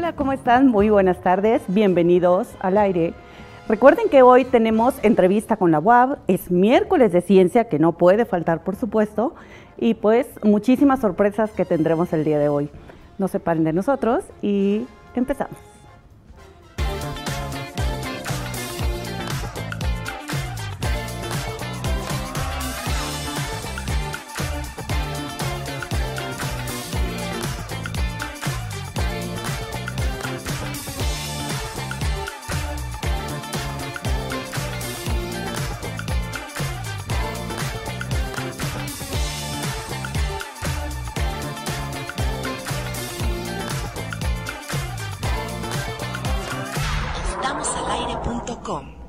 Hola, ¿cómo están? Muy buenas tardes, bienvenidos al aire. Recuerden que hoy tenemos entrevista con la UAB, es miércoles de ciencia que no puede faltar, por supuesto, y pues muchísimas sorpresas que tendremos el día de hoy. No se paren de nosotros y empezamos. Estamosalaire.com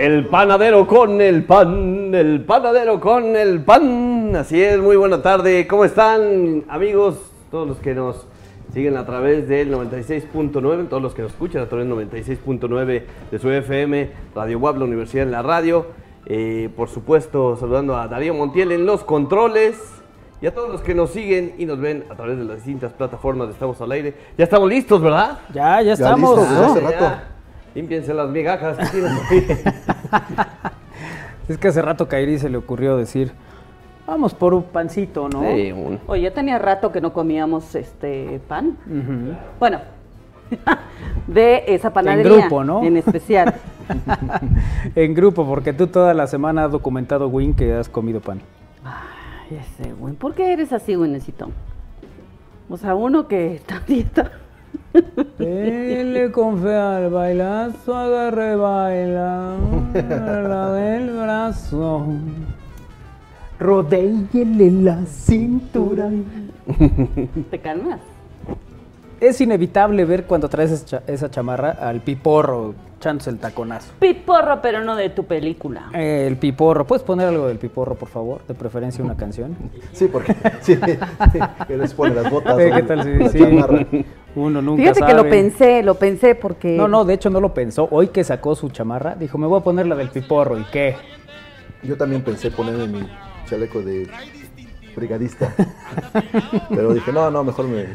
El panadero con el pan, el panadero con el pan. Así es, muy buena tarde. ¿Cómo están, amigos? Todos los que nos siguen a través del 96.9, todos los que nos escuchan a través del 96.9 de su FM, Radio WAP, la Universidad en la Radio. Eh, por supuesto, saludando a Darío Montiel en los controles. Y a todos los que nos siguen y nos ven a través de las distintas plataformas de Estamos al Aire. Ya estamos listos, ¿verdad? Ya, ya estamos. listos, ¿no? hace rato. Límpiense las migajas que tienen ahí. Es que hace rato Kairi se le ocurrió decir, vamos por un pancito, ¿no? Sí, un- Oye, ya tenía rato que no comíamos este pan. Bueno, de esa panadería. grupo, ¿no? En especial. en grupo, porque tú toda la semana has documentado, Win, que has comido pan. Ay, ese güey. ¿Por qué eres así, güeycito? O sea, uno que está dieta. Dele con fe al bailazo, agarre, baila, la del brazo. Rodéele la cintura. ¿Te calmas? Es inevitable ver cuando traes esa cha- esa chamarra al piporro, echándose el taconazo. Piporro, pero no de tu película. Eh, el piporro, ¿puedes poner algo del piporro, por favor? De preferencia una canción. Sí, porque sí, que les pone las botas. Eh, ¿Qué tal si la sí? Uno nunca Fíjate que lo pensé, lo pensé porque. No, no, de hecho no lo pensó. Hoy que sacó su chamarra, dijo, me voy a poner la del piporro. ¿Y qué? Yo también pensé ponerme mi chaleco de brigadista. Pero dije, no, no, mejor me.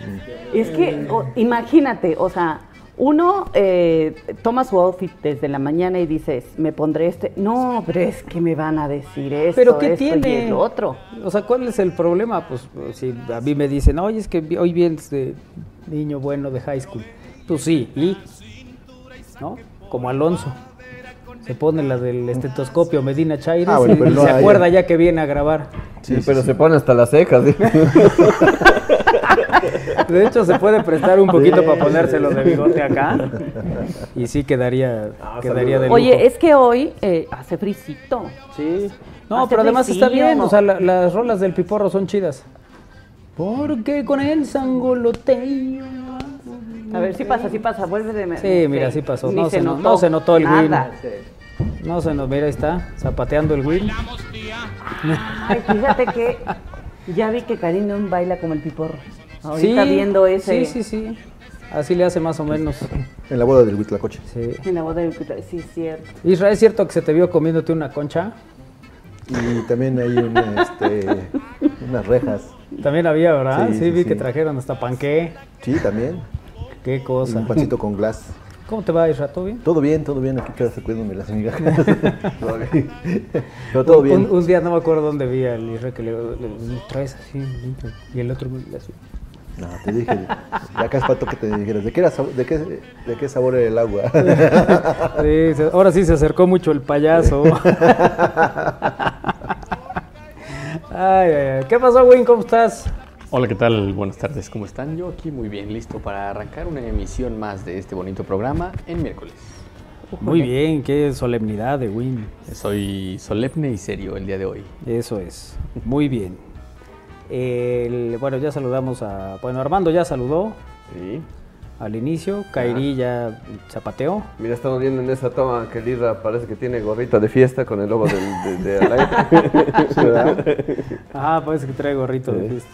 Es que, o- imagínate, o sea, uno eh, toma su outfit desde la mañana y dices, me pondré este. No, pero es que me van a decir esto, ¿Pero qué esto y tiene? el otro. O sea, ¿cuál es el problema? Pues si a mí me dicen, oye, es que hoy vienes de niño bueno de high school. Pues sí, ¿y? ¿No? Como Alonso. Se pone la del estetoscopio Medina Chaires Ah, bueno, y, pero y no se hay- acuerda ya que viene a grabar. Sí, pero se pone hasta las cejas. ¿sí? De hecho, se puede prestar un poquito para ponérselo de bigote acá. Y sí quedaría, Ah, quedaría de lujo. Oye, es que hoy eh, hace frisito. Sí. No, Hace pero además está bien, o sea, la- las rolas del piporro son chidas. Porque con el sangoloteo. A ver, si pasa, si pasa, vuelve de Sí, mira, sí pasó. No se, no, notó no se notó el nada. win. No se nos, mira, ahí está, zapateando el win. Ay, fíjate que ya vi que Karina baila como el piporro. Ahorita viendo ese. Sí, sí, sí. Así le hace más o menos. En la boda del Huitlacoche. Sí. En la boda de sí, es cierto. Israel, ¿es cierto que se te vio comiéndote una concha? Y también hay una, este, unas rejas. También había, ¿verdad? Sí, vi que trajeron hasta panqué. Sí, también. Qué cosa. un pancito con glass. ¿Cómo te va, Israel? ¿Todo bien? Todo bien, todo bien. Aquí quedas cuidándome las migajas. Todo bien. Pero todo bien. Un, un día no me acuerdo dónde vi al Israel que le, le- traes así, y el otro así. No, te dije. Acá es pato que te dijeras. ¿De qué, era, de qué, de qué sabor era el agua? Sí, ahora sí se acercó mucho el payaso. Ay. ¿Qué pasó, Win? ¿Cómo estás? Hola, ¿qué tal? Buenas tardes, ¿cómo están? Yo aquí muy bien, listo para arrancar una emisión más de este bonito programa en miércoles. Muy bien, qué solemnidad de Win. Soy solemne y serio el día de hoy. Eso es. Muy bien. El- bueno, ya saludamos a. Bueno, Armando ya saludó. Sí. Al inicio, Kairi ya zapateó. Mira, estamos viendo en esa toma que Lira parece que tiene gorrita de fiesta con el logo del, de, de Alain. Ajá, parece que trae gorrito de fiesta.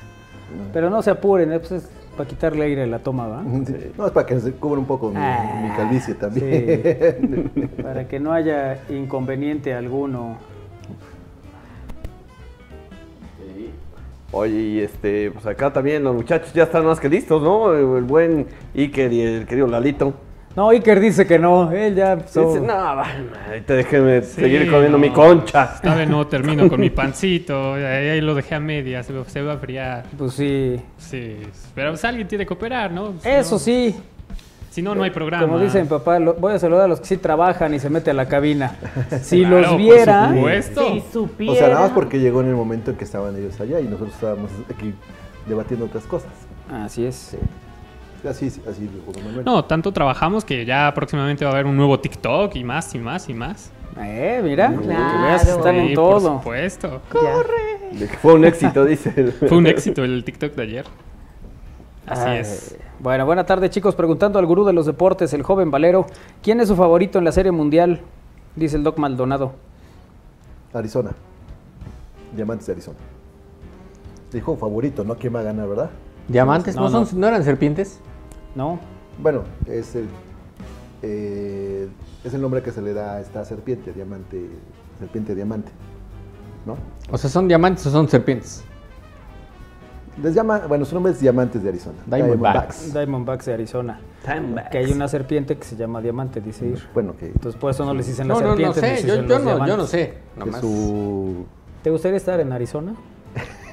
Pero no se apuren, eh, pues es para quitarle aire a la toma, ¿va? Sí. No, es para que se cubra un poco mi, Ah, mi calvicie también. sí, para que no haya inconveniente alguno. Oye, y este, pues acá también los muchachos ya están más que listos, ¿no? El buen Iker y el querido Lalito. No, Iker dice que no, él ya empezó. Dice, no, va, ahorita déjeme Sí, seguir comiendo no. mi concha. Vez no termino con mi pancito, ahí, lo dejé a media, se, se va a friar. Pues sí. Sí, pero pues, alguien tiene que operar, ¿no? Eso no- sí, Si no, no hay programa. como dice mi papá, lo- voy a saludar a los que sí trabajan y se meten a la cabina. Si Claro, los por viera, supuesto. Si supiera. O sea, nada más porque llegó en el momento en que estaban ellos allá y nosotros estábamos aquí debatiendo otras cosas. así es. Así, así Manuel. No, tanto trabajamos que ya próximamente va a haber un nuevo TikTok y más y más y más. Eh, mira, que Claro. veas, están en Sí, todo. Por supuesto. Que fue un éxito, dice. Fue un éxito el TikTok de ayer. Así Ay, es. Bueno, buena tarde chicos. Preguntando al gurú de los deportes, el joven Valero, ¿quién es su favorito en la Serie Mundial? Dice el Doc Maldonado. Arizona. Diamantes de Arizona. Dijo favorito, ¿no? ¿Quién va a ganar, verdad? ¿Diamantes? ¿No, No, no. son, ¿no eran serpientes? ¿No? Bueno, es el, eh, es el nombre que se le da a esta serpiente, diamante, serpiente diamante. ¿No? O sea, ¿son diamantes o son serpientes? Les llama, bueno, su nombre es Diamantes de Arizona. Diamondbacks. Diamondbacks de Arizona. Que hay una serpiente que se llama Diamante, dice Ir. Bueno, que, Entonces por eso no les dicen No, las no, no serpientes. les sé. Yo, dicen yo los no, yo no sé. Nomás. su... ¿Te gustaría estar en Arizona?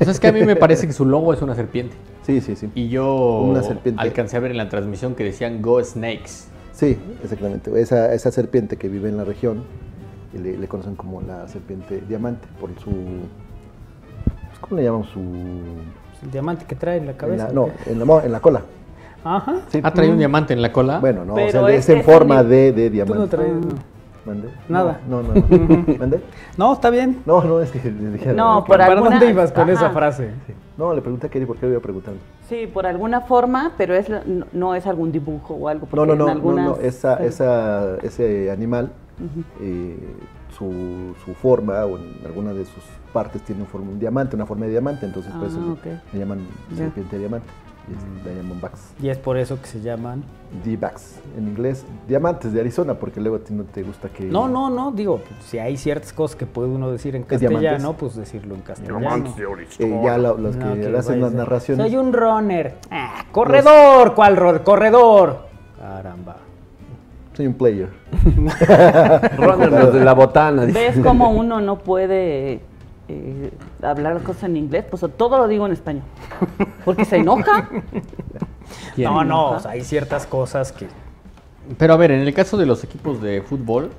O sea, es que a mí me parece que su logo es una serpiente. Sí, sí, sí. Y yo Una serpiente. alcancé a ver en la transmisión que decían Go Snakes. Sí, exactamente. Esa, esa serpiente que vive en la región, y le, le conocen como la serpiente diamante, por su... pues, ¿Cómo le llamamos? Su... El diamante que trae en la en cabeza. la- ¿o no, en la, no, en la cola. Ajá. Sí. ¿Ha traído un diamante en la cola? Bueno, no, o sea, es- es en es forma de, de Tú no diamante. traes. ¿Mandé? Nada. No, no, no. ¿Mandé? No, está bien. No, no, es que le dije... No, que- por ¿Para alguna- dónde ibas con Ajá. esa frase? No, le pregunté a Kelly por qué le iba preguntando. Sí, por alguna forma, pero es no, no es algún dibujo o algo. No, no, no, no, no, esa, sí. esa, ese animal, eh, su, su forma o en alguna de sus partes tiene un, forma, un diamante, una forma de diamante, entonces por Ah, eso le- ok. le llaman serpiente de diamante. Y es Diamondbacks. Y es por eso que se llaman. D-backs, en inglés, diamantes de Arizona, porque luego a ti no te gusta que... No, no, no, digo, si hay ciertas cosas que puede uno decir en ¿Es diamantes? castellano, pues decirlo en castellano. Eh, ya lo- los que No, hacen las narraciones... Soy un runner. Ah, corredor, ¿cuál ro- corredor? Caramba. soy un player. Runner, los de la botana. ¿Ves cómo uno no puede eh, hablar las cosas en inglés? Pues todo lo digo en español. Porque se enoja. No, no, o sea, hay ciertas cosas que. Pero a ver, en el caso de los equipos de fútbol,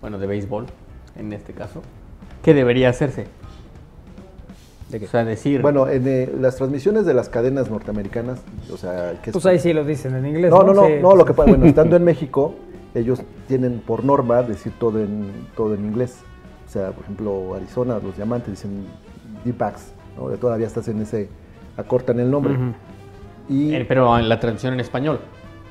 bueno, de béisbol, en este caso, ¿qué debería hacerse? ¿De qué? O sea, decir... Bueno, en eh, las transmisiones de las cadenas norteamericanas, o sea... Que es- Pues ahí sí lo dicen en inglés. No, no, no, Sí. no, lo que pasa, bueno, estando en México, ellos tienen por norma decir todo en, todo en inglés. O sea, por ejemplo, Arizona, los diamantes dicen D-Packs, ¿no? Todavía estás en ese, acortan el nombre. Ujú. Y eh, pero en la transmisión en español.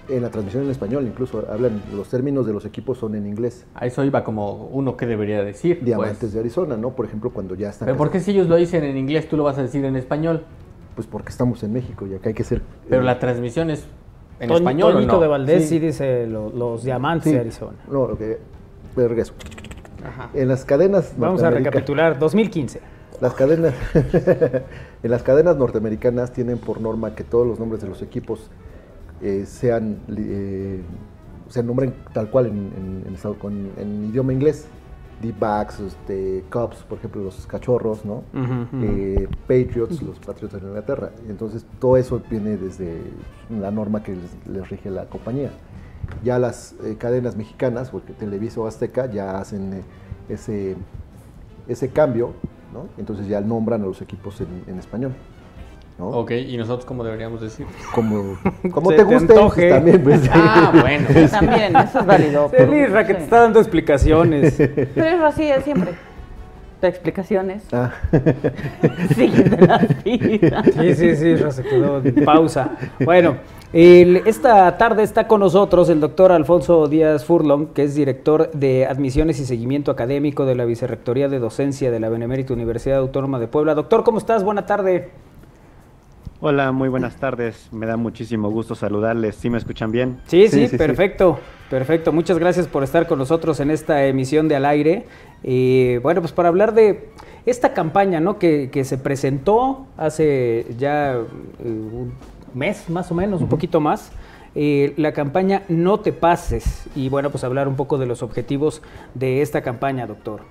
en la transmisión en español incluso hablan, los términos de los equipos son en inglés. A eso iba como uno que debería decir. pues. Diamantes de Arizona, ¿no? Por ejemplo, cuando ya están... Pero ¿por qué si ellos lo dicen en inglés, tú lo vas a decir en español? Pues porque estamos en México y acá hay que ser... Pero eh, la transmisión es en Toñ- español o Toñito no? de Valdés sí, Sí. dice lo- los diamantes sí, de Arizona. No, lo que... Pero regreso. Ajá. En las cadenas Vamos a recapitular. 2015. Las cadenas, en las cadenas norteamericanas tienen por norma que todos los nombres de los equipos eh, sean, eh, se nombren tal cual en, en- en idioma inglés. D-backs, este, Cubs, por ejemplo, los cachorros, ¿no? Eh, Patriots, los Patriots de Inglaterra. Entonces, todo eso viene desde la norma que les, les rige la compañía. Ya las eh, cadenas mexicanas, porque Televisa o Azteca, ya hacen eh, ese, ese cambio, ¿no? Entonces ya nombran a los equipos en, en español, ¿no? Ok, ¿y nosotros cómo deberíamos decir? Como, como te te guste, pues, también, pues, Ah, bueno. También, eso es válido. Lirra, que te está dando explicaciones. Pero es así es siempre. Explicaciones. Ah, Sigue de la vida. Sí, sí, sí, se quedó en pausa. Bueno, el- esta tarde está con nosotros el doctor Alfonso Díaz Furlong, que es director de Admisiones y Seguimiento Académico de la Vicerrectoría de Docencia de la Benemérita Universidad Autónoma de Puebla. Doctor, ¿cómo estás? Buena tarde. Hola, muy buenas tardes. Me da muchísimo gusto saludarles. ¿Sí me escuchan bien? Sí, sí, Sí, sí, sí. perfecto, perfecto. Muchas gracias por estar con nosotros en esta emisión de Al Aire. Y bueno, pues para hablar de esta campaña, ¿no? Que, que se presentó hace ya eh, un mes, más o menos, un poquito más. eh, la campaña No te pases. Y bueno, pues hablar un poco de los objetivos de esta campaña, doctor.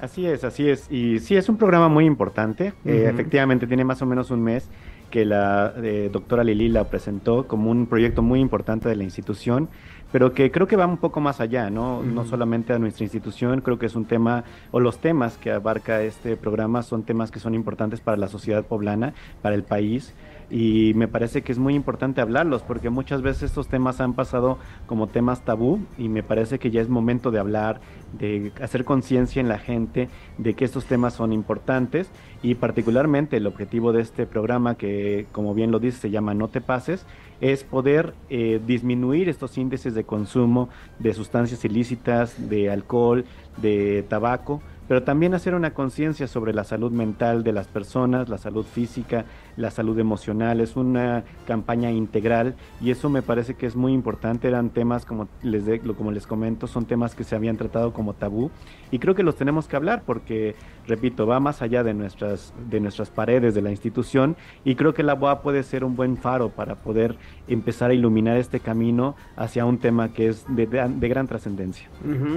Así es, así es. Y sí, es un programa muy importante. Eh, efectivamente, tiene más o menos un mes que la eh, doctora Lili la presentó como un proyecto muy importante de la institución, pero que creo que va un poco más allá, ¿no? No solamente a nuestra institución, creo que es un tema, o los temas que abarca este programa son temas que son importantes para la sociedad poblana, para el país. Y me parece que es muy importante hablarlos porque muchas veces estos temas han pasado como temas tabú y me parece que ya es momento de hablar, de hacer conciencia en la gente de que estos temas son importantes y particularmente el objetivo de este programa que como bien lo dice se llama No te pases es poder eh, disminuir estos índices de consumo de sustancias ilícitas, de alcohol, de tabaco, pero también hacer una conciencia sobre la salud mental de las personas, la salud física, la salud emocional. Es una campaña integral y eso me parece que es muy importante. Eran temas, como les, de- como les comento, son temas que se habían tratado como tabú y creo que los tenemos que hablar porque, repito, va más allá de nuestras, de nuestras paredes de la institución y creo que la BOA puede ser un buen faro para poder empezar a iluminar este camino hacia un tema que es de, de- de gran trascendencia.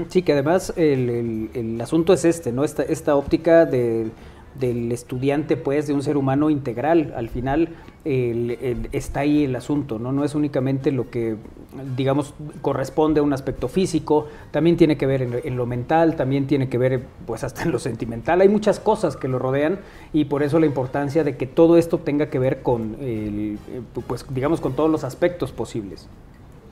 Sí, que además el, el- el asunto es este, ¿no? Esta, esta óptica de- del estudiante, pues, de un ser humano integral. Al final el- el- está ahí el asunto, ¿no? No es únicamente lo que, digamos, corresponde a un aspecto físico, también tiene que ver en, en lo mental, también tiene que ver, pues, hasta en lo sentimental. Hay muchas cosas que lo rodean y por eso la importancia de que todo esto tenga que ver con, el, eh, pues, digamos, con todos los aspectos posibles.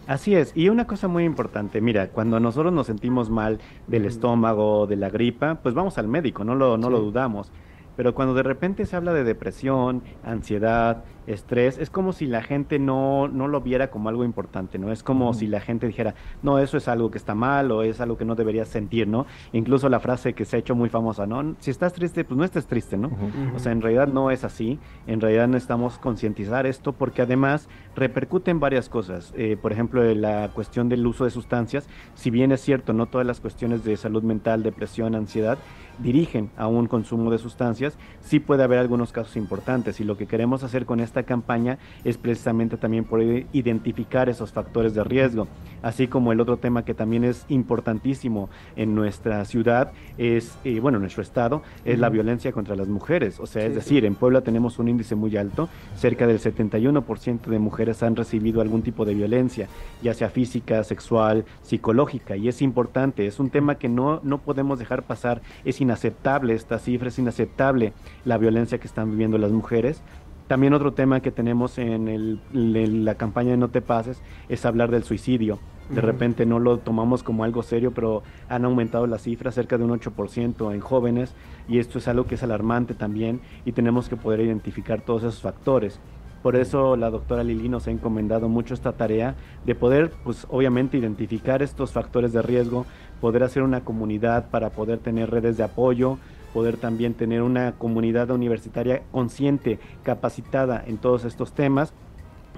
Así es, y una cosa muy importante, mira, cuando nosotros nos sentimos mal del estómago, de la gripa, pues vamos al médico, no lo, no lo dudamos. Pero cuando de repente se habla de depresión, ansiedad, estrés, es como si la gente no, no lo viera como algo importante, ¿no? Es como si la gente dijera, no, eso es algo que está mal o es algo que no deberías sentir, ¿no? Incluso la frase que se ha hecho muy famosa, ¿no? Si estás triste, pues no estés triste, ¿no? O sea, en realidad no es así. En realidad necesitamos concientizar esto porque además repercute en varias cosas. Eh, por ejemplo, la cuestión del uso de sustancias, si bien es cierto, no todas las cuestiones de salud mental, depresión, ansiedad, dirigen a un consumo de sustancias, sí puede haber algunos casos importantes. Y lo que queremos hacer con esta campaña es precisamente también poder identificar esos factores de riesgo, así como el otro tema que también es importantísimo en nuestra ciudad es, eh, bueno, en nuestro estado, es la violencia contra las mujeres, o sea, es decir, en Puebla tenemos un índice muy alto, cerca del 71% de mujeres han recibido algún tipo de violencia, ya sea física, sexual, psicológica, y es importante, es un tema que no, no podemos dejar pasar, es inaceptable esta cifra, es inaceptable la violencia que están viviendo las mujeres. También otro tema que tenemos en, el- en la campaña de No te pases es hablar del suicidio. De repente no lo tomamos como algo serio, pero han aumentado las cifras cerca de un 8% en jóvenes y esto es algo que es alarmante también y tenemos que poder identificar todos esos factores. Por eso la doctora Lili nos ha encomendado mucho esta tarea de poder, pues obviamente, identificar estos factores de riesgo, poder hacer una comunidad para poder tener redes de apoyo, poder también tener una comunidad universitaria consciente, capacitada en todos estos temas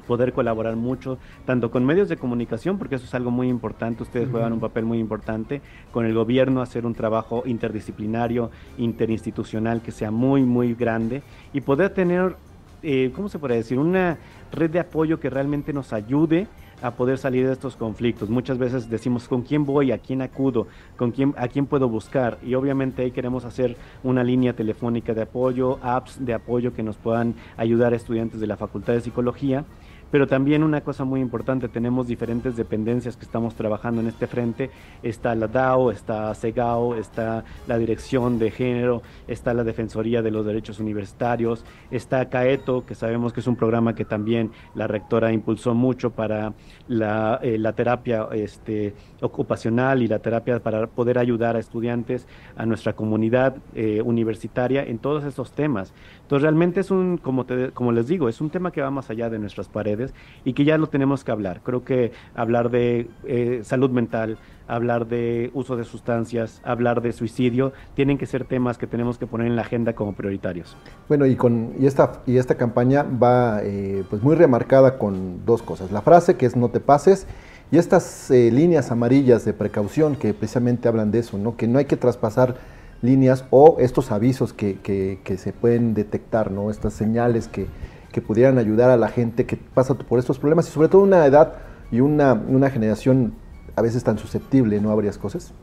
poder colaborar mucho, tanto con medios de comunicación, porque eso es algo muy importante, ustedes juegan un papel muy importante, con el gobierno hacer un trabajo interdisciplinario, interinstitucional, que sea muy, muy grande, y poder tener, eh, ¿cómo se puede decir?, una red de apoyo que realmente nos ayude a poder salir de estos conflictos. Muchas veces decimos con quién voy, a quién acudo, con quién, a quién puedo buscar. Y obviamente ahí queremos hacer una línea telefónica de apoyo, apps de apoyo que nos puedan ayudar a estudiantes de la Facultad de Psicología pero también una cosa muy importante, tenemos diferentes dependencias que estamos trabajando en este frente. Está la DAO, está SEGAO, está la Dirección de Género, está la Defensoría de los Derechos Universitarios, está CAETO, que sabemos que es un programa que también la rectora impulsó mucho para la, eh, la terapia este, ocupacional y la terapia para poder ayudar a estudiantes, a nuestra comunidad eh, universitaria en todos esos temas. Entonces realmente es un, como les digo, es un tema que va más allá de nuestras paredes y que ya lo tenemos que hablar. Creo que hablar de eh, salud mental, hablar de uso de sustancias, hablar de suicidio, tienen que ser temas que tenemos que poner en la agenda como prioritarios. Bueno, y, con, y, esta, y esta campaña va eh, pues muy remarcada con dos cosas. La frase que es no te pases y estas eh, líneas amarillas de precaución que precisamente hablan de eso, ¿no? que no hay que traspasar líneas o estos avisos que, que, se pueden detectar, ¿no? estas señales que, que, pudieran ayudar a la gente que pasa por estos problemas y sobre todo una edad y una, una generación a veces tan susceptible ¿no? a varias cosas.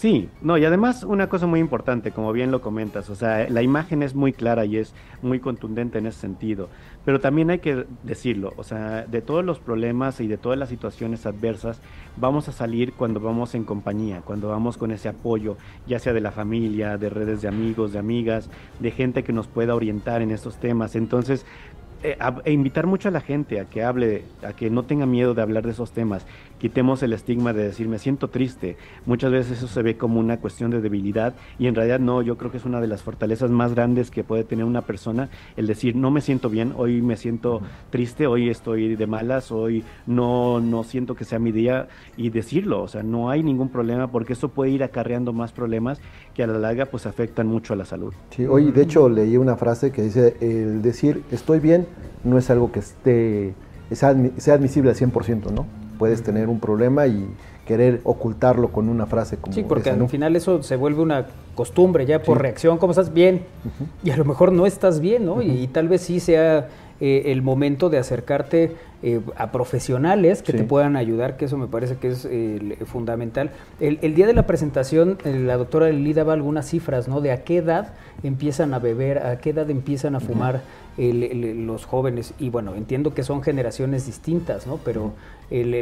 Sí, no, y además una cosa muy importante, como bien lo comentas, o sea, la imagen es muy clara y es muy contundente en ese sentido, pero también hay que decirlo, o sea, de todos los problemas y de todas las situaciones adversas, vamos a salir cuando vamos en compañía, cuando vamos con ese apoyo, ya sea de la familia, de redes de amigos, de amigas, de gente que nos pueda orientar en estos temas. Entonces, eh, e invitar mucho a la gente a que hable, a que no tenga miedo de hablar de esos temas. Quitemos el estigma de decir me siento triste. Muchas veces eso se ve como una cuestión de debilidad y en realidad no, yo creo que es una de las fortalezas más grandes que puede tener una persona el decir no me siento bien, hoy me siento triste, hoy estoy de malas, hoy no, no siento que sea mi día y decirlo, o sea, no hay ningún problema porque eso puede ir acarreando más problemas que a la larga pues afectan mucho a la salud. Sí, hoy de hecho leí una frase que dice el decir estoy bien no es algo que esté, sea, admisible al 100%, ¿no? Puedes tener un problema y querer ocultarlo con una frase como Sí, porque al final eso se vuelve una costumbre ya por reacción, ¿cómo estás? Bien. Y a lo mejor no estás bien, ¿no? y, tal vez sí sea eh, el momento de acercarte eh, a profesionales que te puedan ayudar, que eso me parece que es fundamental. El, día de la presentación, eh, la doctora Lili daba algunas cifras, ¿no? De a qué edad empiezan a beber, a qué edad empiezan a fumar los jóvenes. Y bueno, entiendo que son generaciones distintas, ¿no? Pero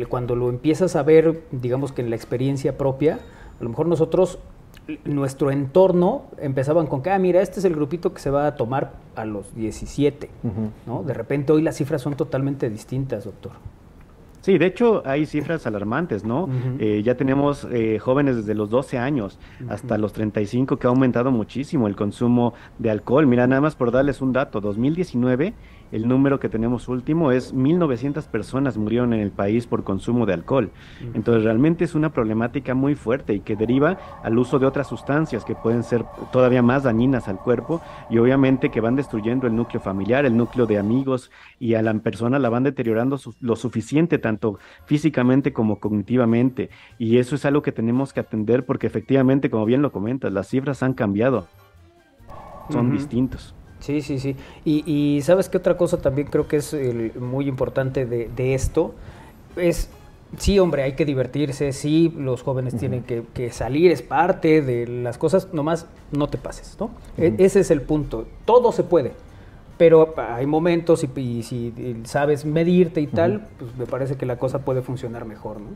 cuando lo empiezas a ver, digamos que en la experiencia propia, a lo mejor nosotros nuestro entorno empezaban con que, ah, mira, este es el grupito que se va a tomar a los 17, ¿no? De repente hoy las cifras son totalmente distintas, doctor. Sí, de hecho hay cifras alarmantes, ¿no? Eh, ya tenemos eh, jóvenes desde los 12 años hasta los 35 que ha aumentado muchísimo el consumo de alcohol. Mira, nada más por darles un dato, 2019 el número que tenemos último es 1.900 personas murieron en el país por consumo de alcohol. Entonces realmente es una problemática muy fuerte y que deriva al uso de otras sustancias que pueden ser todavía más dañinas al cuerpo y obviamente que van destruyendo el núcleo familiar, el núcleo de amigos y a la persona la van deteriorando lo suficiente tanto físicamente como cognitivamente. Y eso es algo que tenemos que atender porque efectivamente, como bien lo comentas, las cifras han cambiado. Son distintos. Sí, sí, sí. Y, sabes qué otra cosa también creo que es muy importante de, esto es sí, hombre, hay que divertirse, sí, los jóvenes tienen que, salir, es parte de las cosas, nomás no te pases, ¿no? E, ese es el punto. Todo se puede, pero hay momentos y, si sabes medirte y tal, pues me parece que la cosa puede funcionar mejor, ¿no?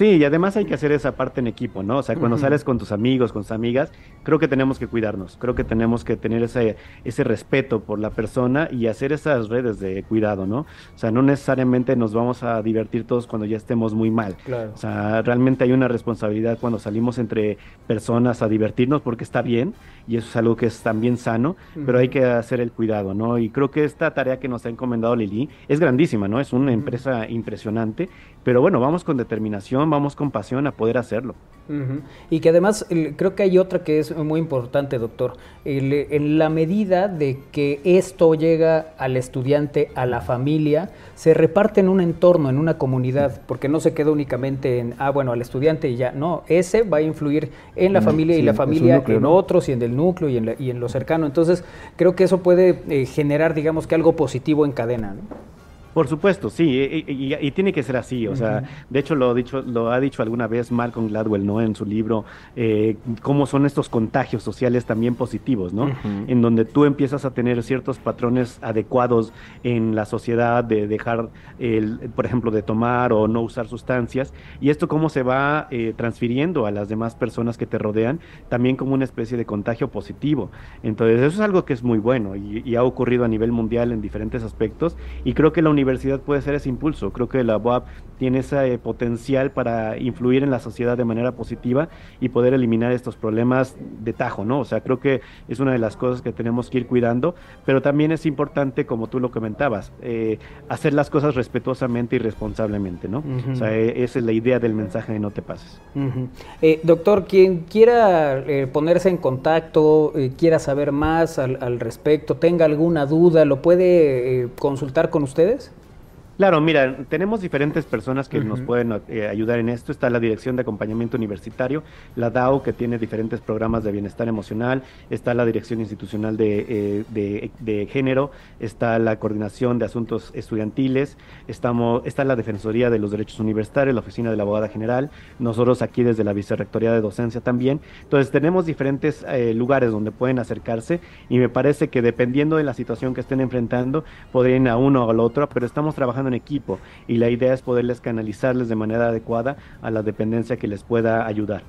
Sí, y además hay que hacer esa parte en equipo, ¿no? O sea, cuando sales con tus amigos, con tus amigas, creo que tenemos que cuidarnos, creo que tenemos que tener ese, ese respeto por la persona y hacer esas redes de cuidado, ¿no? O sea, no necesariamente nos vamos a divertir todos cuando ya estemos muy mal. Claro. O sea, realmente hay una responsabilidad cuando salimos entre personas a divertirnos porque está bien y eso es algo que es también sano, pero hay que hacer el cuidado, ¿no? Y creo que esta tarea que nos ha encomendado Lili es grandísima, ¿no? Es una empresa impresionante, pero bueno, vamos con determinación vamos con pasión a poder hacerlo. Y que además creo que hay otra que es muy importante, doctor. en la medida de que esto llega al estudiante, a la familia, se reparte en un entorno, en una comunidad, porque no se queda únicamente en, ah, bueno, al estudiante y ya. No, ese va a influir en la familia y la familia en otros y en el núcleo y en, y en, lo cercano. Entonces, creo que eso puede eh, generar, digamos que algo positivo en cadena. ¿no? Por supuesto, sí, y, y- y tiene que ser así. O sea, de hecho lo, ha dicho, lo ha dicho alguna vez Malcolm Gladwell, ¿no? En su libro, eh, cómo son estos contagios sociales también positivos, ¿no? En donde tú empiezas a tener ciertos patrones adecuados en la sociedad de dejar, el, por ejemplo, de tomar o no usar sustancias. Y esto cómo se va eh, transfiriendo a las demás personas que te rodean, también como una especie de contagio positivo. Entonces, eso es algo que es muy bueno y, y ha ocurrido a nivel mundial en diferentes aspectos. Y creo que la universidad puede ser ese impulso. Creo que la UAP tiene ese eh, potencial para influir en la sociedad de manera positiva y poder eliminar estos problemas de tajo, ¿no? O sea, creo que es una de las cosas que tenemos que ir cuidando, pero también es importante, como tú lo comentabas, eh, hacer las cosas respetuosamente y responsablemente, ¿no? Ujú. O sea, eh, esa es la idea del mensaje de no te pases. Ujú. Eh, doctor, quien quiera eh, ponerse en contacto, eh, quiera saber más al, al respecto, tenga alguna duda, ¿lo puede eh, consultar con ustedes? Claro, mira, tenemos diferentes personas que nos pueden eh, ayudar en esto. Está la Dirección de Acompañamiento Universitario, la DAO, que tiene diferentes programas de bienestar emocional, está la Dirección Institucional de, eh, de- de Género, está la Coordinación de Asuntos Estudiantiles, estamos, está la Defensoría de los Derechos Universitarios, la Oficina de la Abogada General, nosotros aquí desde la Vicerrectoría de Docencia también. Entonces tenemos diferentes eh, lugares donde pueden acercarse y me parece que dependiendo de la situación que estén enfrentando, podrían ir a uno o al otro, pero estamos trabajando equipo y la idea es poderles canalizarles de manera adecuada a la dependencia que les pueda ayudar.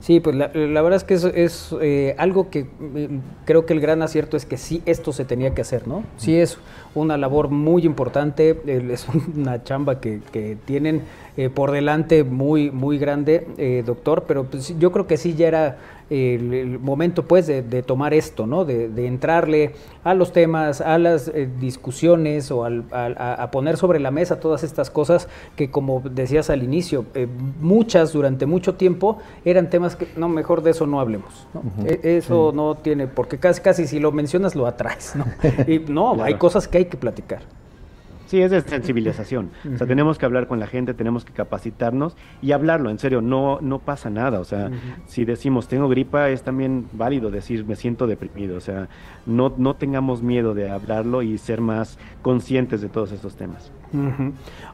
Sí, pues la, verdad es que es, es, eh, algo que eh, creo que el gran acierto es que sí esto se tenía que hacer, ¿no? Sí es una labor muy importante, es una chamba que, que tienen eh, por delante muy, muy grande, doctor, pero pues, yo creo que sí ya era el, el momento pues de, de tomar esto, ¿no? De, de entrarle a los temas, a las eh, discusiones o al- a, a poner sobre la mesa todas estas cosas que como decías al inicio, eh, muchas durante mucho tiempo eran temas que no, mejor de eso no hablemos. ¿no? E- Eso no tiene, porque casi, casi si lo mencionas lo atraes, ¿no? Y no, hay cosas que hay que platicar. Sí, es de sensibilización. O sea, tenemos que hablar con la gente, tenemos que capacitarnos y hablarlo, en serio, no, no pasa nada. O sea, si decimos tengo gripa, es también válido decir me siento deprimido. O sea, no, no tengamos miedo de hablarlo y ser más conscientes de todos estos temas.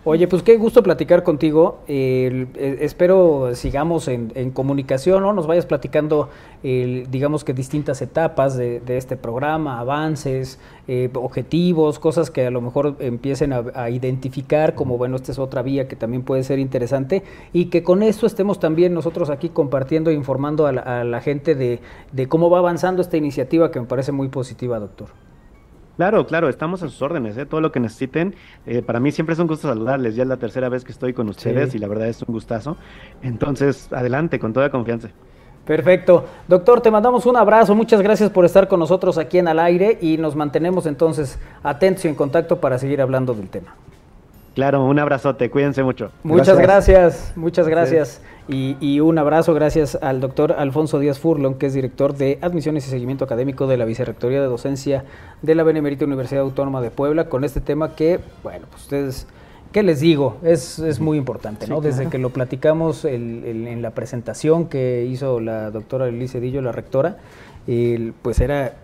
Oye, pues qué gusto platicar contigo. Eh, espero sigamos en, en comunicación, ¿no? Nos vayas platicando, el, digamos que distintas etapas de, de este programa, avances, eh, objetivos, cosas que a lo mejor empiecen a, a identificar como, bueno, esta es otra vía que también puede ser interesante y que con esto estemos también nosotros aquí compartiendo e informando a la, a la gente de, de cómo va avanzando esta iniciativa que me parece muy positiva, doctor. Claro, claro, estamos a sus órdenes, ¿eh? todo lo que necesiten. Eh, para mí siempre es un gusto saludarles, ya es la tercera vez que estoy con ustedes Sí. y la verdad es un gustazo. Entonces, adelante, con toda confianza. Perfecto. Doctor, te mandamos un abrazo. Muchas gracias por estar con nosotros aquí en Al Aire y nos mantenemos entonces atentos y en contacto para seguir hablando del tema. Claro, un abrazote, cuídense mucho. Muchas Gracias. gracias, muchas gracias. Y, y un abrazo gracias al doctor Alfonso Díaz Furlon, que es director de Admisiones y Seguimiento Académico de la Vicerrectoría de Docencia de la Benemérita Universidad Autónoma de Puebla, con este tema que, bueno, pues ustedes, ¿qué les digo? Es, es muy importante, ¿no? Desde que lo platicamos el- el- en la presentación que hizo la doctora Elise Dillo, la rectora, el- pues era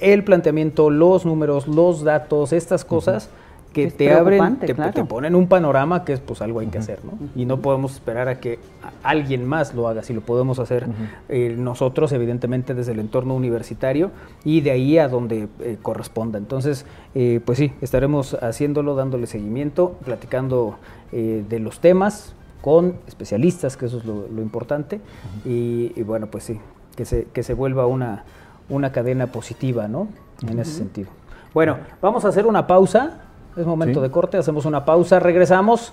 el planteamiento, los números, los datos, estas cosas que Es te abren, te, claro. te ponen un panorama que es pues algo hay que hacer, ¿no? Y no podemos esperar a que alguien más lo haga, si lo podemos hacer eh, nosotros, evidentemente desde el entorno universitario y de ahí a donde eh, corresponda. Entonces, eh, pues sí, estaremos haciéndolo, dándole seguimiento, platicando de los temas con especialistas, que eso es lo, lo importante, y, y bueno, pues sí, que se, que se vuelva una, una cadena positiva, ¿no? En ese sentido. Bueno, vamos a hacer una pausa. Es momento Sí. de corte, hacemos una pausa, regresamos.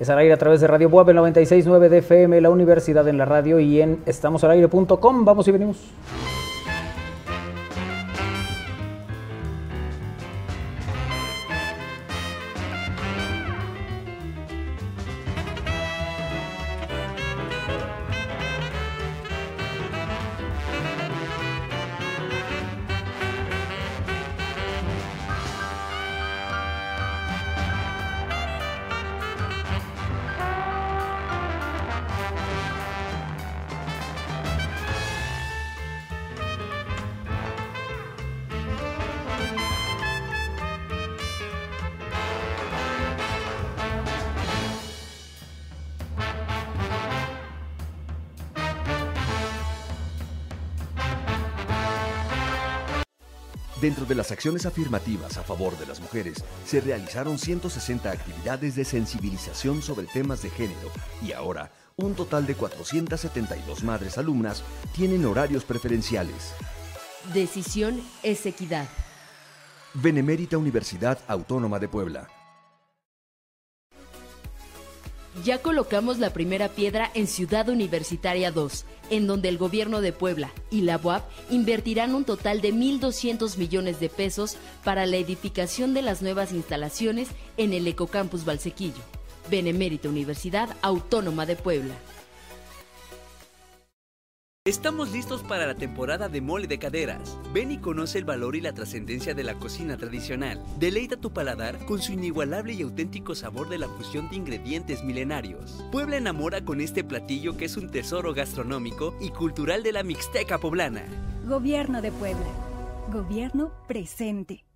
Es al aire a través de Radio Buab, el 96.9 de FM, la universidad en la radio y en estamosalaire.com. Vamos y venimos. De las acciones afirmativas a favor de las mujeres, se realizaron 160 actividades de sensibilización sobre temas de género y ahora un total de 472 madres alumnas tienen horarios preferenciales. Decisión es equidad. Benemérita Universidad Autónoma de Puebla. Ya colocamos la primera piedra en Ciudad Universitaria 2, en donde el gobierno de Puebla y la UAP invertirán un total de 1.200 millones de pesos para la edificación de las nuevas instalaciones en el Ecocampus Valsequillo. Benemérita Universidad Autónoma de Puebla. Estamos listos para la temporada de mole de caderas. Ven y conoce el valor y la trascendencia de la cocina tradicional. Deleita tu paladar con su inigualable y auténtico sabor de la fusión de ingredientes milenarios. Puebla enamora con este platillo que es un tesoro gastronómico y cultural de la Mixteca poblana. Gobierno de Puebla. Gobierno presente.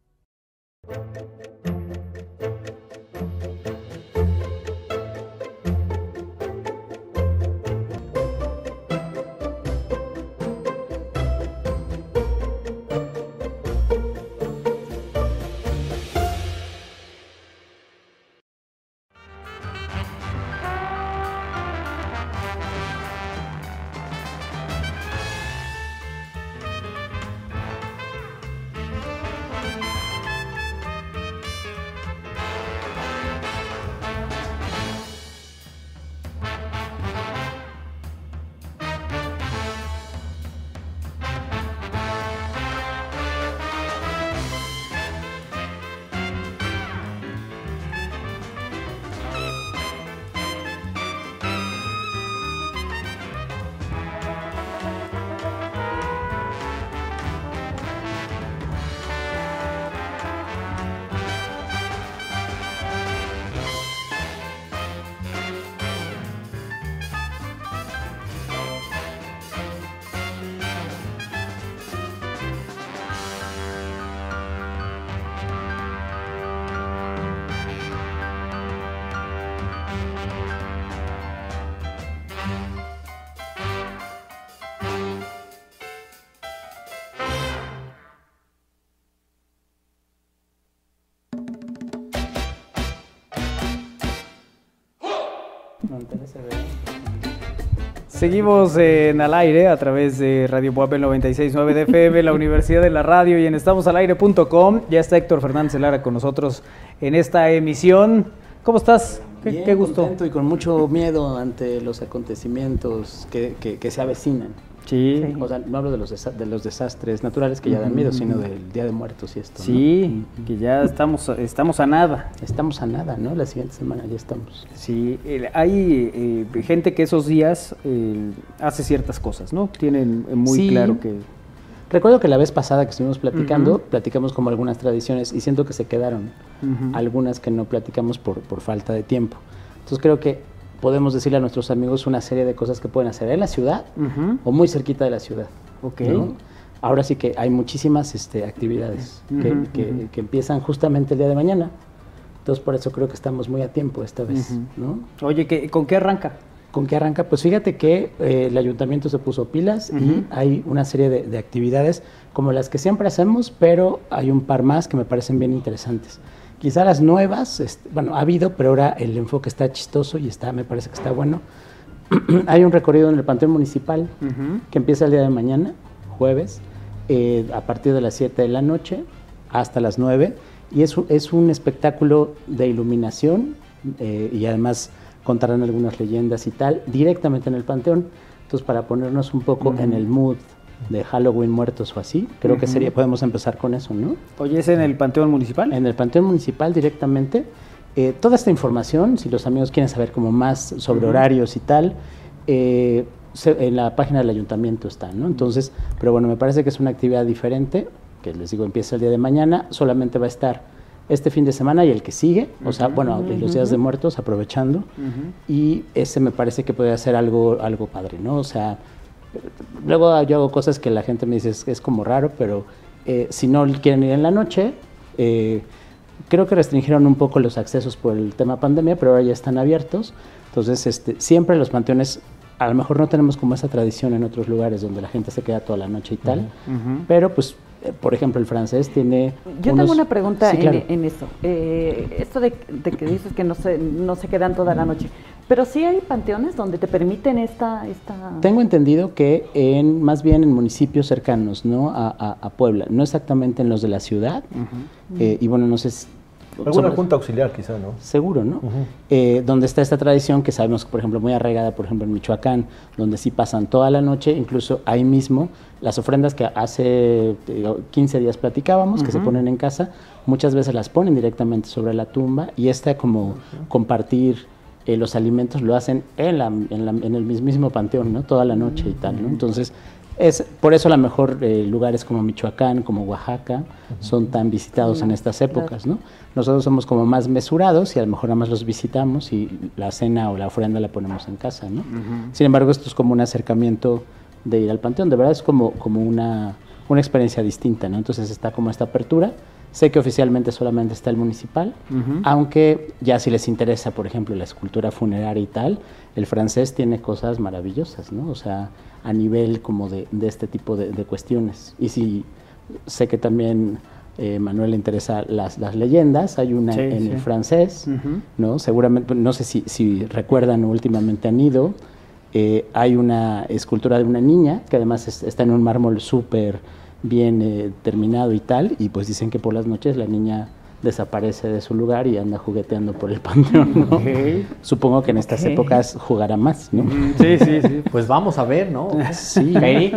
Seguimos en al aire a través de Radio Puebla 969 de FM, la Universidad de la Radio y en estamosalaire.com. Ya está Héctor Fernández Lara con nosotros en esta emisión. ¿Cómo estás? Qué, Bien, qué gusto. y con mucho miedo ante los acontecimientos que, que- que se avecinan. Sí. O sea, no hablo de los, de los desastres naturales que ya dan miedo, sino del Día de Muertos y esto. ¿no? Sí, que ya estamos, estamos a nada. Estamos a nada, ¿no? La siguiente semana ya estamos. Sí, hay eh, gente que esos días eh, hace ciertas cosas, ¿no? Tienen eh, muy Sí. claro que... Recuerdo que la vez pasada que estuvimos platicando, platicamos como algunas tradiciones y siento que se quedaron algunas que no platicamos por, por falta de tiempo. Entonces creo que podemos decirle a nuestros amigos una serie de cosas que pueden hacer en la ciudad o muy cerquita de la ciudad. Ok. ¿no? Ahora sí que hay muchísimas este, actividades que, que- que empiezan justamente el día de mañana. Entonces por eso creo que estamos muy a tiempo esta vez. ¿no? Oye, ¿qué- ¿con qué arranca? ¿Con qué arranca? Pues fíjate que eh, el ayuntamiento se puso pilas y hay una serie de, de actividades como las que siempre hacemos, pero hay un par más que me parecen bien interesantes. Quizá las nuevas, este, bueno, ha habido, pero ahora el enfoque está chistoso y está, me parece que está bueno. hay un recorrido en el Panteón Municipal que empieza el día de mañana, jueves, eh, a partir de las 7 de la noche hasta las 9. Y es, un- es un espectáculo de iluminación eh, y además contarán algunas leyendas y tal, directamente en el Panteón. Entonces, para ponernos un poco en el mood de Halloween muertos o así, creo que sería, podemos empezar con eso, ¿no? Oye, ¿es en el Panteón Municipal? En el Panteón Municipal directamente. Eh, toda esta información, si los amigos quieren saber como más sobre horarios y tal, eh, se- en la página del ayuntamiento está, ¿no? Entonces, pero bueno, me parece que es una actividad diferente, que les digo, empieza el día de mañana, solamente va a estar este fin de semana y el que sigue, o sea, bueno, los días de muertos, aprovechando, y ese me parece que puede ser algo, algo padre, ¿no? O sea, luego yo hago cosas que la gente me dice es, es como raro, pero eh, si no quieren ir en la noche, eh, creo que restringieron un poco los accesos por el tema pandemia, pero ahora ya están abiertos. Entonces, este, siempre los panteones, a lo mejor no tenemos como esa tradición en otros lugares donde la gente se queda toda la noche y tal, Ujú. pero pues por ejemplo, el francés tiene... Yo unos- tengo una pregunta Sí, en, claro. en eso. Eh, esto de, de que dices que no se, no se quedan toda la noche. Pero sí hay panteones donde te permiten esta... esta... Tengo entendido que en más bien en municipios cercanos, ¿no? A, a- a Puebla, no exactamente en los de la ciudad. eh, y bueno, no sé si... Alguna sobre- junta auxiliar quizá, ¿no? Seguro, ¿no? Eh, donde está esta tradición que sabemos, por ejemplo, muy arraigada, por ejemplo, en Michoacán, donde sí pasan toda la noche, incluso ahí mismo, las ofrendas que hace digo, 15 días platicábamos, que se ponen en casa, muchas veces las ponen directamente sobre la tumba y esta como compartir eh, los alimentos lo hacen en, la, en, la- en el mismísimo panteón, ¿no? Toda la noche y tal, ¿no? Entonces, es, por eso a lo mejor eh, lugares como Michoacán, como Oaxaca, son tan visitados en estas épocas, ¿no? Nosotros somos como más mesurados y a lo mejor nada más los visitamos y la cena o la ofrenda la ponemos en casa, ¿no? Sin embargo, esto es como un acercamiento de ir al panteón, de verdad es como, como una, una experiencia distinta, ¿no? Entonces está como esta apertura. Sé que oficialmente solamente está el municipal, aunque ya si les interesa, por ejemplo, la escultura funeraria y tal, el francés tiene cosas maravillosas, ¿no? O sea, a nivel como de, de este tipo de, de cuestiones. Y si sé que también eh, Manuel le interesa las, las leyendas, hay una Sí, en sí. el francés. ¿no? Seguramente, no sé si, si recuerdan o últimamente han ido, eh, hay una escultura de una niña que además es- está en un mármol súper bien eh, terminado y tal, y pues dicen que por las noches la niña desaparece de su lugar y anda jugueteando por el panteón. Supongo que en estas épocas jugará más, ¿no? Sí, sí, sí. Pues vamos a ver, ¿no? Sí. Kairi,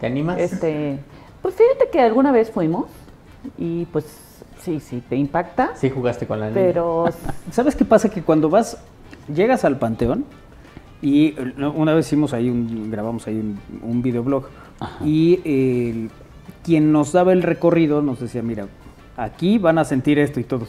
¿te animas? Este, pues fíjate que alguna vez fuimos y pues sí, sí, te impacta. Sí jugaste con la niña. Pero ¿Sabes qué pasa? Que cuando vas, llegas al panteón y una vez hicimos ahí un, grabamos ahí un, un videoblog y eh, quien nos daba el recorrido nos decía, mira, aquí van a sentir esto y todos.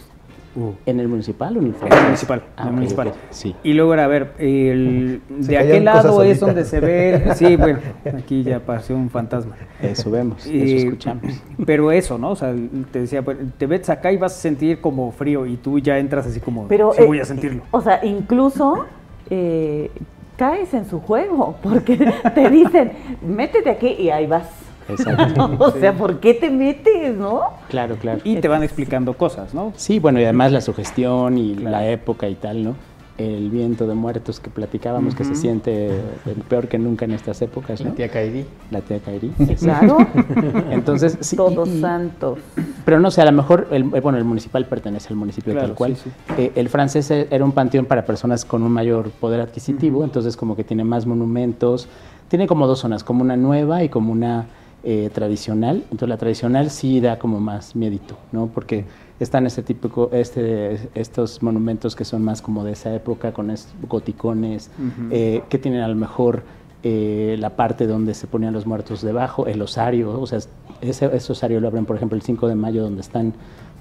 ¿En el municipal o en el En el municipal, Ah, en el ok, municipal. sí. Y luego era, a ver, el, de aquel lado es donde se ve, sí, bueno, aquí ya apareció un fantasma. Eso vemos, eso Eh, escuchamos. Pero eso, ¿no? O sea, te decía, pues, te ves acá y vas a sentir como frío y tú ya entras así como, Pero, sí eh, voy a sentirlo. O sea, incluso eh, caes en su juego, porque te dicen, métete aquí y ahí vas. Exacto. o sea, ¿por qué te metes, no? Claro, claro. Y te van explicando cosas, ¿no? Sí, bueno, y además la sugestión y la época y tal, ¿no? El viento de muertos que platicábamos que se siente peor que nunca en estas épocas, ¿no? La tía Kairi. La tía Kairi. Claro. Entonces, sí. Todos y- santos. Pero no sé, a lo mejor, el, eh, bueno, el municipal pertenece al municipio Claro, tal cual. sí, Eh, el francés e- era un panteón para personas con un mayor poder adquisitivo, entonces como que tiene más monumentos. Tiene como dos zonas, como una nueva y como una eh, tradicional. Entonces la tradicional sí da como más miedito, ¿no? Porque están este típico, este, estos monumentos que son más como de esa época, con estos goticones, eh, que tienen a lo mejor eh, la parte donde se ponían los muertos debajo, el osario, o sea, ese, ese osario lo abren, por ejemplo, el 5 de mayo, donde están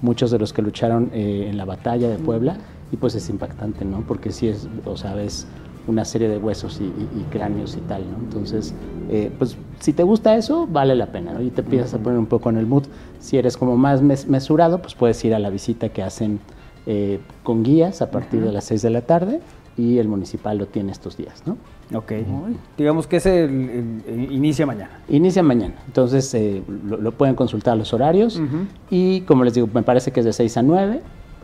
muchos de los que lucharon eh, en la batalla de Puebla, y pues es impactante, ¿no? Porque sí es, o sea, ves una serie de huesos y, y- y cráneos y tal, ¿no? Entonces, eh, pues si te gusta eso, vale la pena, ¿no? Y te empiezas a poner un poco en el mood. Si eres como más mes- mesurado, pues puedes ir a la visita que hacen eh, con guías a partir de las 6 de la tarde y el municipal lo tiene estos días, ¿no? Ok. Digamos que ese inicia mañana. Inicia mañana, entonces eh, lo, lo pueden consultar los horarios y como les digo, me parece que es de 6 a 9.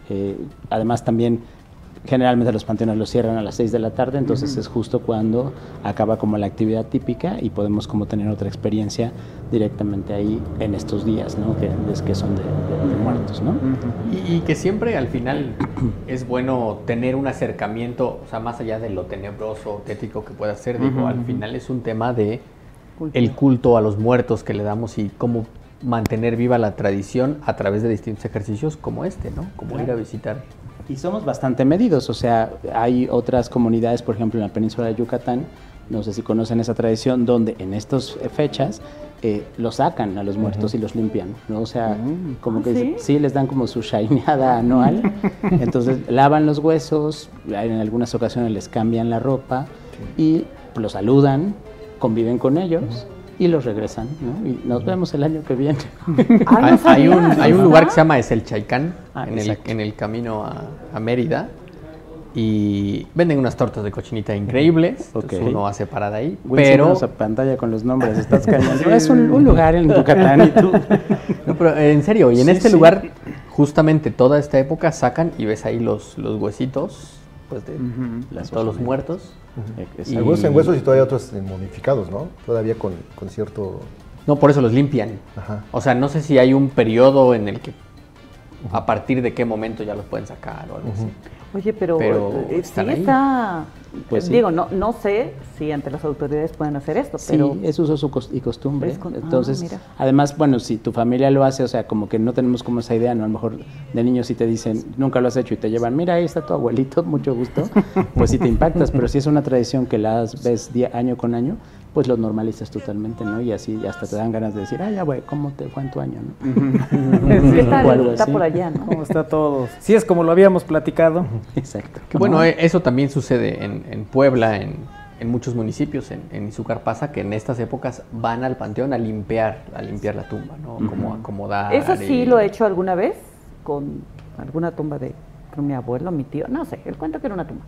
eh, además también generalmente los panteones los cierran a las 6 de la tarde, entonces es justo cuando acaba como la actividad típica y podemos como tener otra experiencia directamente ahí en estos días, ¿no? Que, es que son de, de- de muertos, ¿no? Y, y que siempre al final es bueno tener un acercamiento, o sea, más allá de lo tenebroso, tétrico que pueda ser, digo, al final es un tema de el culto a los muertos que le damos y cómo mantener viva la tradición a través de distintos ejercicios como este, ¿no? Como ir a visitar. Y somos bastante medidos, o sea, hay otras comunidades, por ejemplo, en la península de Yucatán, no sé si conocen esa tradición, donde en estas fechas eh, los sacan a los muertos y los limpian, ¿no? O sea, como ¿Ah, que sí? sí les dan como su shineada anual, entonces lavan los huesos, en algunas ocasiones les cambian la ropa y los saludan, conviven con ellos y los regresan, ¿no? Y nos vemos el año que viene. hay, hay un, hay un lugar que se llama Es el Chaicán, Ah, en, el, en el camino a, a Mérida. y venden unas tortas de cochinita increíbles. entonces Ok. uno hace parada ahí. Wilson, pero a pantalla con los nombres, estás. Es un, un lugar en Yucatán y tú. No, pero en serio, y en Sí, este sí. lugar, justamente toda esta época sacan y ves ahí los, los huesitos pues, de, Ujú. de todos los muertos. Y- Algunos en huesos y todavía otros en momificados, ¿no? Todavía con, con cierto... No, por eso los limpian. Ajá. O sea, no sé si hay un periodo en el que a partir de qué momento ya los pueden sacar o algo así. Oye, pero, Pero eh, sí ahí. está... Pues sí. Digo, no, no sé si ante las autoridades pueden hacer esto, Sí, pero... es uso y costumbre. Con- ah, Entonces, mira. además, bueno, si tu familia lo hace, o sea, como que no tenemos como esa idea, ¿no? A lo mejor de niños si te dicen, nunca lo has hecho y te llevan, mira, ahí está tu abuelito, mucho gusto, pues sí te impactas, pero si es una tradición que la ves día, año con año, pues lo normalizas totalmente, ¿no? Y así hasta te dan ganas de decir, ay, ya, güey, ¿cómo te fue en tu año, no? Está así. por allá, ¿no? ¿Cómo está todo? Sí, es como lo habíamos platicado. Exacto. Que bueno, eh, eso también sucede en, en Puebla, en, en muchos municipios, en, en Izúcar pasa que en estas épocas van al panteón a limpiar, a limpiar la tumba, ¿no? Como acomodar. Eso sí y- lo he hecho alguna vez con alguna tumba de mi abuelo, mi tío, no sé, él cuenta que era una tumba.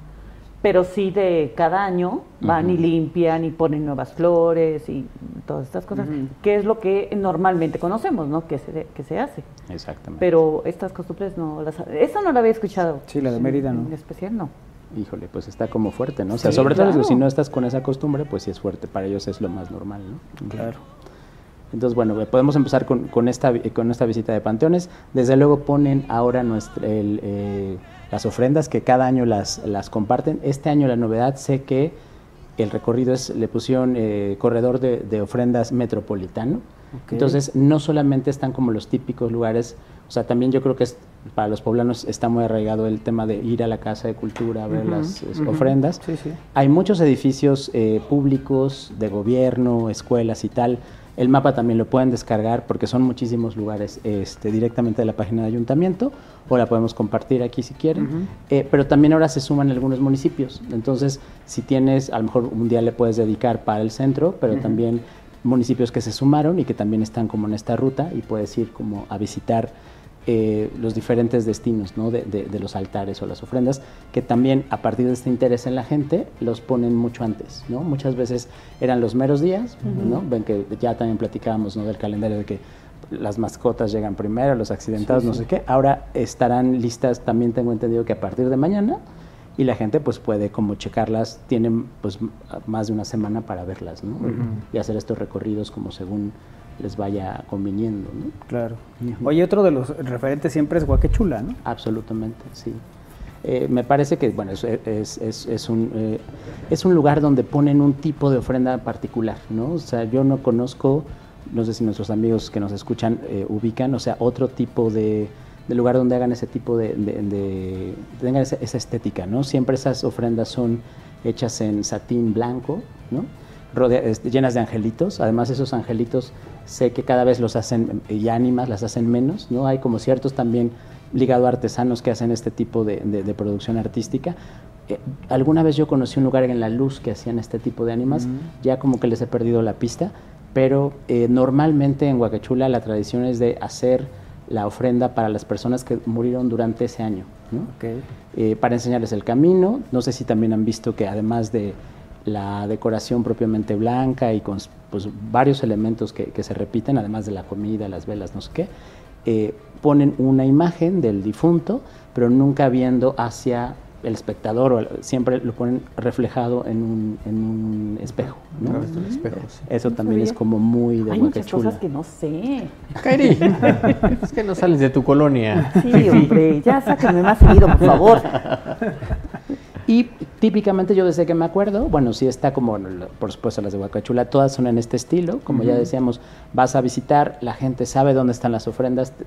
Pero sí de cada año van y limpian y ponen nuevas flores y todas estas cosas, que es lo que normalmente conocemos, ¿no? Que se, que se hace. Exactamente. Pero estas costumbres no las... Eso no lo había escuchado. Sí, la de Mérida, ¿no? En especial no. Híjole, pues está como fuerte, ¿no? O sea, Sí, sobre todo si no estás con esa costumbre, pues sí es fuerte. Para ellos es lo más normal, ¿no? Claro. Entonces, bueno, eh, podemos empezar con, con esta, con esta visita de panteones. Desde luego ponen ahora nuestra, el, eh, las ofrendas que cada año las, las comparten. Este año la novedad, sé que el recorrido es, le pusieron eh, corredor de, de ofrendas metropolitano. Entonces, no solamente están como los típicos lugares, o sea, también yo creo que es, para los poblanos está muy arraigado el tema de ir a la casa de cultura, ver Ujú, las es, ofrendas. Sí, sí. Hay muchos edificios eh, públicos, de gobierno, escuelas y tal. El mapa también lo pueden descargar porque son muchísimos lugares este, directamente de la página de ayuntamiento o la podemos compartir aquí si quieren. Eh, pero también ahora se suman algunos municipios. Entonces, si tienes, a lo mejor un día le puedes dedicar para el centro, pero también municipios que se sumaron y que también están como en esta ruta y puedes ir como a visitar eh, los diferentes destinos ¿no? de, de- de los altares o las ofrendas, que también a partir de este interés en la gente los ponen mucho antes. ¿no? Muchas veces eran los meros días, ¿no? ven que ya también platicábamos ¿no? del calendario de que las mascotas llegan primero, los accidentados, Sí, no sí. sé qué. Ahora estarán listas, también tengo entendido que a partir de mañana, y la gente pues puede como checarlas, tienen pues más de una semana para verlas, ¿no? Ujú. Y hacer estos recorridos como según les vaya conviniendo, ¿no? Claro. Oye, otro de los referentes siempre es Guaquechula, ¿no? Absolutamente, sí. Eh, me parece que bueno, es, es, es- es un, eh, es un lugar donde ponen un tipo de ofrenda particular, ¿no? O sea, yo no conozco, no sé si nuestros amigos que nos escuchan eh, ubican, o sea, otro tipo de, de lugar donde hagan ese tipo de, de- de- tengan esa, esa estética, ¿no? Siempre esas ofrendas son hechas en satín blanco, ¿no? Rodea- este, llenas de angelitos. Además, esos angelitos sé que cada vez los hacen, y ánimas las hacen menos, ¿no? Hay como ciertos también ligado a artesanos que hacen este tipo de, de- de producción artística. Eh, alguna vez yo conocí un lugar en La Luz que hacían este tipo de ánimas, ya como que les he perdido la pista, pero eh, normalmente en Huacachula la tradición es de hacer la ofrenda para las personas que murieron durante ese año, ¿no? Eh, para enseñarles el camino. No sé si también han visto que además de la decoración propiamente blanca y con pues, varios elementos que, que se repiten, además de la comida, las velas, no sé qué, eh, ponen una imagen del difunto, pero nunca viendo hacia el espectador, o el- siempre lo ponen reflejado en un, en un espejo. ¿no? A través de un espejo, sí. Eso No también es como muy de Hay muchas cosas que no sé. Kairi, es que no sales de tu colonia. Sí, hombre, ya sáquenme más seguido, por favor. Y típicamente yo desde que me acuerdo, bueno, sí está como, por supuesto las de Huacachula, todas son en este estilo, como ya decíamos, vas a visitar, la gente sabe dónde están las ofrendas, te,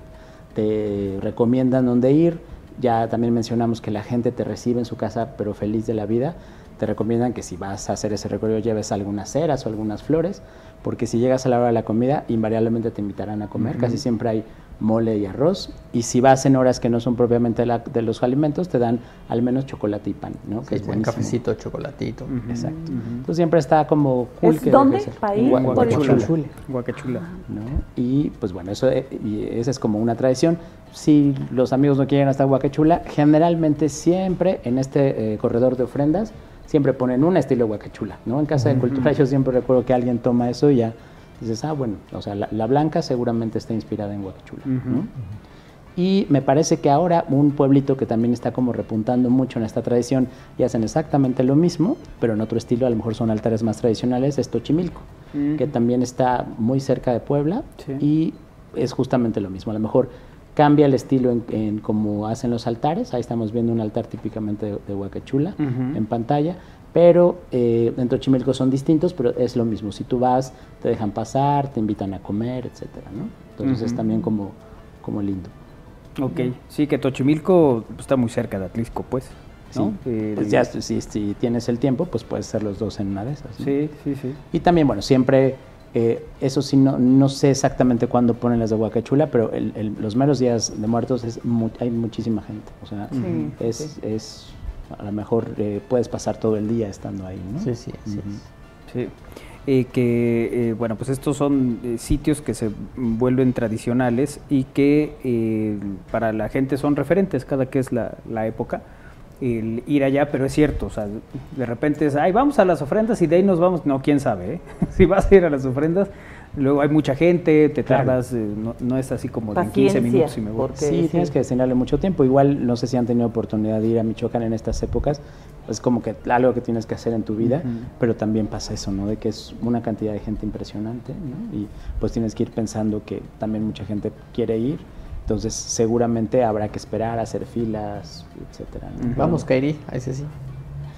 te recomiendan dónde ir, ya también mencionamos que la gente te recibe en su casa, pero feliz de la vida, te recomiendan que si vas a hacer ese recorrido lleves algunas ceras o algunas flores, porque si llegas a la hora de la comida, invariablemente te invitarán a comer, casi siempre hay mole y arroz. Y si vas en horas que no son propiamente la- de los alimentos, te dan al menos chocolate y pan, ¿no? Sí, que es buenísimo. cafecito, chocolatito. Exacto. Entonces siempre está como cool ¿Es que dónde? ¿País? Guacachula. Guacachula. ¿no? Y pues bueno, eso eh, y esa es como una tradición. Si los amigos no quieren hasta Huacachula, generalmente siempre en este eh, corredor de ofrendas siempre ponen un estilo Huacachula, ¿no? En Casa de Cultura yo siempre recuerdo que alguien toma eso y ya dices, ah, bueno, o sea, la, la blanca seguramente está inspirada en Huacachula, ¿no? Y me parece que ahora un pueblito que también está como repuntando mucho en esta tradición y hacen exactamente lo mismo, pero en otro estilo, a lo mejor son altares más tradicionales, es Tochimilco, Mm. que también está muy cerca de Puebla Sí. y es justamente lo mismo. A lo mejor cambia el estilo en, en cómo hacen los altares, ahí estamos viendo un altar típicamente de, de Huacachula en pantalla, pero eh, en Tochimilco son distintos, pero es lo mismo. Si tú vas, te dejan pasar, te invitan a comer, etcétera, ¿no? Entonces es también como, como lindo. Ok, sí, que Tochimilco está muy cerca de Atlisco, pues. ¿no? Sí. Eh, Pues ya, si, si tienes el tiempo, pues puedes hacer los dos en una de esas. ¿no? Sí, sí, sí. Y también, bueno, siempre, eh, eso sí, no, no sé exactamente cuándo ponen las de Huacachula, pero el- el- los meros días de muertos es mu- hay muchísima gente. O sea, Sí, es, sí. es, a lo mejor eh, puedes pasar todo el día estando ahí, ¿no? Sí, sí, así Ujú. es. Sí. Eh, que, eh, bueno, pues estos son eh, sitios que se vuelven tradicionales y que eh, para la gente son referentes cada que es la, la época. El ir allá, pero es cierto, o sea, de repente es, ay, vamos a las ofrendas y de ahí nos vamos. No, quién sabe, ¿eh? Si vas a ir a las ofrendas, luego hay mucha gente, te Claro. tardas, eh, no, no es así como de 15 Paciencia, minutos y me voy. Sí, sí. tienes que destinarle mucho tiempo. Igual, no sé si han tenido oportunidad de ir a Michoacán en estas épocas. Es como que algo que tienes que hacer en tu vida, pero también pasa eso, ¿no? De que es una cantidad de gente impresionante, ¿no? Y pues tienes que ir pensando que también mucha gente quiere ir. Entonces, seguramente habrá que esperar, hacer filas, etcétera. Vamos, Kairi, a ese sí.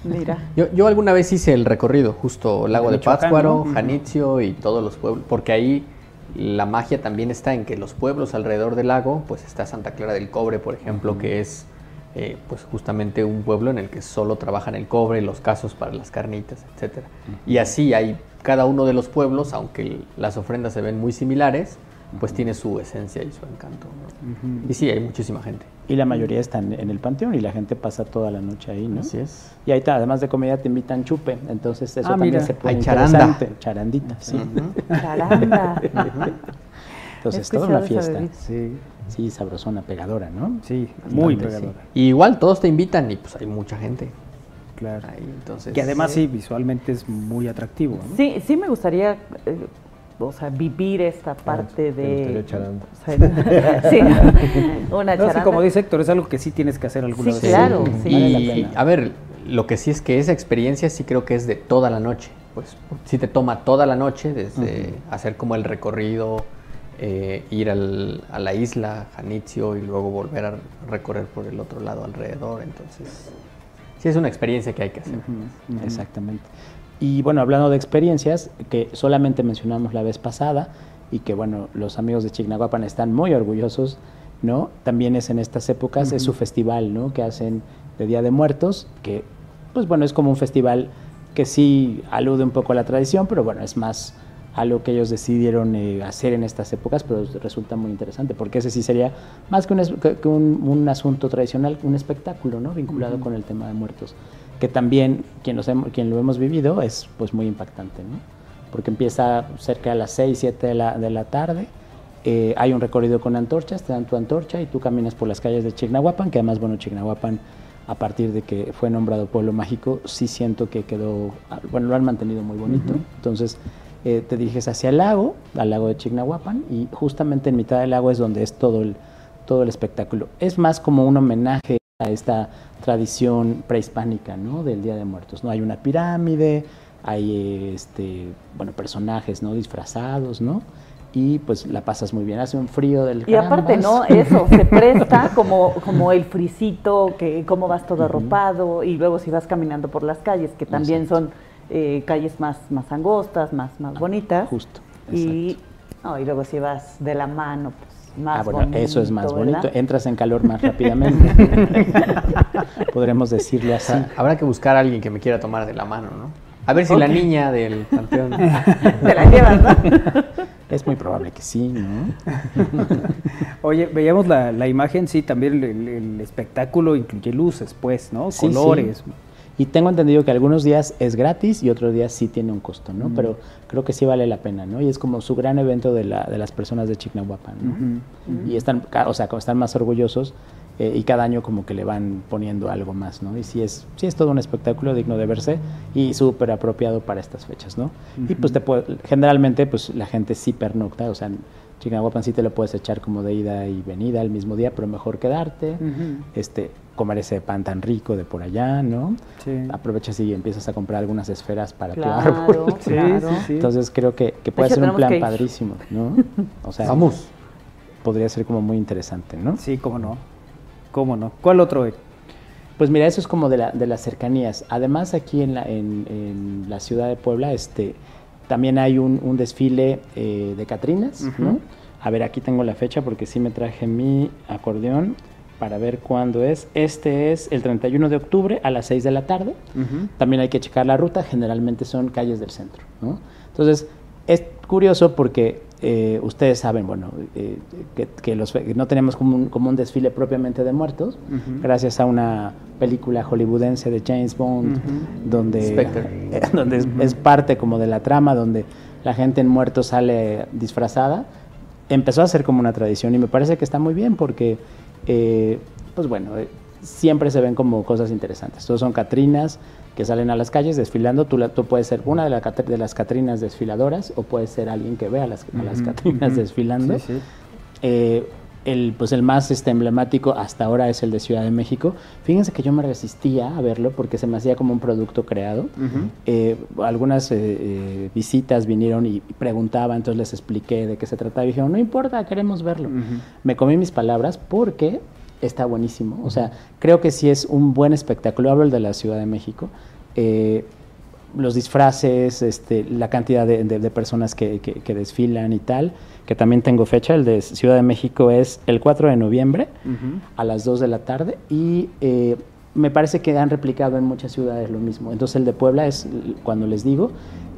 Mira. Yo, yo alguna vez hice el recorrido, justo Lago de Pátzcuaro, ¿no? Janitzio y todos los pueblos, porque ahí la magia también está en que los pueblos alrededor del lago, pues está Santa Clara del Cobre, por ejemplo, que es eh, pues justamente un pueblo en el que solo trabajan el cobre, los casos para las carnitas, etcétera. Y así hay cada uno de los pueblos, aunque las ofrendas se ven muy similares, pues tiene su esencia y su encanto. ¿no? Y sí, hay muchísima gente. Y la mayoría están en el panteón y la gente pasa toda la noche ahí, ¿no? Así es. Y ahí está, además de comida te invitan chupe, entonces eso Ah, también mira. se pone Hay charanda. interesante. Charandita, sí. Caramba. Entonces, He toda una fiesta. Sí, Sí, sabrosona, pegadora, ¿no? sí, muy Bastante, pegadora. Y igual todos te invitan y pues hay mucha gente. Claro. Ahí, entonces, Que además sí, visualmente es muy atractivo. ¿no? Sí, sí me gustaría, eh, o sea, vivir esta Ah, parte te de... charanda. o sea, sí, una No, sí, charanda. como dice Héctor, es algo que sí tienes que hacer alguna Sí, vez. claro, sí. Vale la Y pena. a ver, lo que sí es que esa experiencia sí creo que es de toda la noche. Pues sí te toma toda la noche desde hacer como el recorrido, eh, ir al- a la isla, Janitzio, y luego volver a recorrer por el otro lado alrededor. Entonces, sí es una experiencia que hay que hacer. Exactamente. Y bueno, hablando de experiencias, que solamente mencionamos la vez pasada y que bueno, los amigos de Chignahuapan están muy orgullosos, ¿no? También es en estas épocas, es su festival, ¿no? Que hacen de Día de Muertos, que pues bueno, es como un festival que sí alude un poco a la tradición, pero bueno, es más algo que ellos decidieron eh, hacer en estas épocas, pero resulta muy interesante, porque ese sí sería más que un, que- un asunto tradicional, un espectáculo, ¿no? Vinculado con el tema de muertos, que también quien, los hem- quien lo hemos vivido es pues muy impactante, ¿no? Porque empieza cerca de las 6, 7 de la, de la tarde, eh, hay un recorrido con antorchas, te dan tu antorcha y tú caminas por las calles de Chignahuapan, que además, bueno, Chignahuapan, a partir de que fue nombrado pueblo mágico, sí siento que quedó, ah, bueno, lo han mantenido muy bonito. Entonces, eh, te diriges hacia el lago, al lago de Chignahuapan, y justamente en mitad del lago es donde es todo el, todo el espectáculo. Es más como un homenaje a esta tradición prehispánica, ¿no? Del Día de Muertos, ¿no? Hay una pirámide, hay, este, bueno, personajes, ¿no? Disfrazados, ¿no? Y pues la pasas muy bien, hace un frío del Y aparte, ¿no? Eso, se presta como, como el frisito, que cómo vas todo arropado, y luego si vas caminando por las calles, que también son eh, calles más, más angostas, más, más bonitas. Justo, Y, no, y luego si vas de la mano, pues más Ah, bueno, bonito. eso es más bonito. Entras en calor más rápidamente. Podremos decirlo O así. sea, habrá que buscar a alguien que me quiera tomar de la mano, ¿no? A ver si la niña del panteón. Te la llevas, ¿no? Es muy probable que sí, ¿no? Oye, veíamos la, la imagen, sí, también el, el espectáculo incluye luces, pues, ¿no? Sí, Colores. sí. Y tengo entendido que algunos días es gratis y otros días sí tiene un costo, ¿no? Pero creo que sí vale la pena, ¿no? Y es como su gran evento de, la, de las personas de Chignahuapan, ¿no? Y están, o sea, como están más orgullosos eh, y cada año como que le van poniendo algo más, ¿no? Y sí es, sí es todo un espectáculo digno de verse y súper apropiado para estas fechas, ¿no? Y pues te puede, generalmente pues la gente sí pernocta, o sea, Chignahuapan sí te lo puedes echar como de ida y venida el mismo día, pero mejor quedarte, este, comer ese pan tan rico de por allá, ¿no? Sí. Aprovechas y empiezas a comprar algunas esferas para Claro, tu árbol. Sí, claro. sí, sí. Entonces creo que, que puede ya ser un plan padrísimo, ¿no? O sea, Vamos. podría ser como muy interesante, ¿no? Sí, cómo no. ¿Cómo no? ¿Cuál otro? Pues mira, eso es como de, la, de las cercanías. Además, aquí en la, en, en la ciudad de Puebla, este, también hay un, un desfile eh, de Catrinas. ¿no? A ver, aquí tengo la fecha porque sí me traje mi acordeón para ver cuándo es. Este es el 31 de octubre a las 6 de la tarde. Ujú. También hay que checar la ruta, generalmente son calles del centro. ¿no? Entonces, es curioso porque eh, ustedes saben, bueno, eh, que, que los, que no tenemos como un, como un desfile propiamente de muertos, Ujú. gracias a una película hollywoodense de James Bond, Ujú. donde, Spectre. eh, donde es, es parte como de la trama, donde la gente en muertos sale disfrazada. Empezó a ser como una tradición y me parece que está muy bien porque, eh, pues bueno, eh, siempre se ven como cosas interesantes. Todos son Catrinas que salen a las calles desfilando. Tú, la- tú puedes ser una de, la de las Catrinas desfiladoras o puedes ser alguien que vea a las, a las Catrinas desfilando. Sí, sí. Eh, el, pues el más este, emblemático hasta ahora es el de Ciudad de México. Fíjense que yo me resistía a verlo porque se me hacía como un producto creado. Eh, algunas eh, eh, visitas vinieron y preguntaban, entonces les expliqué de qué se trataba y dijeron, no importa, queremos verlo. Me comí mis palabras porque está buenísimo. O sea, creo que sí es un buen espectáculo. Hablo el de la Ciudad de México. Los disfraces, este, la cantidad de, de- de personas que, que- que desfilan y tal, que también tengo fecha, el de Ciudad de México es el 4 de noviembre Ujú. a las 2 de la tarde y eh, me parece que han replicado en muchas ciudades lo mismo. Entonces el de Puebla es cuando les digo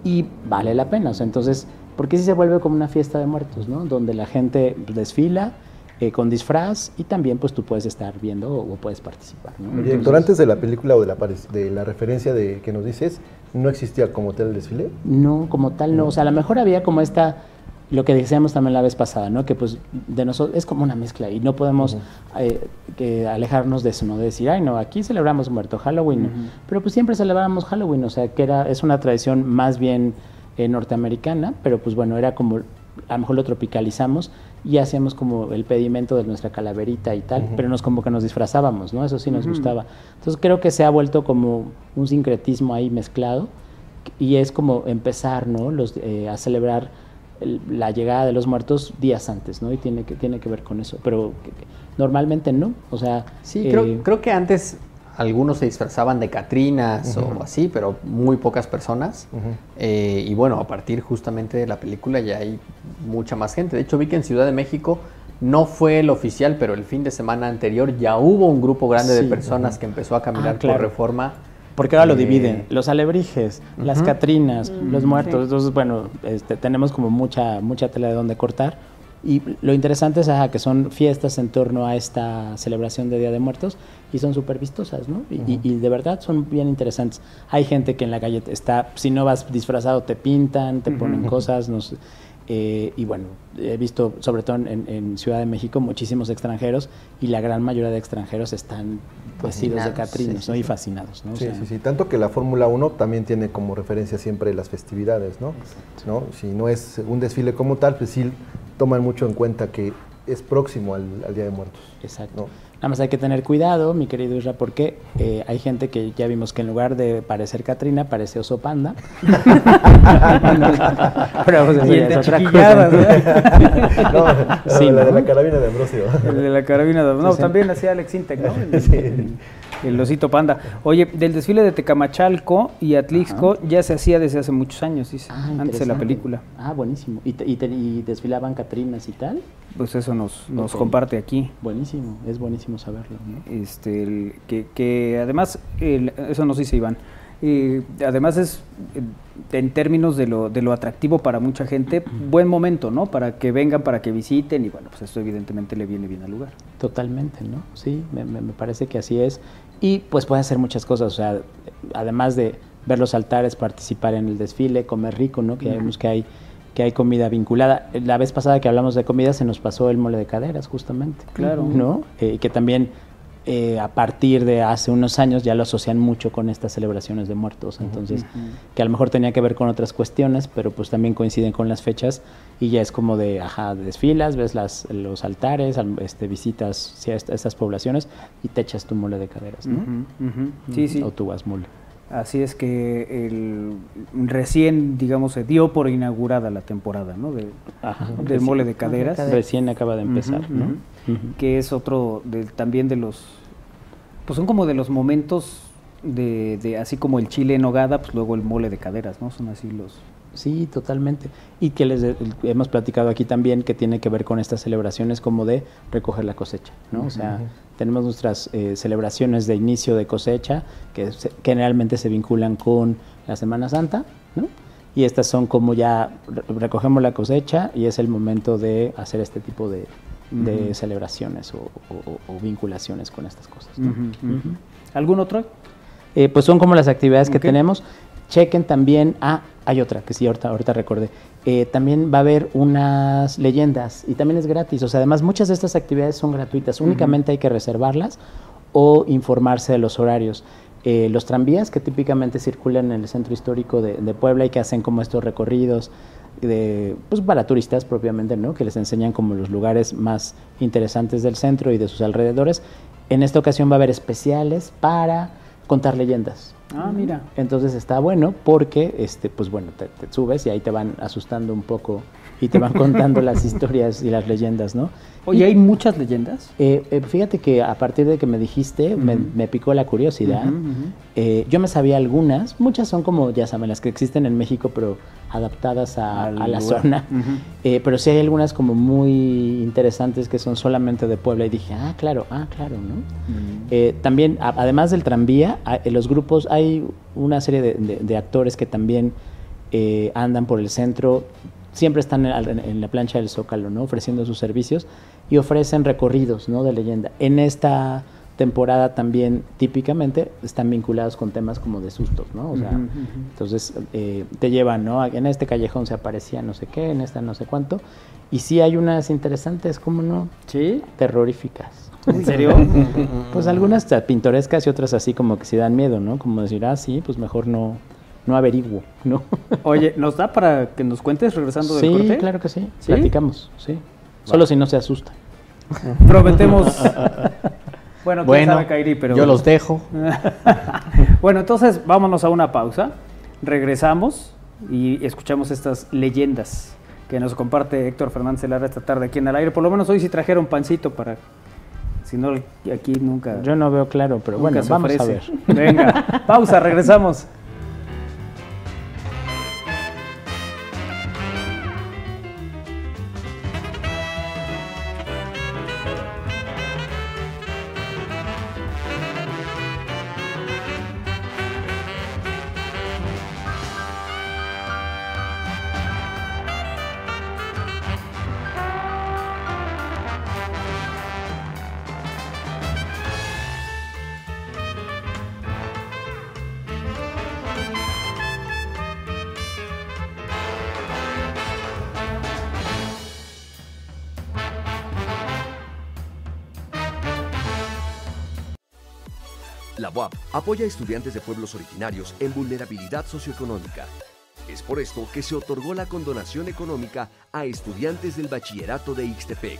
y vale la pena. O sea, entonces, porque si se vuelve como una fiesta de muertos, ¿no? Donde la gente desfila eh, con disfraz y también pues tú puedes estar viendo o, o puedes participar, ¿no? Héctor, antes de la película o de la, de la referencia de que nos dices, ¿no existía como tal el desfile? No, como tal no. O sea, a lo mejor había como esta, lo que decíamos también la vez pasada, ¿no? Que pues de nosotros es como una mezcla y no podemos eh, que alejarnos de eso, ¿no? De decir, ay, no, aquí celebramos muerto Halloween, pero pues siempre celebramos Halloween, o sea, que era, es una tradición más bien eh, norteamericana, pero pues bueno, era como, a lo mejor lo tropicalizamos y hacíamos como el pedimento de nuestra calaverita y tal, pero nos como que nos disfrazábamos, ¿no? Eso sí nos gustaba. Entonces creo que se ha vuelto como un sincretismo ahí mezclado y es como empezar, ¿no? Los, eh, a celebrar el- la llegada de los muertos días antes, ¿no? Y tiene que, tiene que ver con eso, pero que- que normalmente no, o sea... Sí, eh, creo, creo que antes algunos se disfrazaban de Catrinas o así, pero muy pocas personas. Eh, y bueno, a partir justamente de la película ya hay mucha más gente. De hecho, vi que en Ciudad de México no fue el oficial, pero el fin de semana anterior ya hubo un grupo grande Sí. de personas que empezó a caminar Ah, claro. por reforma. Porque ahora lo Eh, dividen, los alebrijes, las catrinas, los muertos. sí. Entonces, bueno, este, tenemos como mucha, mucha tela de donde cortar. Y lo interesante es ajá, que son fiestas en torno a esta celebración de Día de Muertos y son súper vistosas, ¿no? Y, y- y de verdad son bien interesantes. Hay gente que en la calle está, si no vas disfrazado, te pintan, te ponen cosas, no sé. Eh, y bueno, he visto, sobre todo en, en Ciudad de México, muchísimos extranjeros y la gran mayoría de extranjeros están vestidos de catrinos sí, ¿no? sí, y fascinados. ¿no? O Sí, sea, sí, sí. Tanto que la Fórmula 1 también tiene como referencia siempre las festividades, ¿no? ¿no? Si no es un desfile como tal, pues sí toman mucho en cuenta que es próximo al, al Día de Muertos. Exacto. ¿no? Nada más hay que tener cuidado, mi querido Isra, porque eh, hay gente que ya vimos que en lugar de parecer Catrina, parece oso panda. Pero pues, eso ya es otra cosa. No, Sí, la de ¿no? la carabina de Ambrosio. El de la carabina. de- No, Sí, sí. también hacía Alex Intec, ¿no? El, el osito panda. Oye, del desfile de Tecamachalco y Atlixco ya se hacía desde hace muchos años, dice, Ah, antes de la película. Ah, buenísimo. ¿Y, y, y desfilaban Catrinas y tal? Pues eso nos, nos comparte aquí. Buenísimo, es buenísimo saberlo. ¿no? Este, el- que, que además, el- eso nos dice Iván, Y además es, eh, en términos de lo, de lo atractivo para mucha gente, buen momento, ¿no? Para que vengan, para que visiten y bueno, pues esto evidentemente le viene bien al lugar. Totalmente, ¿no? Sí, me- me parece que así es. Y pues pueden hacer muchas cosas, o sea, además de ver los altares, participar en el desfile, comer rico, ¿no? Que vemos que hay, que hay comida vinculada. La vez pasada que hablamos de comida se nos pasó el mole de caderas, justamente. Claro. ¿No? Eh, que también eh, a partir de hace unos años ya lo asocian mucho con estas celebraciones de muertos. Entonces, Ujú. que a lo mejor tenía que ver con otras cuestiones, pero pues también coinciden con las fechas y ya es como de, ajá, desfilas, ves las, los altares, al- este, visitas sí, a est- estas poblaciones y te echas tu mole de caderas, ¿no? Ujú, ujú. Sí, sí. O tu guasmole. Así es que el, recién, digamos, se dio por inaugurada la temporada, ¿no? De, Ajá, del recién- mole de caderas. Recién acaba de empezar, ¿no? Que es otro de, también de los, pues son como de los momentos de, de así como el chile en nogada, pues luego el mole de caderas, ¿no? Son así los... Sí, totalmente. Y que les hemos platicado aquí también que tiene que ver con estas celebraciones como de recoger la cosecha, ¿no? O sea, tenemos nuestras eh, celebraciones de inicio de cosecha que se- generalmente se vinculan con la Semana Santa, ¿no? Y estas son como ya re- recogemos la cosecha y es el momento de hacer este tipo de, de Ujú. celebraciones o, o- o vinculaciones con estas cosas. ¿no? Ujú, ujú. Ujú. ¿Algún otro? Eh, pues son como las actividades que Ok. tenemos. Chequen también, ah, hay otra que sí, ahorita, ahorita recordé. Eh, también va a haber unas leyendas y también es gratis. O sea, además muchas de estas actividades son gratuitas. Únicamente hay que reservarlas o informarse de los horarios. Eh, los tranvías que típicamente circulan en el centro histórico de, de Puebla y que hacen como estos recorridos de, pues para turistas propiamente, ¿no? Que les enseñan como los lugares más interesantes del centro y de sus alrededores. En esta ocasión va a haber especiales para contar leyendas. Ah, mira. Entonces está bueno porque, este, pues bueno, te, te subes y ahí te van asustando un poco y te van contando las historias y las leyendas, ¿no? Oye, ¿hay muchas leyendas? Eh, eh, fíjate que a partir de que me dijiste, me, picó la curiosidad. Eh, yo me sabía algunas, muchas son como, ya saben, las que existen en México, pero adaptadas a, la zona. Pero sí hay algunas como muy interesantes que son solamente de Puebla y dije, ah, claro, ah, claro, ¿no? Mm. También, a- además del tranvía, a- en los grupos hay una serie de, de- de actores que también andan por el centro, siempre están en, en- la plancha del Zócalo, ¿no? Ofreciendo sus servicios y ofrecen recorridos, ¿no? De leyenda. En esta temporada también, típicamente, están vinculados con temas como de sustos, ¿no? O sea, entonces eh, te llevan, ¿no? En este callejón se aparecía no sé qué, en esta no sé cuánto. Y sí hay unas interesantes, ¿cómo no? Sí. Terroríficas. ¿En serio? Pues algunas pintorescas y otras así como que sí dan miedo, ¿no? Como decir, ah, sí, pues mejor no, no averiguo, ¿no? Oye, ¿nos da para que nos cuentes regresando del Sí, corte? claro que sí. ¿Sí? Platicamos, sí. Solo si no se asusta. Prometemos. Bueno, quién Bueno, sabe, Kairi, pero... yo los dejo. bueno, entonces vámonos a una pausa. Regresamos y escuchamos estas leyendas que nos comparte Héctor Fernández Lara esta tarde aquí en el aire. Por lo menos hoy sí trajeron pancito para... Si no, aquí nunca... Yo no veo claro, pero nunca bueno, se vamos a ver. Venga, pausa, regresamos. Apoya a estudiantes de pueblos originarios en vulnerabilidad socioeconómica. Es por esto que se otorgó la condonación económica a estudiantes del bachillerato de Ixtepec,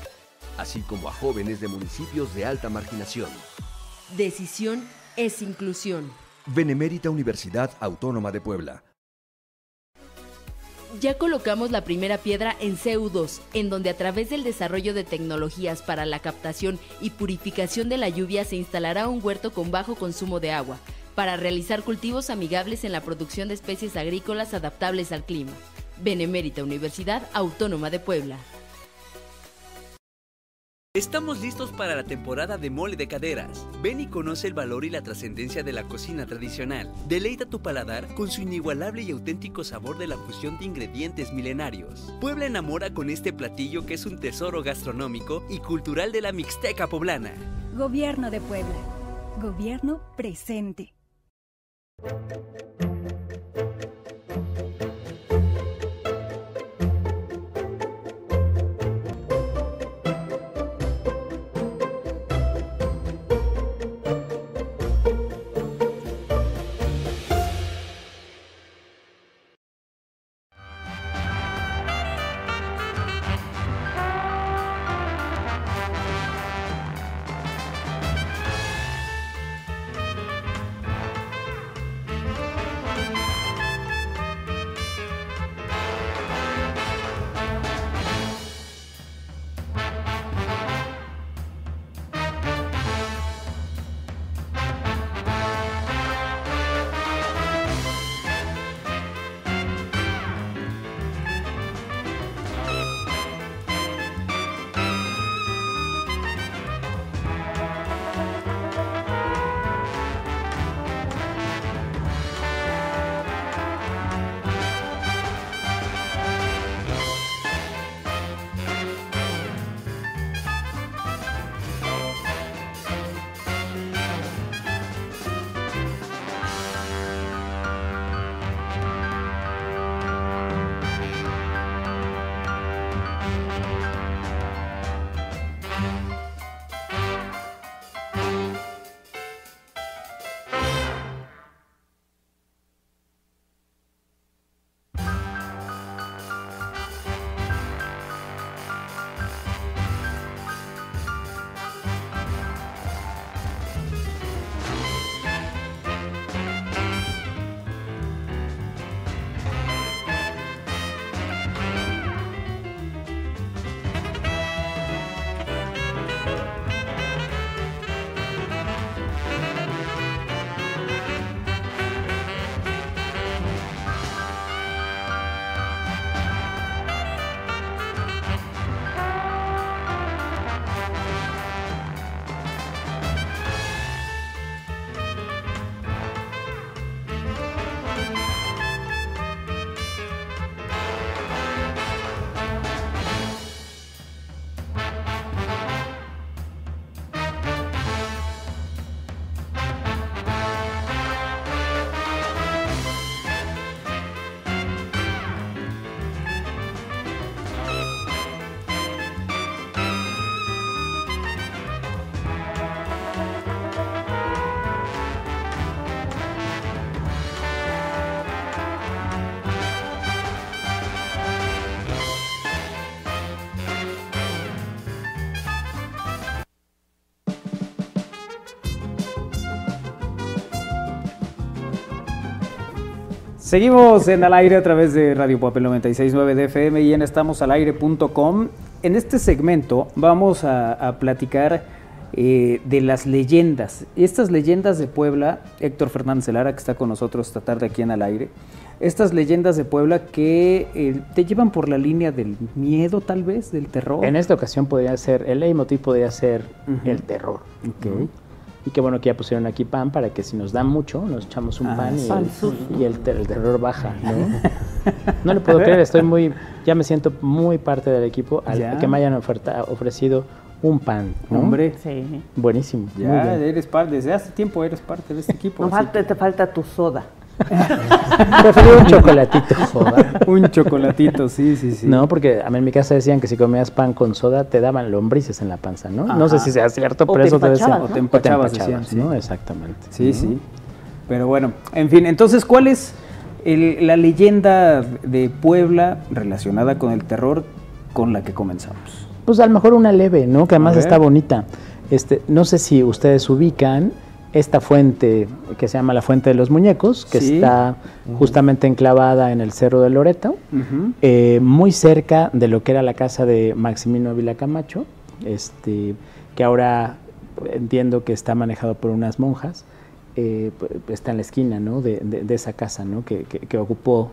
así como a jóvenes de municipios de alta marginación. Decisión es inclusión. Benemérita Universidad Autónoma de Puebla. Ya colocamos la primera piedra en CU2, en donde a través del desarrollo de tecnologías para la captación y purificación de la lluvia se instalará un huerto con bajo consumo de agua, para realizar cultivos amigables en la producción de especies agrícolas adaptables al clima. Benemérita Universidad Autónoma de Puebla. Estamos listos para la temporada de mole de caderas. Ven y conoce el valor y la trascendencia de la cocina tradicional. Deleita tu paladar con su inigualable y auténtico sabor de la fusión de ingredientes milenarios. Puebla enamora con este platillo que es un tesoro gastronómico y cultural de la Mixteca poblana. Gobierno de Puebla. Gobierno presente. Seguimos en al aire a través de Radio Papel 96.9 de FM y en estamosalaire.com. En este segmento vamos a, a platicar eh, de las leyendas. Estas leyendas de Puebla, Héctor Fernández Lara, que está con nosotros esta tarde aquí en al aire, estas leyendas de Puebla que eh, te llevan por la línea del miedo tal vez, del terror. En esta ocasión podría ser, el leitmotiv podría ser el terror. Ok. ¿no? Y qué bueno que ya pusieron aquí pan para que si nos da mucho, nos echamos un Ah, pan y, el, ter- el terror baja, ¿no? No le puedo creer, estoy muy, ya me siento muy parte del equipo al Ya. que me hayan oferta, ofrecido un pan, ¿no? Hombre, Sí. Buenísimo. muy ya bien. eres parte, desde hace tiempo eres parte de este equipo. No te falta tu soda. Preferí un chocolatito. un chocolatito, sí, sí, sí. No, porque a mí en mi casa decían que si comías pan con soda te daban lombrices en la panza, ¿no? No sé si sea cierto, pero eso te decían. O te empachabas, decían, sí. ¿no? Exactamente. Sí, ¿no? sí. Pero bueno, en fin, entonces, ¿cuál es el- la leyenda de Puebla relacionada con el terror con la que comenzamos? Pues a lo mejor una leve, ¿no? Que además está bonita. Este, no sé si ustedes ubican esta fuente que se llama la Fuente de los Muñecos, que Sí. está justamente enclavada en el Cerro de Loreto, eh, muy cerca de lo que era la casa de Maximino Ávila Camacho, este, que ahora entiendo que está manejado por unas monjas, eh, pu- está en la esquina ¿no? de, de- de esa casa ¿no? que, que- que ocupó,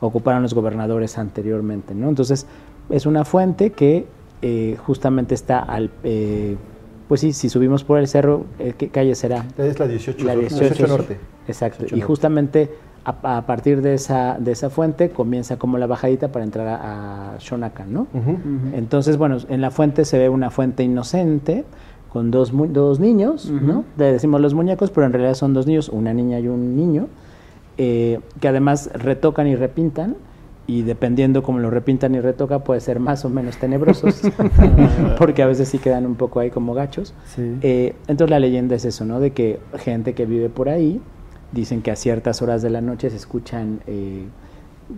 ocuparon los gobernadores anteriormente. ¿no? Entonces, es una fuente que eh, justamente está al... eh, pues sí, si subimos por el cerro, eh, ¿qué calle será? Es la 18, La sur- 18, norte. Exacto. 18 y norte. justamente a, a partir de esa, de esa fuente comienza como la bajadita para entrar a, a Shonakan, ¿no? Entonces, bueno, en la fuente se ve una fuente inocente con dos, dos niños, ¿no? Le decimos los muñecos, pero en realidad son dos niños, una niña y un niño, eh, que además retocan y repintan. Y dependiendo cómo lo repintan y retoca, puede ser más o menos tenebrosos, porque a veces sí quedan un poco ahí como gachos. Eh, entonces la leyenda es eso, ¿no? De que gente que vive por ahí dicen que a ciertas horas de la noche se escuchan eh,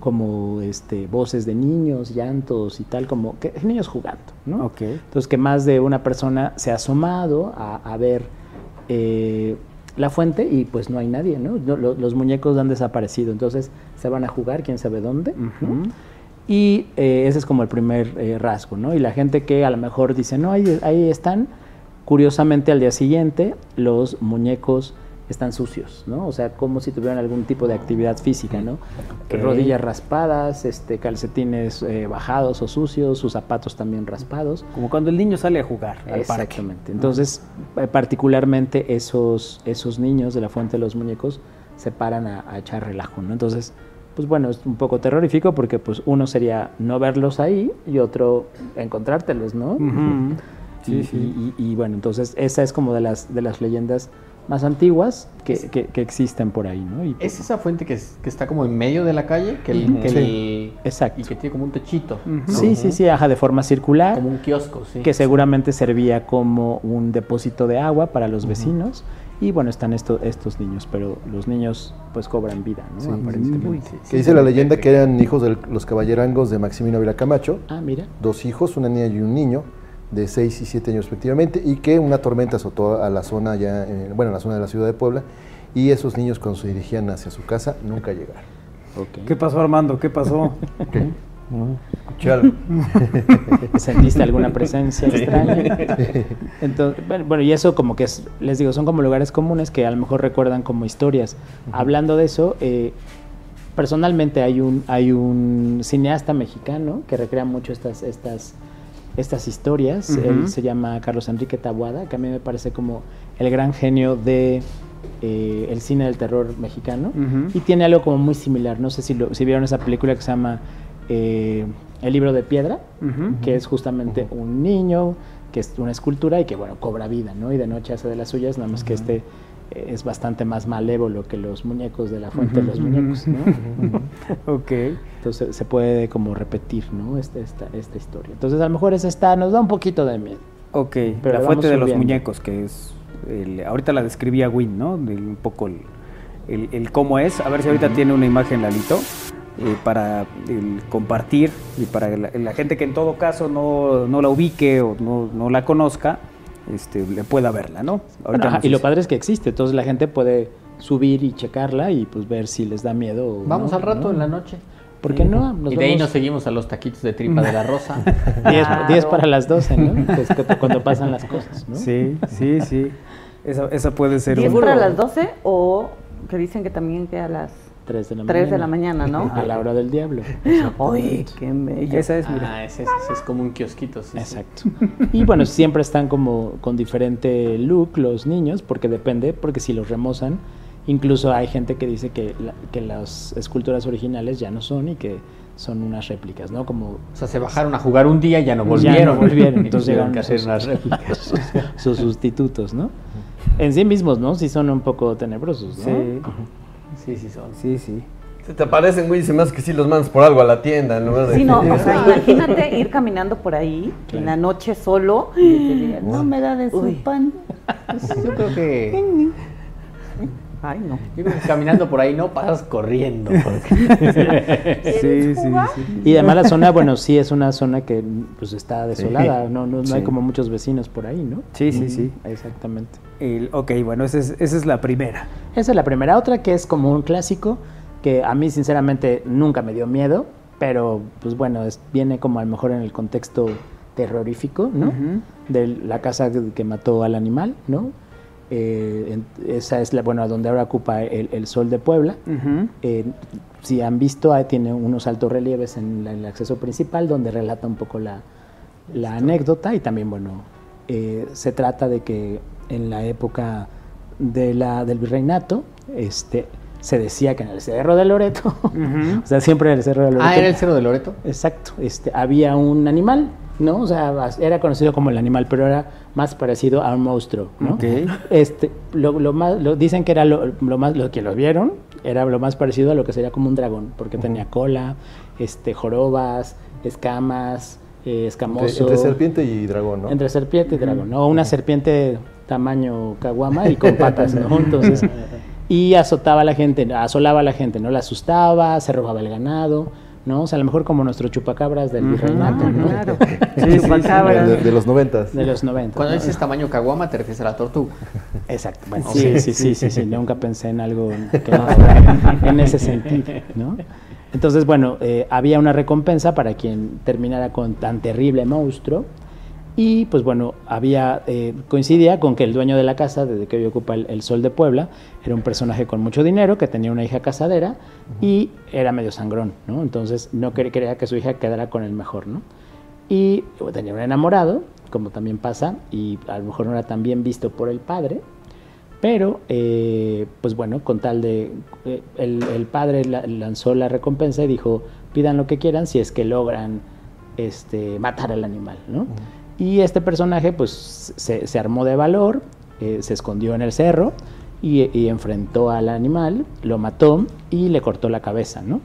como este voces de niños, llantos y tal, como que niños jugando, ¿no? Ok. Entonces que más de una persona se ha asomado a, a ver eh, la fuente y pues no hay nadie, ¿no? No, lo- los muñecos han desaparecido, entonces se van a jugar quién sabe dónde, ¿no? Y eh, ese es como el primer eh, rasgo, ¿no? Y la gente que a lo mejor dice, no, ahí, ahí están, curiosamente al día siguiente los muñecos están sucios, ¿no? O sea, como si tuvieran algún tipo de actividad física, ¿no? Rodillas raspadas, este, calcetines eh, bajados o sucios, sus zapatos también raspados. Como cuando el niño sale a jugar al parque. Exactamente. Entonces, eh, particularmente esos, esos niños de la Fuente de los Muñecos se paran a, a echar relajo, ¿no? Entonces, pues bueno, es un poco terrorífico porque pues uno sería no verlos ahí y otro encontrártelos, ¿no? Sí, y, sí. y- y- y bueno, entonces esa es como de las, de las leyendas más antiguas que, que- que existen por ahí, ¿no? Y, ¿Es esa fuente que, es- que está como en medio de la calle? Que el, que Sí. el- Exacto. Y que tiene como un techito. ¿no? Sí, sí, sí, ajá, de forma circular. Como un kiosco, sí. Que seguramente servía como un depósito de agua para los vecinos. Y bueno, están esto- estos niños, pero los niños pues cobran vida, ¿no? Sí. Aparentemente. Que dice la leyenda que eran hijos de los caballerangos de Maximino Viracamacho. Ah, mira. Dos hijos, una niña y un niño, de 6 y 7 años respectivamente, y que una tormenta azotó a la zona ya, eh, bueno, a la zona de la ciudad de Puebla, y esos niños cuando se dirigían hacia su casa nunca llegaron. ¿Qué pasó, Armando? ¿Qué pasó? Escucharon. ¿Sentiste alguna presencia extraña? Entonces, bueno, bueno, y eso como que es, les digo, son como lugares comunes que a lo mejor recuerdan como historias. Hablando de eso, eh, personalmente hay un, hay un cineasta mexicano que recrea mucho estas, estas, estas historias. Él se llama Carlos Enrique Tabuada, que a mí me parece como el gran genio de eh, el cine del terror mexicano. Y tiene algo como muy similar. No sé si, lo- si vieron esa película que se llama eh, El libro de piedra, que es justamente un niño que es una escultura y que, bueno, cobra vida, ¿no? Y de noche hace de las suyas, nada más que este es bastante más malévolo que los muñecos de la fuente de los muñecos, ¿no? ok. Entonces se puede como repetir, ¿no? Este- esta, esta historia. Entonces a lo mejor esa está, nos da un poquito de miedo. Ok, Pero la fuente de los muñecos, que es. el- ahorita la describía Win, ¿no? De un poco el, el- el cómo es. A ver si ahorita tiene una imagen, Lalito, eh, para el compartir y para la, la gente que en todo caso no, no la ubique o no, no la conozca, este, le pueda verla, ¿no? Bueno, ajá, y lo padre es que existe, entonces la gente puede subir y checarla y pues ver si les da miedo. o Vamos no, al rato ¿no? en la noche. ¿Por qué no? Nos y de ahí vemos- nos seguimos a los taquitos de tripa de la rosa. 10 10 para las 12, ¿no? Que es cu- cuando pasan las cosas, ¿no? Sí, sí, sí. Esa, esa puede ser ¿10 un- para las 12 o que dicen que también que a las 3 de la 3 mañana. de la mañana, ¿no? A la hora del diablo. Oye, qué bello. Esa es, mira. Ah, ese, ese- ese es como un kiosquito, sí. sí. Exacto. Y bueno, siempre están como con diferente look los niños, porque depende, porque si los remozan, incluso hay gente que dice que, la- que las esculturas originales ya no son y que son unas réplicas, ¿no? Como O sea, se bajaron a jugar un día y ya no Ya volvieron. no volvieron, entonces tuvieron llegaron que hacer unas réplicas. sus, sus sustitutos, ¿no? En sí mismos, ¿no? Sí son un poco tenebrosos, ¿no? Sí, Sí, sí son. sí, sí. Se te aparecen, güey, y se me hace que sí los mandas por algo a la tienda en lugar de... Sí, no, o sea, imagínate ir caminando por ahí en la noche solo y te digan, no me da de su Uy. pan. Yo creo que. Ay, no. Yo creo que caminando por ahí no pasas corriendo. porque- Sí, sí, sí. Y además la zona, bueno, sí es una zona que pues está desolada, no, no, no hay como muchos vecinos por ahí, ¿no? Sí, sí, sí. Exactamente. El- ok, bueno, esa es, esa es la primera. Esa es la primera. Otra que es como un clásico, que a mí sinceramente nunca me dio miedo, pero pues bueno, es- viene como a lo mejor en el contexto terrorífico, ¿no? De la casa que que mató al animal, ¿no? Eh, esa es la, bueno, donde ahora ocupa el, el Sol de Puebla. Eh, si han visto, ahí tiene unos altos relieves en, la- en el acceso principal donde relata un poco la, la anécdota y también, bueno, eh, se trata de que en la época de la, del virreinato, este, se decía que en el Cerro de Loreto, o sea, siempre en el Cerro de Loreto. Ah, ¿era el Cerro de Loreto? Exacto, este, había un animal, ¿no? O sea, era conocido como el animal, pero era más parecido a un monstruo, ¿no? Este, lo, lo más, lo, dicen que era lo, lo más, lo que lo vieron, era lo más parecido a lo que sería como un dragón, porque tenía cola, este, jorobas, escamas, eh, escamoso. Entre, entre serpiente y dragón, ¿no? Entre serpiente y dragón, ¿no? Una serpiente tamaño caguama y con patas, ¿no? Entonces, y azotaba a la gente, asolaba a la gente, ¿no? La asustaba, se robaba el ganado, ¿no? O sea, a lo mejor como nuestro chupacabras del virreinato, ¿no? Claro. Sí, sí, Chupacabra. de, de los noventas. De los 90. Cuando ¿no? dices tamaño caguama, te refieres a la tortuga. Exacto. Bueno, sí, sí, sí, sí, sí, Nunca pensé en algo que no en ese sentido, ¿no? Entonces, bueno, eh, había una recompensa para quien terminara con tan terrible monstruo. Y pues bueno, había, eh, coincidía con que el dueño de la casa, desde que hoy ocupa el, el Sol de Puebla, era un personaje con mucho dinero, que tenía una hija casadera y era medio sangrón, ¿no? Entonces no quer- quería que su hija quedara con el mejor, ¿no? Y bueno, tenía un enamorado, como también pasa, y a lo mejor no era tan bien visto por el padre, pero, eh, pues bueno, con tal de... eh, el, el padre la- lanzó la recompensa y dijo, pidan lo que quieran si es que logran este, matar al animal, ¿no? Y este personaje, pues, se, se armó de valor, eh, se escondió en el cerro y, y enfrentó al animal, lo mató y le cortó la cabeza, ¿no?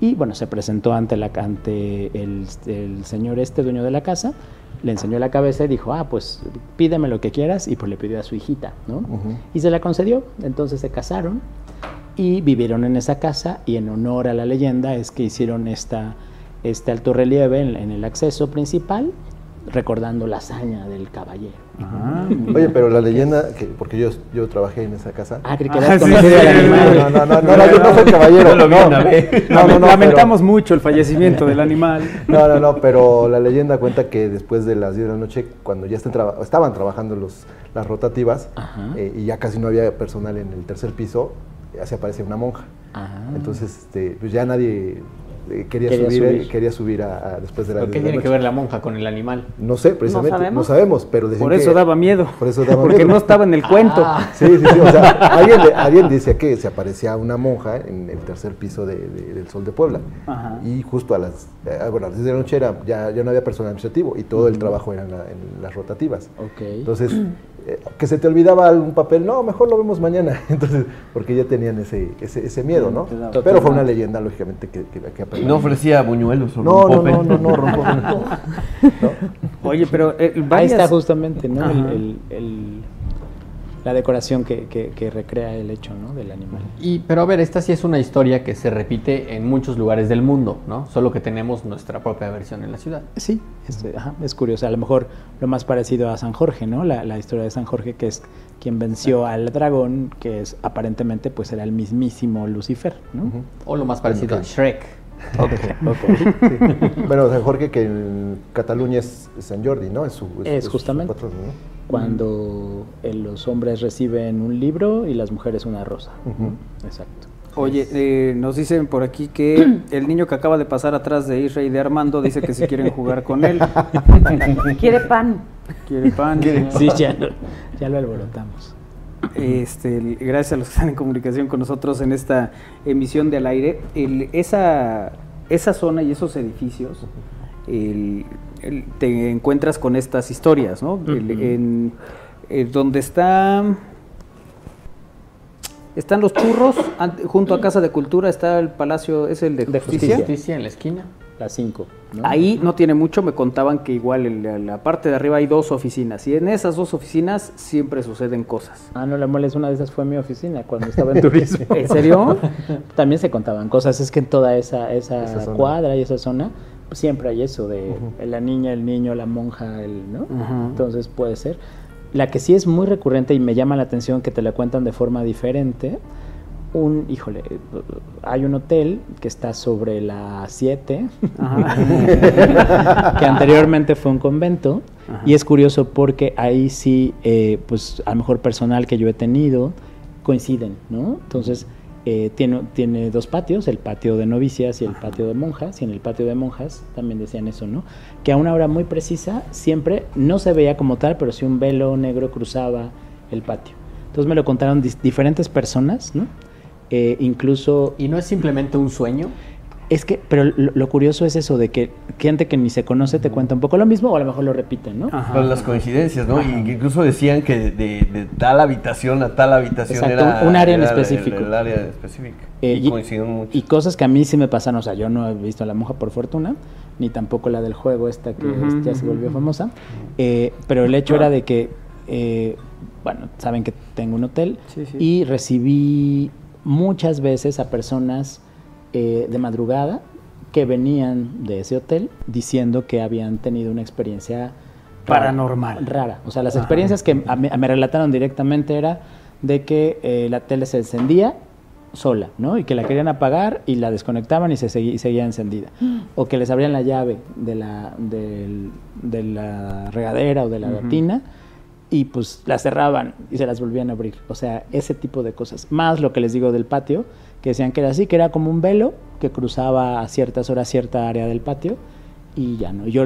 Y bueno, se presentó ante, la, ante el, el señor este, dueño de la casa, le enseñó la cabeza y dijo, ah, pues pídeme lo que quieras, y pues le pidió a su hijita, ¿no? Y se la concedió, entonces se casaron y vivieron en esa casa y en honor a la leyenda es que hicieron esta, este alto relieve en, en el acceso principal, recordando la hazaña del caballero. Oye, pero la leyenda, que, porque yo, yo trabajé en esa casa. Ah, creí que Ah, eras sí, conocido sí. No, no, no, no, no, yo no soy caballero. Yo lo vi no. vez. No, no, no, Lamentamos mucho el fallecimiento del animal. No, no, no, pero la leyenda cuenta que después de las 10 de la noche, cuando ya están traba- estaban trabajando los, las rotativas Ajá. eh, y ya casi no había personal en el tercer piso, ya se aparece una monja. Ah. Entonces, este, pues ya nadie eh, quería, Quería subir, subir. quería subir a, a- después de las ¿Pero qué 10 de la tiene que ver la monja con el animal? No sé, precisamente, no sabemos. sabemos, pero Por eso que- daba miedo. Por eso daba Porque miedo. no estaba en el cuento. Ah. Sí, sí, sí. O sea, alguien, de- alguien decía que se aparecía una monja en el tercer piso de- de- del Sol de Puebla. Ajá. Y justo a las, eh, bueno, a las 10 de la noche era, ya, ya no había personal administrativo y todo el trabajo era en, la- en las rotativas. Ok. Entonces, eh, que se te olvidaba algún papel, no, mejor lo vemos mañana. Entonces, porque ya tenían ese, ese, ese miedo, ¿no? Totalmente. Pero fue una leyenda, lógicamente, que, que, que. No ofrecía buñuelos o No, no, rompope. no, no, no, rompo. Oye, pero eh, Ahí está justamente, ¿no? El- Ajá. el- el- la decoración que, que- que recrea el hecho, ¿no? Del animal. Y, pero a ver, esta sí es una historia que se repite en muchos lugares del mundo, ¿no? Solo que tenemos nuestra propia versión en la ciudad. Sí, es, ajá, es curioso. A lo mejor lo más parecido a San Jorge, ¿no? La, la historia de San Jorge, que es quien venció al dragón, que es aparentemente pues era el mismísimo Lucifer, ¿no? O lo más parecido a Shrek. Bueno, San Jorge, que en Cataluña es San Jordi, ¿no? Es, su, Es justamente. patrón, ¿no? Cuando los hombres reciben un libro y las mujeres una rosa. Exacto. Oye, eh, nos dicen por aquí que el niño que acaba de pasar atrás de Isra y de Armando dice que si quieren jugar con él. Quiere pan. Quiere pan. Sí, ya, lo- ya lo alborotamos. Este, gracias a los que están en comunicación con nosotros en esta emisión de al aire. El- esa, esa zona y esos edificios, el- te encuentras con estas historias, ¿no? En, eh, donde está... Están los churros, junto a Casa de Cultura está el Palacio, es el de De Justicia. Justicia en la esquina. Las cinco. ¿no? Ahí no tiene mucho, me contaban que igual en la, la parte de arriba hay dos oficinas y en esas dos oficinas siempre suceden cosas. Ah, no, la moles, una de esas fue mi oficina cuando estaba en turismo. ¿En serio? También se contaban cosas, es que en toda esa, esa, cuadra y esa zona siempre hay eso de la niña, el niño, la monja, el, ¿no? Entonces puede ser. La que sí es muy recurrente y me llama la atención que te la cuentan de forma diferente, un, híjole, hay un hotel que está sobre la 7, que anteriormente fue un convento, y es curioso porque ahí sí, eh, pues a lo mejor personal que yo he tenido coinciden, ¿no? Entonces, eh, tiene, tiene dos patios, el patio de novicias y el patio de monjas, y en el patio de monjas también decían eso, ¿no? Que a una hora muy precisa siempre no se veía como tal, pero sí un velo negro cruzaba el patio. Entonces me lo contaron diferentes personas, ¿no? Eh, incluso... ¿Y no es simplemente un sueño? Es que, pero lo, lo curioso es eso, de que gente que ni se conoce te cuenta un poco lo mismo o a lo mejor lo repiten, ¿no? Pero las coincidencias, ¿no? Y incluso decían que de, de tal habitación a tal habitación Exacto, era un área en específico. El, área específica. Eh, y coincidieron mucho. y cosas que a mí sí me pasan, o sea, yo no he visto a la monja por fortuna, ni tampoco la del juego esta que Ujú, ya se volvió famosa, eh, pero el hecho era de que, eh, bueno, saben que tengo un hotel Sí, sí. y recibí muchas veces a personas eh, de madrugada que venían de ese hotel diciendo que habían tenido una experiencia rara, Paranormal. Rara. O sea, las Ajá. experiencias que a me relataron directamente era de que eh, la tele se encendía sola, ¿no? Y que la querían apagar y la desconectaban y se segui- y seguía encendida. O que les abrían la llave de la, de la regadera o de la Ujú. tina y pues la cerraban y se las volvían a abrir. O sea, ese tipo de cosas. Más lo que les digo del patio, que decían que era así, que era como un velo que cruzaba a ciertas horas cierta área del patio y ya no. Yo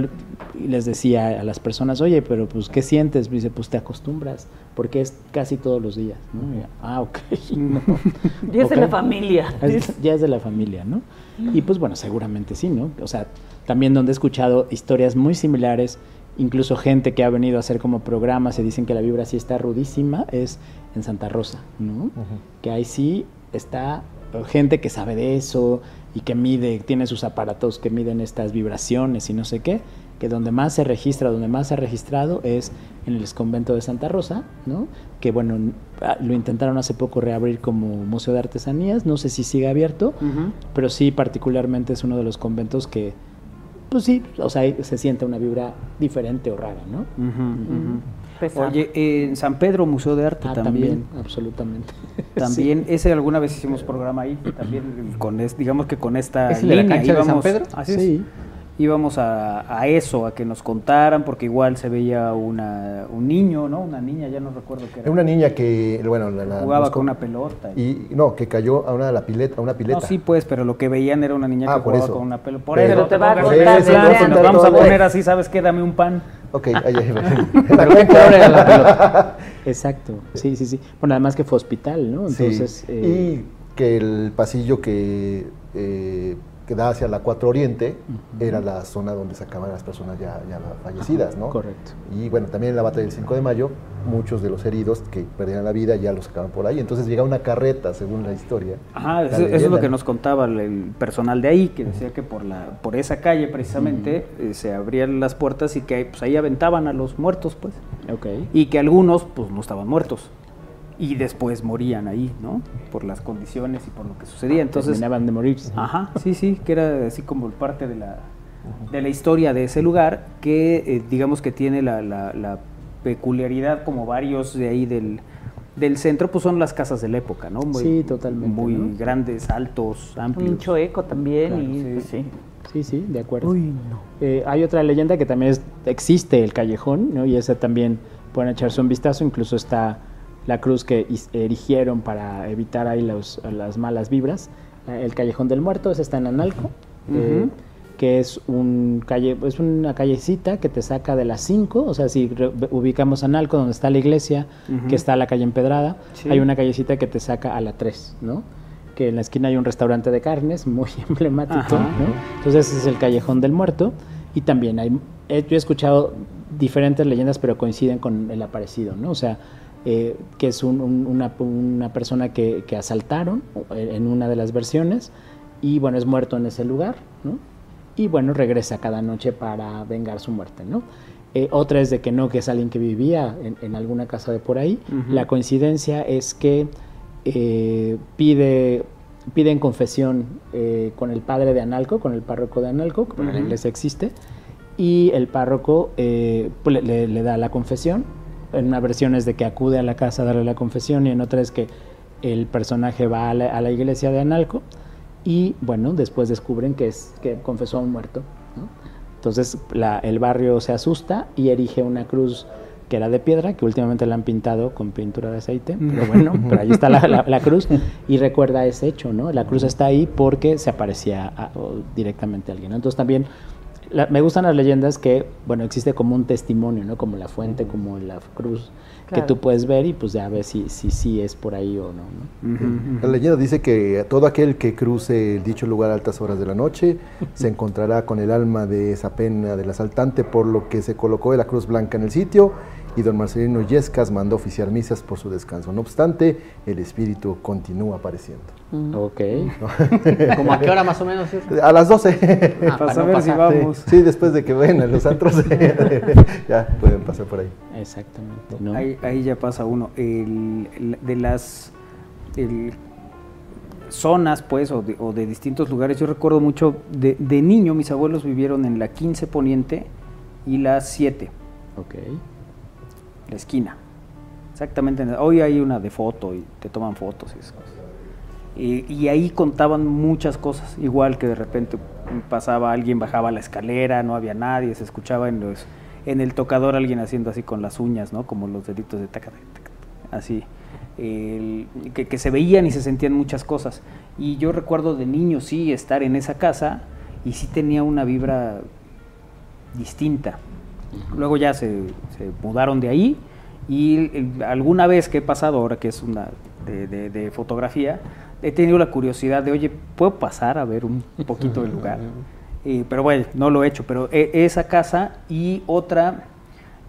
les decía a las personas, oye, pero pues, ¿qué sientes? Me dice, pues te acostumbras, porque es casi todos los días. ¿no? Y, ah, ok. no. Ya es de Ok. la familia. Es- ya es de la familia, ¿no? Y pues bueno, seguramente sí, ¿no? O sea, también donde he escuchado historias muy similares, incluso gente que ha venido a hacer como programas y dicen que la vibra sí está rudísima, es en Santa Rosa, ¿no? Que ahí sí está gente que sabe de eso y que mide, tiene sus aparatos que miden estas vibraciones y no sé qué, que donde más se registra, donde más se ha registrado es en el convento de Santa Rosa, ¿no? Que bueno, ah, lo intentaron hace poco reabrir como museo de artesanías, no sé si sigue abierto, pero sí particularmente es uno de los conventos que, pues sí, o sea, se siente una vibra diferente o rara, ¿no? Oye, en San Pedro, Museo de Arte Ah, también. también, absolutamente. También, ese alguna vez hicimos programa ahí, también con es- digamos que con esta ¿Es el de la línea cancha de San íbamos, Pedro? así es, Sí. Íbamos a, a eso, a que nos contaran, porque igual se veía una, un niño, ¿no? Una niña, ya no recuerdo qué era. Era una niña que, bueno, la, la- Jugaba con co- una pelota. Y no, que cayó a una, la pileta, a una pileta. No, sí, pues, pero lo que veían era una niña Ah, que por jugaba eso. con una pelota. Por Pero eso te va a contar, te si nos contar vamos a poner así, ¿sabes qué? Dame un pan. Ok, ahí, la pelota. Exacto, sí, sí, sí. Bueno, además que fue hospital, ¿no? Sí, Entonces, eh, y que el pasillo que, eh, que da hacia la 4 Oriente era la zona donde sacaban a las personas ya, ya fallecidas, ¿no? Correcto. Y bueno, también en la batalla del 5 de mayo, muchos de los heridos que perdían la vida ya los sacaban por ahí. Entonces llegaba una carreta, según la historia. Ajá, La eso, eso es lo que nos contaba el- personal de ahí, que decía que por la por esa calle precisamente eh, se abrían las puertas y que pues, ahí aventaban a los muertos, pues. ok. Y que algunos pues no estaban muertos. Y después morían ahí, ¿no? Por las condiciones y por lo que sucedía. Entonces, Terminaban de morirse. Ajá, sí, sí, que era así como parte de la, de la historia de ese lugar, que eh, digamos que tiene la, la- la peculiaridad, como varios de ahí del, del centro, pues son las casas de la época, ¿no? Muy, Sí, totalmente, Muy ¿no? grandes, altos, amplios. Mucho eco también Claro, y sí. pues, sí. Sí, sí, de acuerdo. Uy, no. Eh, hay otra leyenda que también es- existe el callejón, ¿no? Y esa también pueden echarse un vistazo. Incluso está la cruz que erigieron para evitar ahí los- las malas vibras. Eh, el callejón del muerto, ese está en Analco, eh, Ujú. que es un calle, es una callecita que te saca de las 5, o sea, si ubicamos Analco, donde está la iglesia, que está la calle empedrada, Sí. hay una callecita que te saca a la 3, ¿no? Que en la esquina hay un restaurante de carnes muy emblemático. ¿no? Entonces ese es el Callejón del Muerto y también hay, yo he escuchado diferentes leyendas pero coinciden con el aparecido, ¿no? O sea, eh, que es un- un- una, una persona que, que asaltaron en una de las versiones y bueno, es muerto en ese lugar, ¿no? Y bueno, regresa cada noche para vengar su muerte, ¿no? Eh, otra es de que no, que es alguien que vivía en, en alguna casa de por ahí. Ujú. La coincidencia es que eh, pide, pide en confesión eh, con el padre de Analco, con el párroco de Analco, que bueno, en la iglesia existe, y el párroco eh, pues, le, le- le da la confesión. En una versión es de que acude a la casa a darle la confesión y en otra es que el personaje va a la, a la iglesia de Analco y bueno, después descubren que, es, que confesó a un muerto. ¿no? Entonces la- el barrio se asusta y erige una cruz que era de piedra, que últimamente la han pintado con pintura de aceite, pero bueno, pero ahí está la, la- la cruz y recuerda ese hecho, ¿no? La cruz está ahí porque se aparecía a- directamente a alguien. ¿no? Entonces también la- me gustan las leyendas que, bueno, existe como un testimonio, ¿no? Como la fuente, como la cruz, Claro. que tú puedes ver y pues ya ves si si, si es por ahí o no, ¿no? La leyenda dice que todo aquel que cruce el dicho lugar a altas horas de la noche se encontrará con el alma de esa pena del asaltante, por lo que se colocó la cruz blanca en el sitio y don Marcelino Yescas mandó oficiar misas por su descanso. No obstante, el espíritu continúa apareciendo. Ok. ¿Cómo a qué hora más o menos? A las 12. Ah, para no pasar. Sí, sí, después de que ven a los antros, ya pueden pasar por ahí. Exactamente. ¿no? Ahí, ahí ya pasa uno. El- el- de las el- zonas, pues, o de, o de distintos lugares, yo recuerdo mucho, de, de niño, mis abuelos vivieron en la 15 Poniente y la 7, Ok. la esquina. Exactamente. en- Hoy hay una de foto y te toman fotos y esas cosas. Y, y ahí contaban muchas cosas, igual que de repente pasaba alguien, bajaba la escalera, no había nadie, se escuchaba en los en el tocador alguien haciendo así con las uñas, ¿no? Como los deditos de taca, taca, taca, así. El- que, que se veían y se sentían muchas cosas. Y yo recuerdo de niño sí estar en esa casa y sí tenía una vibra distinta. Luego ya se, se mudaron de ahí y el- alguna vez que he pasado, ahora que es una de, de- de fotografía, he tenido la curiosidad de, oye, ¿puedo pasar a ver un poquito del lugar? Eh, pero bueno, no lo he hecho, pero e- esa casa y otra,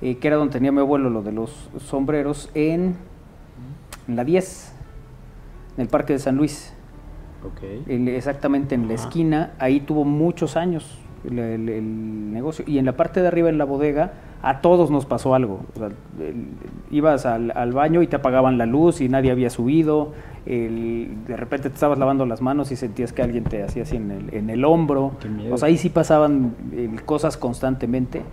eh, que era donde tenía mi abuelo, lo de los sombreros, en, en la 10, en el Parque de San Luis. El- exactamente en la esquina, ahí tuvo muchos años el, el- el negocio. Y en la parte de arriba, en la bodega, a todos nos pasó algo. O sea, el- ibas al, al baño y te apagaban la luz y nadie había subido. el- de repente te estabas lavando las manos y sentías que alguien te hacía así en el, en el hombro. O sea, ahí sí pasaban el, cosas constantemente.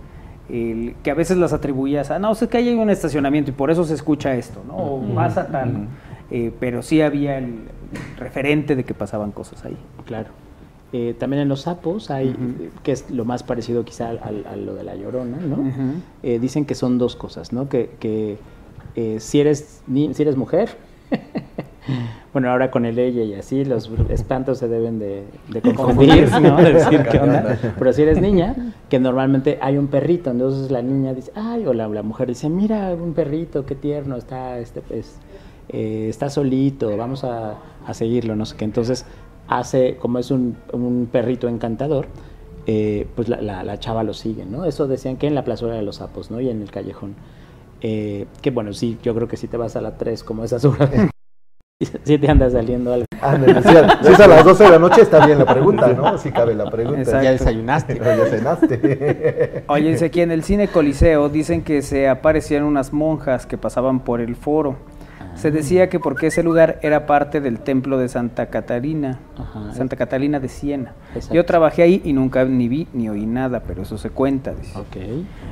el- que a veces las atribuías a, no, es que ahí hay un estacionamiento y por eso se escucha esto, ¿no? O pasa tal. Eh, pero sí había el referente de que pasaban cosas ahí. Claro. Eh, también en los sapos hay, eh, que es lo más parecido quizá a, lo de la llorona, ¿no? Eh, dicen que son dos cosas, ¿no? Que, que, eh, si, eres, ni- si eres mujer, bueno, ahora con el ella y así, los espantos se deben de, de confundir, ¿no? De decir qué onda. Pero si eres niña, que normalmente hay un perrito, entonces la niña dice, ay, o la, la mujer dice, mira, un perrito, qué tierno, está, este, pues, está solito, vamos a, a seguirlo, no sé qué. Entonces, hace, como es un, un perrito encantador, eh, pues la, la- la chava lo sigue, ¿no? Eso decían que en la plazuela de los sapos, ¿no? Y en el callejón. Eh, que bueno, sí, yo creo que si te vas a la 3 como esas horas, sí te anda saliendo algo. Ah, me decía, si es a las 12 de la noche, está bien la pregunta, ¿no? Sí cabe la pregunta. Exacto. Ya desayunaste. Ya cenaste. Oye, dice aquí en el cine Coliseo, dicen que se aparecían unas monjas que pasaban por el foro. Se decía que porque ese lugar era parte del templo de Santa Catarina, Ajá. Santa Catalina de Siena. Exacto. Yo trabajé ahí y nunca ni vi ni oí nada, pero eso se cuenta. dice.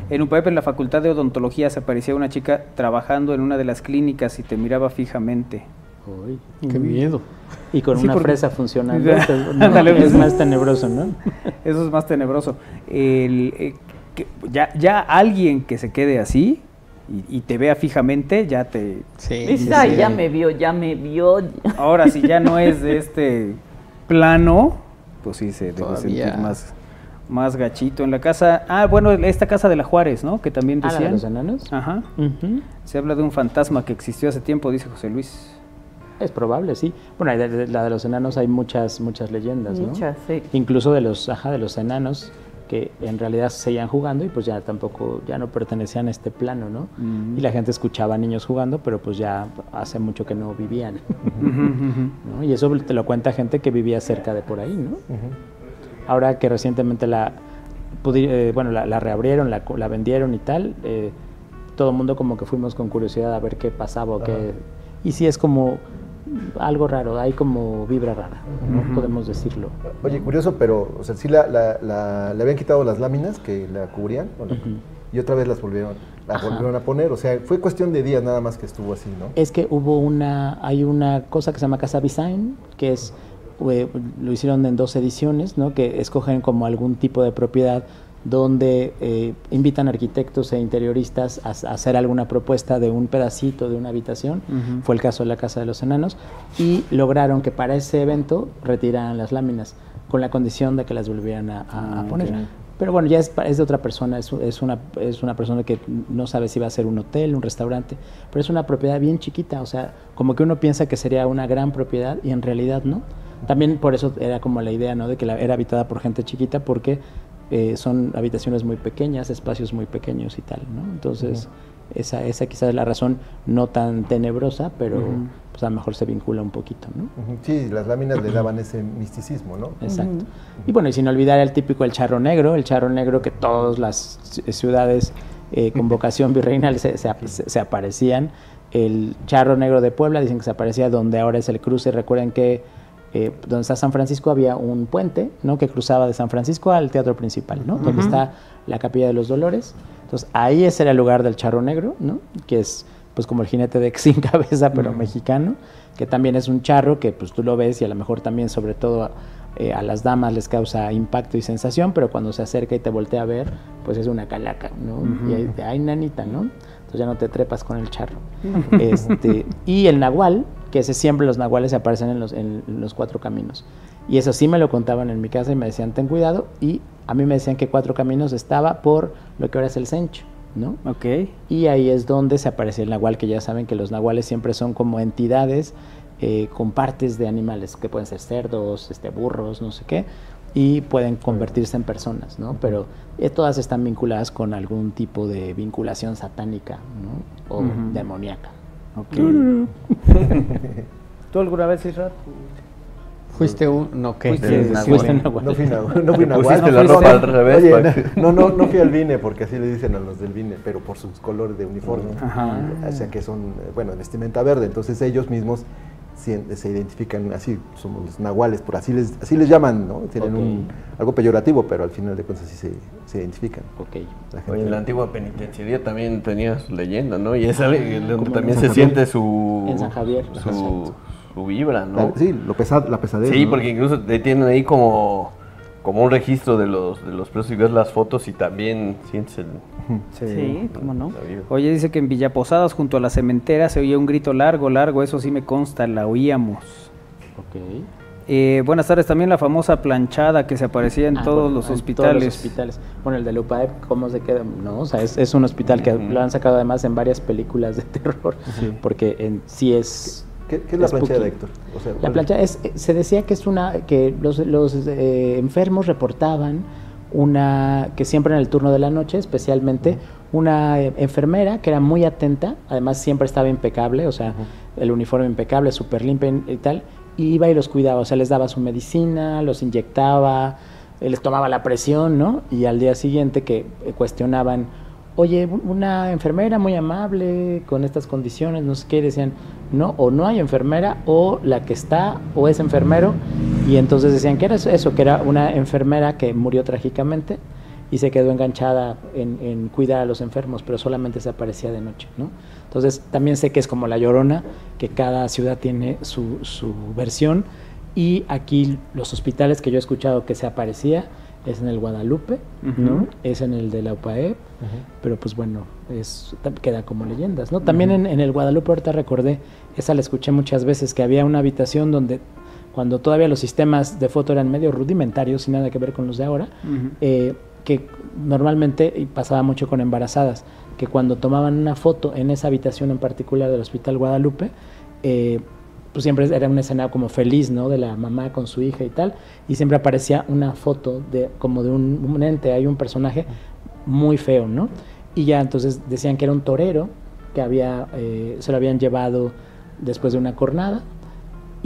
En un en la facultad de odontología se aparecía una chica trabajando en una de las clínicas y te miraba fijamente. Uy. Qué miedo. Y con Sí, una porque- fresa funcionando, no, es pues. más tenebroso, ¿no? Eso es más tenebroso. El, eh, que ya, ya alguien que se quede así y, y te vea fijamente, ya te... Sí. Dices, ay, ya me vio, ya me vio. Ahora, si ya no es de este plano, pues sí se debe Todavía. sentir más, más gachito. En la casa, ah, bueno, esta casa de la Juárez, ¿no? Que también Ah, ¿la de decían. los enanos? Ajá. Se habla de un fantasma que existió hace tiempo, dice José Luis. Es probable, sí. Bueno, hay de- de- la de los enanos hay muchas muchas leyendas, ¿no? Muchas, sí. Incluso de los, ajá, de los enanos que en realidad seguían jugando y pues ya tampoco, ya no pertenecían a este plano, ¿no? Mm. Y la gente escuchaba a niños jugando, pero pues ya hace mucho que no vivían. ¿no? Y eso te lo cuenta gente que vivía cerca de por ahí, ¿no? Ahora que recientemente la, eh, bueno, la, la reabrieron, la, la vendieron y tal, eh, todo el mundo como que fuimos con curiosidad a ver qué pasaba o qué... Y sí es como algo raro, hay como vibra rara, ¿no? podemos decirlo. Oye, curioso, pero, o sea, sí la, la- la- le habían quitado las láminas que la cubrían, y otra vez las volvieron, la Ajá. volvieron a poner, o sea, fue cuestión de días nada más que estuvo así, ¿no? Es que hubo una, hay una cosa que se llama Casa Design, que es, lo hicieron en dos ediciones, ¿no? Que escogen como algún tipo de propiedad donde eh, invitan arquitectos e interioristas a, a hacer alguna propuesta de un pedacito de una habitación. Fue el caso de la Casa de los Enanos. Y lograron que para ese evento retiraran las láminas, con la condición de que las volvieran a, a- a Ah, poner. Pero bueno, ya es, de otra persona, es una, es una persona que no sabe si va a ser un hotel, un restaurante, pero es una propiedad bien chiquita, o sea, como que uno piensa que sería una gran propiedad y en realidad no. También por eso era como la idea, ¿no? De que la, era habitada por gente chiquita porque eh, son habitaciones muy pequeñas, espacios muy pequeños y tal, ¿no? Entonces, esa, esa quizás es la razón no tan tenebrosa, pero pues a lo mejor se vincula un poquito, ¿no? Sí, las láminas le daban ese misticismo, ¿no? Exacto. Y bueno, y sin olvidar el típico el charro negro, el charro negro que todas las ci- ciudades eh, con vocación virreinal se, se se- se aparecían. El charro negro de Puebla dicen que se aparecía donde ahora es el cruce. Recuerden que eh, donde está San Francisco había un puente, ¿no? Que cruzaba de San Francisco al teatro principal, ¿no? Donde Ujú. está la Capilla de los Dolores. Entonces ahí ese era el lugar del charro negro, ¿no? Que es pues como el jinete de sin cabeza, pero mexicano, que también es un charro que pues tú lo ves y a lo mejor también sobre todo eh, a las damas les causa impacto y sensación, pero cuando se acerca y te voltea a ver, pues es una calaca, ¿no? Ujú. Y ahí, ay, nanita, ¿no? Entonces ya no te trepas con el charro. este, y el nahual, que ese siempre los nahuales se aparecen en los, en los cuatro caminos. Y eso sí me lo contaban en mi casa y me decían, ten cuidado. Y a mí me decían que cuatro caminos estaba por lo que ahora es el cencho, ¿no? Ok. Y ahí es donde se aparece el nahual, que ya saben que los nahuales siempre son como entidades eh, con partes de animales, que pueden ser cerdos, este, burros, no sé qué, y pueden convertirse en personas, ¿no? Pero eh, todas están vinculadas con algún tipo de vinculación satánica, ¿no? O Ujú. demoníaca. Ok. ¿Tú alguna vez, Isra? Fuiste un. No, ¿qué? Fuiste- fuiste. No fui nahual. No fui No la fui ropa al revés, Oye, no, no, no fui al vine, porque así le dicen a los del vine, pero por sus colores de uniforme. Ajá. O sea que son, eh, bueno, vestimenta verde. Entonces ellos mismos se identifican así, somos los nahuales, por así les, así les llaman, ¿no? Tienen un, algo peyorativo, pero al final de cuentas así se, se identifican. Ok. La gente- Oye, en la antigua penitenciaría también tenía su leyenda, ¿no? Y es algo donde también se siente su, En San Javier. su, su vibra, ¿no? la- sí, lo pesad, la pesadez. Sí, ¿no? porque incluso te tienen ahí como, como un registro de los, de los presos y ves las fotos y también sientes el... Sí, cómo no. Oye, dice que en Villaposadas, junto a la cementera, se oía un grito largo, largo, eso sí me consta, la oíamos. Ok. Eh, buenas tardes, también la famosa planchada que se aparecía en Ah, todos bueno, los en hospitales. Todos los hospitales. Bueno, el de Lupaep, ¿cómo se queda? No, o sea, es, es un hospital que lo han sacado además en varias películas de terror, porque en sí es... ¿Qué, qué es la plancha de Héctor? O sea, La ¿cuál- plancha es, eh, se decía que es una, que los, los eh, enfermos reportaban una, que siempre en el turno de la noche, especialmente, una eh, enfermera que era muy atenta, además siempre estaba impecable, o sea, el uniforme impecable, súper limpio y tal, y iba y los cuidaba, o sea, les daba su medicina, los inyectaba, les tomaba la presión, ¿no? Y al día siguiente que cuestionaban, oye, una enfermera muy amable con estas condiciones, no sé qué, decían, no, o no hay enfermera, o la que está, o es enfermero, y entonces decían que era eso- que era una enfermera que murió trágicamente y se quedó enganchada en, en cuidar a los enfermos, pero solamente se aparecía de noche, ¿no? Entonces también sé que es como la llorona, que cada ciudad tiene su, su versión, y aquí los hospitales que yo he escuchado que se aparecía es en el Guadalupe, ¿no? Es en el de la UPAEP, pero pues bueno, es, queda como leyendas, ¿no? También en, en el Guadalupe ahorita recordé, esa la escuché muchas veces, que había una habitación donde cuando todavía los sistemas de foto eran medio rudimentarios, sin nada que ver con los de ahora, eh, que normalmente, y pasaba mucho con embarazadas, que cuando tomaban una foto en esa habitación en particular del Hospital Guadalupe, eh, pues siempre era una escena como feliz, ¿no? De la mamá con su hija y tal, y siempre aparecía una foto de como de un, un ente, hay un personaje muy feo, ¿no? Y ya entonces decían que era un torero, que había, eh, se lo habían llevado después de una cornada,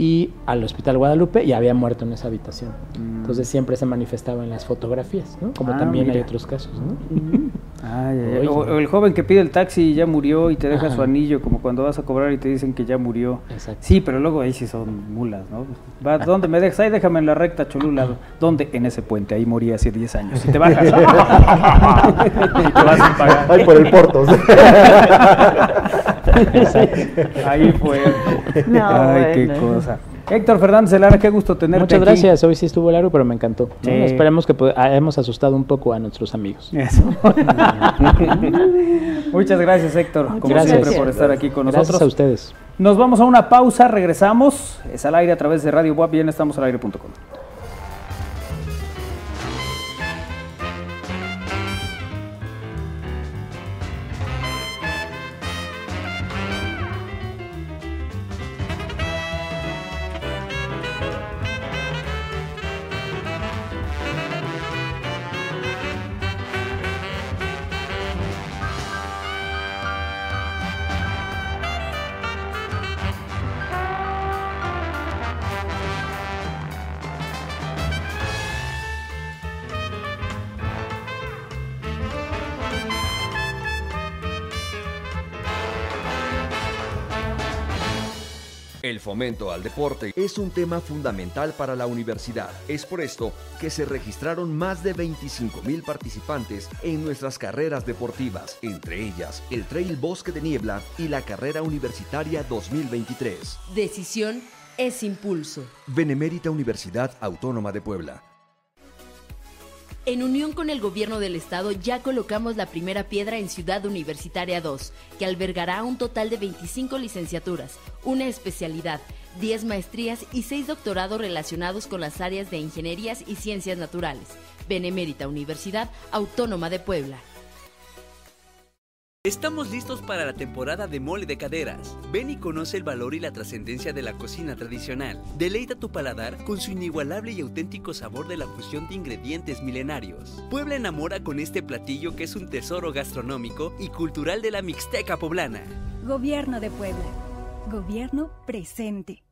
y al Hospital Guadalupe y había muerto en esa habitación. Entonces siempre se manifestaba en las fotografías, ¿no? Como Ah, también hay otros casos, ¿no? Ay, ay, ay. Oye. O, o el joven que pide el taxi y ya murió y te deja Ajá. su anillo, como cuando vas a cobrar y te dicen que ya murió. Exacto. Sí, pero luego ahí sí son mulas, ¿no? Va, ¿Dónde me dejas? Ahí déjame en la recta, Cholula. ¿Dónde? En ese puente, ahí morí hace 10 años. Y te bajas. y te vas a pagar. Ay, por el Portos. Ahí fue. No, Ay, qué cosa. Héctor Fernández de Lara, qué gusto tenerte Muchas aquí. gracias, hoy sí estuvo largo, pero me encantó. Esperemos que po- hemos asustado un poco a nuestros amigos. Eso. Muchas gracias, Héctor, como Gracias. siempre, por estar aquí con Gracias nosotros. a ustedes. Nos vamos a una pausa, regresamos. Es al aire a través de Radio WAP y en estamosalaire.com. El fomento al deporte es un tema fundamental para la universidad. Es por esto que se registraron más de 25 mil participantes en nuestras carreras deportivas, entre ellas el Trail Bosque de Niebla y la carrera universitaria 2023. Decisión es impulso. Benemérita Universidad Autónoma de Puebla. En unión con el gobierno del estado ya colocamos la primera piedra en Ciudad Universitaria 2, que albergará un total de 25 licenciaturas, una especialidad, 10 maestrías y 6 doctorados relacionados con las áreas de ingenierías y ciencias naturales. Benemérita Universidad Autónoma de Puebla. Estamos listos para la temporada de mole de caderas. Ven y conoce el valor y la trascendencia de la cocina tradicional. Deleita tu paladar con su inigualable y auténtico sabor de la fusión de ingredientes milenarios. Puebla enamora con este platillo que es un tesoro gastronómico y cultural de la Mixteca poblana. Gobierno de Puebla. Gobierno presente.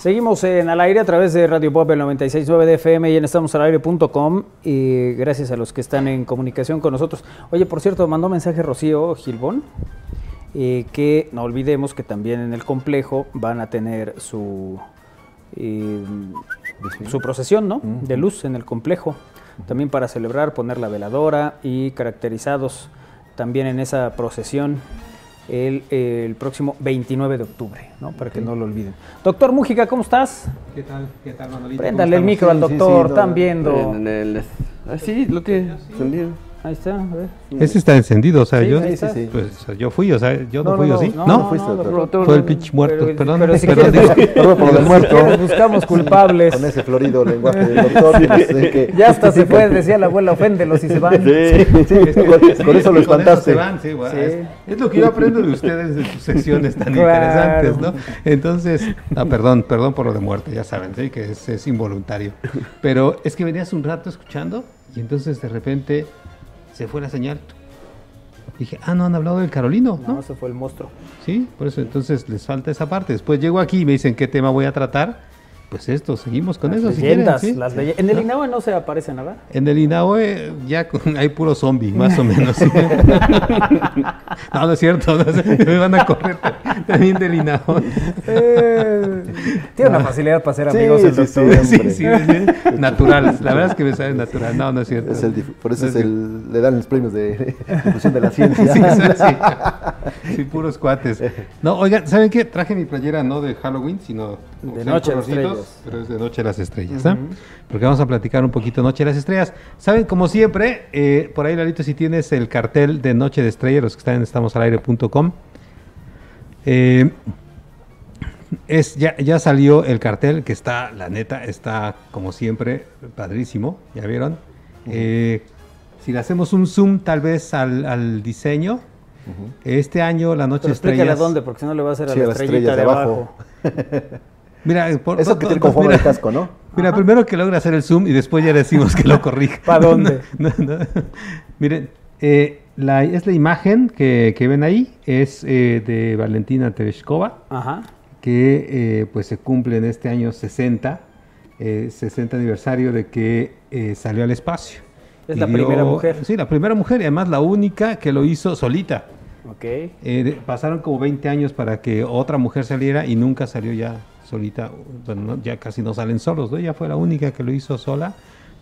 Seguimos en al aire a través de Radio Pop el 96.9 de FM y en estamosalaire.com y gracias a los que están en comunicación con nosotros. Oye, por cierto, mandó mensaje Rocío Gilbón eh, que no olvidemos que también en el complejo van a tener su eh, su procesión, ¿no? De luz en el complejo, también para celebrar, poner la veladora y caracterizados también en esa procesión el, el próximo 29 de octubre, ¿no? Para que no lo olviden. Doctor Mújica, ¿cómo estás? ¿Qué tal? ¿Qué tal, Manolito? Préndale el ¿Cómo micro al Sí, sí, doctor, sí, están no, viendo. en el- ah, sí, lo que encendido. Ahí está, a ver. Ese está encendido, o sea, Sí, yo, pues, yo fui, o sea, yo no, No, fui, no, ¿o sí? no, ¿No? no, fuiste, doctor. Fue el pitch muerto, Pero- perdón. pero si perdón, quieres- digo- Perdón por lo del muerto. Buscamos culpables. Con ese florido lenguaje del doctor. sé qué- Ya hasta se puede, decía la abuela, oféndelos y se van. Sí, sí, con, con eso lo espantaste. se van, sí, bueno, Sí. Es, es lo que yo aprendo de ustedes de sus secciones tan Claro. interesantes, ¿no? Entonces, ah, perdón, perdón por lo de muerte, ya saben, sí, que es, es involuntario. Pero es que venías un rato escuchando y entonces de repente se fue la señal. Dije, ah, no han hablado del Carolino, ¿no? No, ese fue el monstruo. Sí, por eso entonces les falta esa parte. Después llego aquí y me dicen qué tema voy a tratar. Pues esto, seguimos con Las eso. si quieren, leyendas, ¿sí? las leye- En el INAUE no se aparece nada. En el INAOE ya hay puro zombie, más o menos. no, no es cierto, no sé, me van a correr también del INAOE. Eh, tiene una facilidad para ser amigos el sí, sí, doctor. Sí, sí, sí, natural. La verdad es que me sale natural. No, no es cierto. Es el por eso No es el, le dan los premios de difusión de la ciencia. Sí, sí, sí. Sí, puros cuates. No, oigan, ¿saben qué? Traje mi playera no de Halloween, sino De Noche de Pero es de Noche de las Estrellas, ¿ah? Porque vamos a platicar un poquito Noche de las Estrellas. Saben, como siempre, eh, por ahí, Lalito, si tienes el cartel de Noche de Estrellas, los que están en estamosalaire.com, eh, es, ya, ya salió el cartel que está, la neta, está como siempre, padrísimo, ¿ya vieron? Eh, si le hacemos un zoom tal vez al, al diseño, este año la Noche Pero explícale Estrellas... a dónde, porque si no le va a hacer a Sí, la estrellita estrellas de de abajo. Mira, por- Eso que tiene con forma de casco, ¿no? Mira, primero que logra hacer el zoom y después ya decimos que lo corrija. ¿Pa' dónde? No, no, no. Miren, eh, la, es la imagen que, que ven ahí, es eh, de Valentina Tereshkova, Ajá. que eh, pues se cumple en este año 60, eh, 60 aniversario de que eh, salió al espacio. Es Y la primera mujer. Sí, la primera mujer y además la única que lo hizo solita. Ok. Eh, de- pasaron como 20 años para que otra mujer saliera y nunca salió ya solita. Bueno, no, ya casi no salen solos, ¿no? Ella fue la única que lo hizo sola.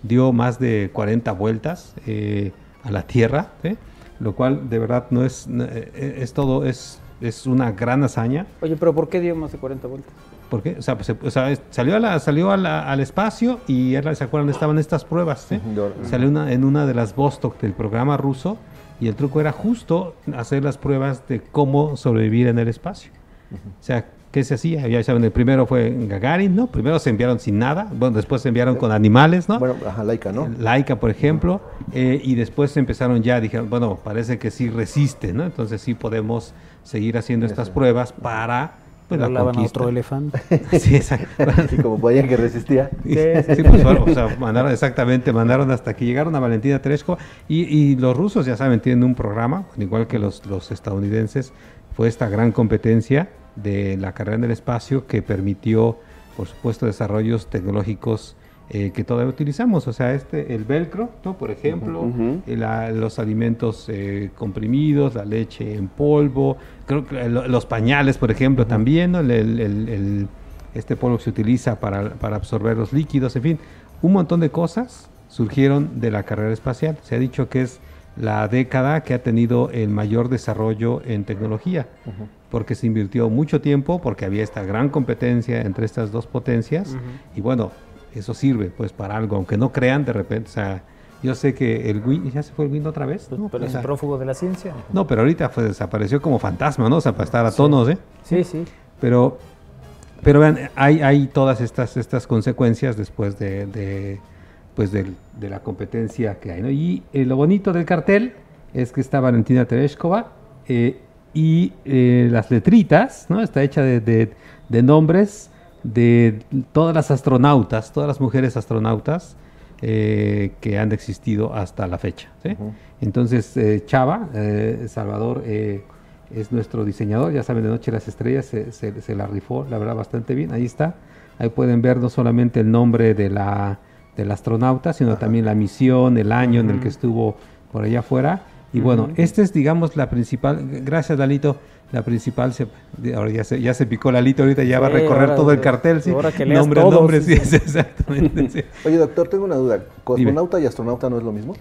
Dio más de 40 vueltas eh, a la Tierra, ¿sí? lo cual de verdad no es, no, eh, es todo, es, es una gran hazaña. Oye, pero ¿por qué dio más de 40 vueltas? ¿Por qué? O sea, pues, o salió, a la, salió a la- al espacio y era- ¿se acuerdan? Estaban estas pruebas. ¿sí? Ujú. Salió una, en una de las Vostok del programa ruso y el truco era justo hacer las pruebas de cómo sobrevivir en el espacio. O sea, ¿qué se hacía? Ya saben, el primero fue Gagarin, ¿no? Primero se enviaron sin nada, bueno, después se enviaron con animales, ¿no? Bueno, ajá, laica, ¿no? Laika, por ejemplo, eh, y después empezaron ya, dijeron, bueno, parece que sí resiste, ¿no? Entonces sí podemos seguir haciendo estas pruebas para pues, la conquista. otro elefante. Sí, exacto. Y como podían que resistía. Sí, sí, pues, bueno, o sea, mandaron exactamente, mandaron hasta que llegaron a Valentina Tereshkova y, y los rusos, ya saben, tienen un programa, igual que los, los estadounidenses, fue esta gran competencia de la carrera en el espacio que permitió, por supuesto, desarrollos tecnológicos eh, que todavía utilizamos, o sea, este, el velcro, ¿no? por ejemplo, eh, la- los alimentos eh, comprimidos, la leche en polvo, creo que eh, lo- los pañales, por ejemplo, también, ¿no? El- el- el- el- este polvo que se utiliza para, para absorber los líquidos, en fin, un montón de cosas surgieron de la carrera espacial. Se ha dicho que es la década que ha tenido el mayor desarrollo en tecnología, porque se invirtió mucho tiempo, porque había esta gran competencia entre estas dos potencias, y bueno, eso sirve pues para algo, aunque no crean de repente, o sea, yo sé que el Win, ¿ya se fue el Win otra vez? No, Pero o es sea, un prófugo de la ciencia. no, pero ahorita fue, desapareció como fantasma, ¿no? O sea, para estar a tonos, ¿eh? Sí, sí. Pero, pero vean, hay, hay todas estas, estas consecuencias después de, de, pues del- de la competencia que hay, ¿no? Y eh, lo bonito del cartel es que está Valentina Tereshkova eh, y eh, las letritas, ¿no? Está hecha de, de- de nombres de todas las astronautas, todas las mujeres astronautas eh, que han existido hasta la fecha, ¿sí? Entonces, eh, Chava, eh, Salvador, es nuestro diseñador, ya saben, de Noche las Estrellas se, se- se la rifó, la verdad, bastante bien, ahí está. Ahí pueden ver no solamente el nombre de la, del astronauta, sino también la misión, el año en el que estuvo por allá afuera. Y bueno, Ujú. esta es, digamos, la principal, gracias Lalito, la principal, se, ahora ya se, ya se picó Lalito, ahorita ya va a recorrer ahora todo el cartel, sí. ahora que nombre, todo, nombre, sí, sí, exactamente. sí. Oye, doctor, tengo una duda. ¿Cosmonauta y astronauta no es lo mismo?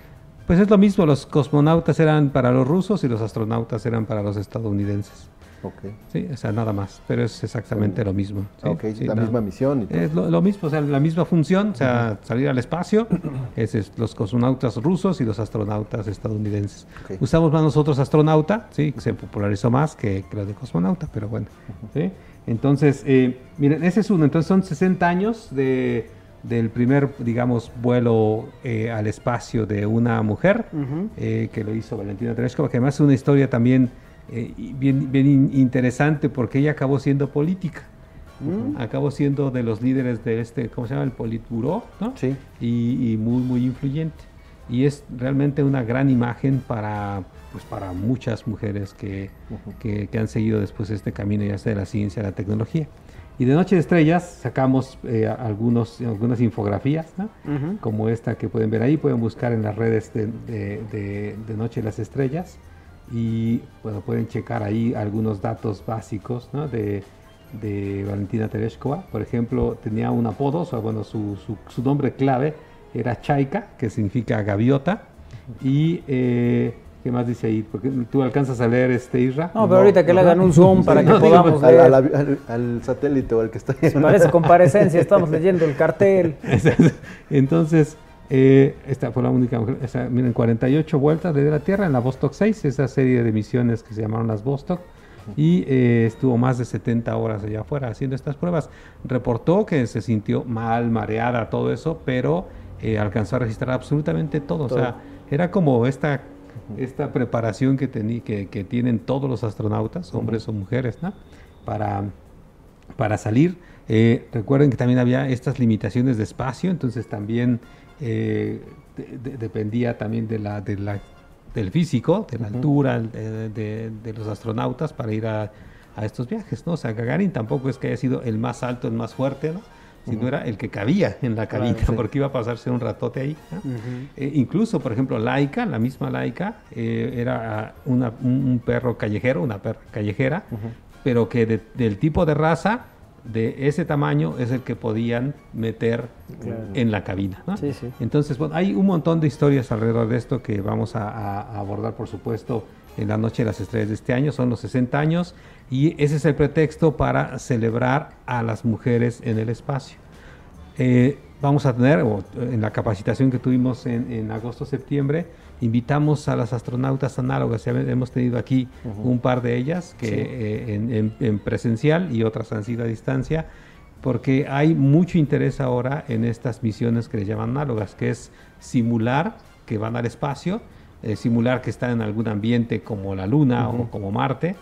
Pues es lo mismo, los cosmonautas eran para los rusos y los astronautas eran para los estadounidenses. Ok. Sí, o sea, nada más, pero es exactamente lo mismo. sí, Ok, sí, la no. misma misión y todo. Es lo, lo mismo, o sea, la misma función, o sea, salir al espacio, es, es los cosmonautas rusos y los astronautas estadounidenses. Ok. Usamos más nosotros astronauta, sí, que se popularizó más que, que lo de cosmonauta, pero bueno. ¿sí? Entonces, eh, miren, ese es uno, entonces son 60 años de, del primer, digamos, vuelo eh, al espacio de una mujer, Ujú. eh, que lo hizo Valentina Tereshkova, que además es una historia también eh, bien, bien in- interesante porque ella acabó siendo política. Mm. Acabó siendo de los líderes de este, ¿cómo se llama? El Politburó, ¿no? Sí. Y, y muy, muy influyente. Y es realmente una gran imagen para, pues, para muchas mujeres que, que, que han seguido después este camino ya sea de la ciencia, la tecnología. Y de Noche de Estrellas sacamos eh, algunos, algunas infografías, ¿no? Ujú. como esta que pueden ver ahí, pueden buscar en las redes de, de- de- de Noche de las Estrellas y bueno, pueden checar ahí algunos datos básicos ¿no? de, de Valentina Tereshkova. Por ejemplo, tenía un apodo, o sea, bueno, su, su- su nombre clave era Chaika, que significa gaviota. Y, eh, ¿qué más dice ahí? Porque tú alcanzas a leer este Isra. No, pero ahorita que le hagan un zoom para que No, podamos Al, leer. al al- al satélite o al que está ahí. Parece comparecencia, estamos leyendo el cartel. Entonces, eh, esta fue la única mujer. esa, miren, 48 vueltas de la Tierra en la Vostok 6, esa serie de misiones que se llamaron las Vostok. Y eh, estuvo más de 70 horas allá afuera haciendo estas pruebas. Reportó que se sintió mal, mareada, todo eso, pero eh, alcanzó a registrar absolutamente todo. O sea, era como esta, esta preparación que, teni- que, que tienen todos los astronautas, hombres o mujeres, ¿no? Para, para salir. Eh, recuerden que también había estas limitaciones de espacio, entonces también eh, de- de- dependía también de la, de la- del físico, de la altura de, los astronautas para ir a, a estos viajes, ¿no? O sea, Gagarin tampoco es que haya sido el más alto, el más fuerte, ¿no? Sino era el que cabía en la Claro, cabina, sí. porque iba a pasarse un ratote ahí. Eh, incluso, por ejemplo, Laika, la misma Laika, eh, era una- un, un perro callejero, una perra callejera, pero que de- del tipo de raza, de ese tamaño, es el que podían meter Claro. en la cabina. ¿no? Sí, sí. Entonces, bueno, hay un montón de historias alrededor de esto que vamos a, a- abordar, por supuesto, en la Noche de las Estrellas de este año. Son los 60 años y ese es el pretexto para celebrar a las mujeres en el espacio. Eh, vamos a tener, en la capacitación que tuvimos en, en agosto-septiembre, invitamos a las astronautas análogas. Ya hemos tenido aquí un par de ellas que Sí. eh, en, en- en presencial y otras han sido a distancia, porque hay mucho interés ahora en estas misiones que le llaman análogas, que es simular que van al espacio, eh, simular que están en algún ambiente como la Luna o como Marte,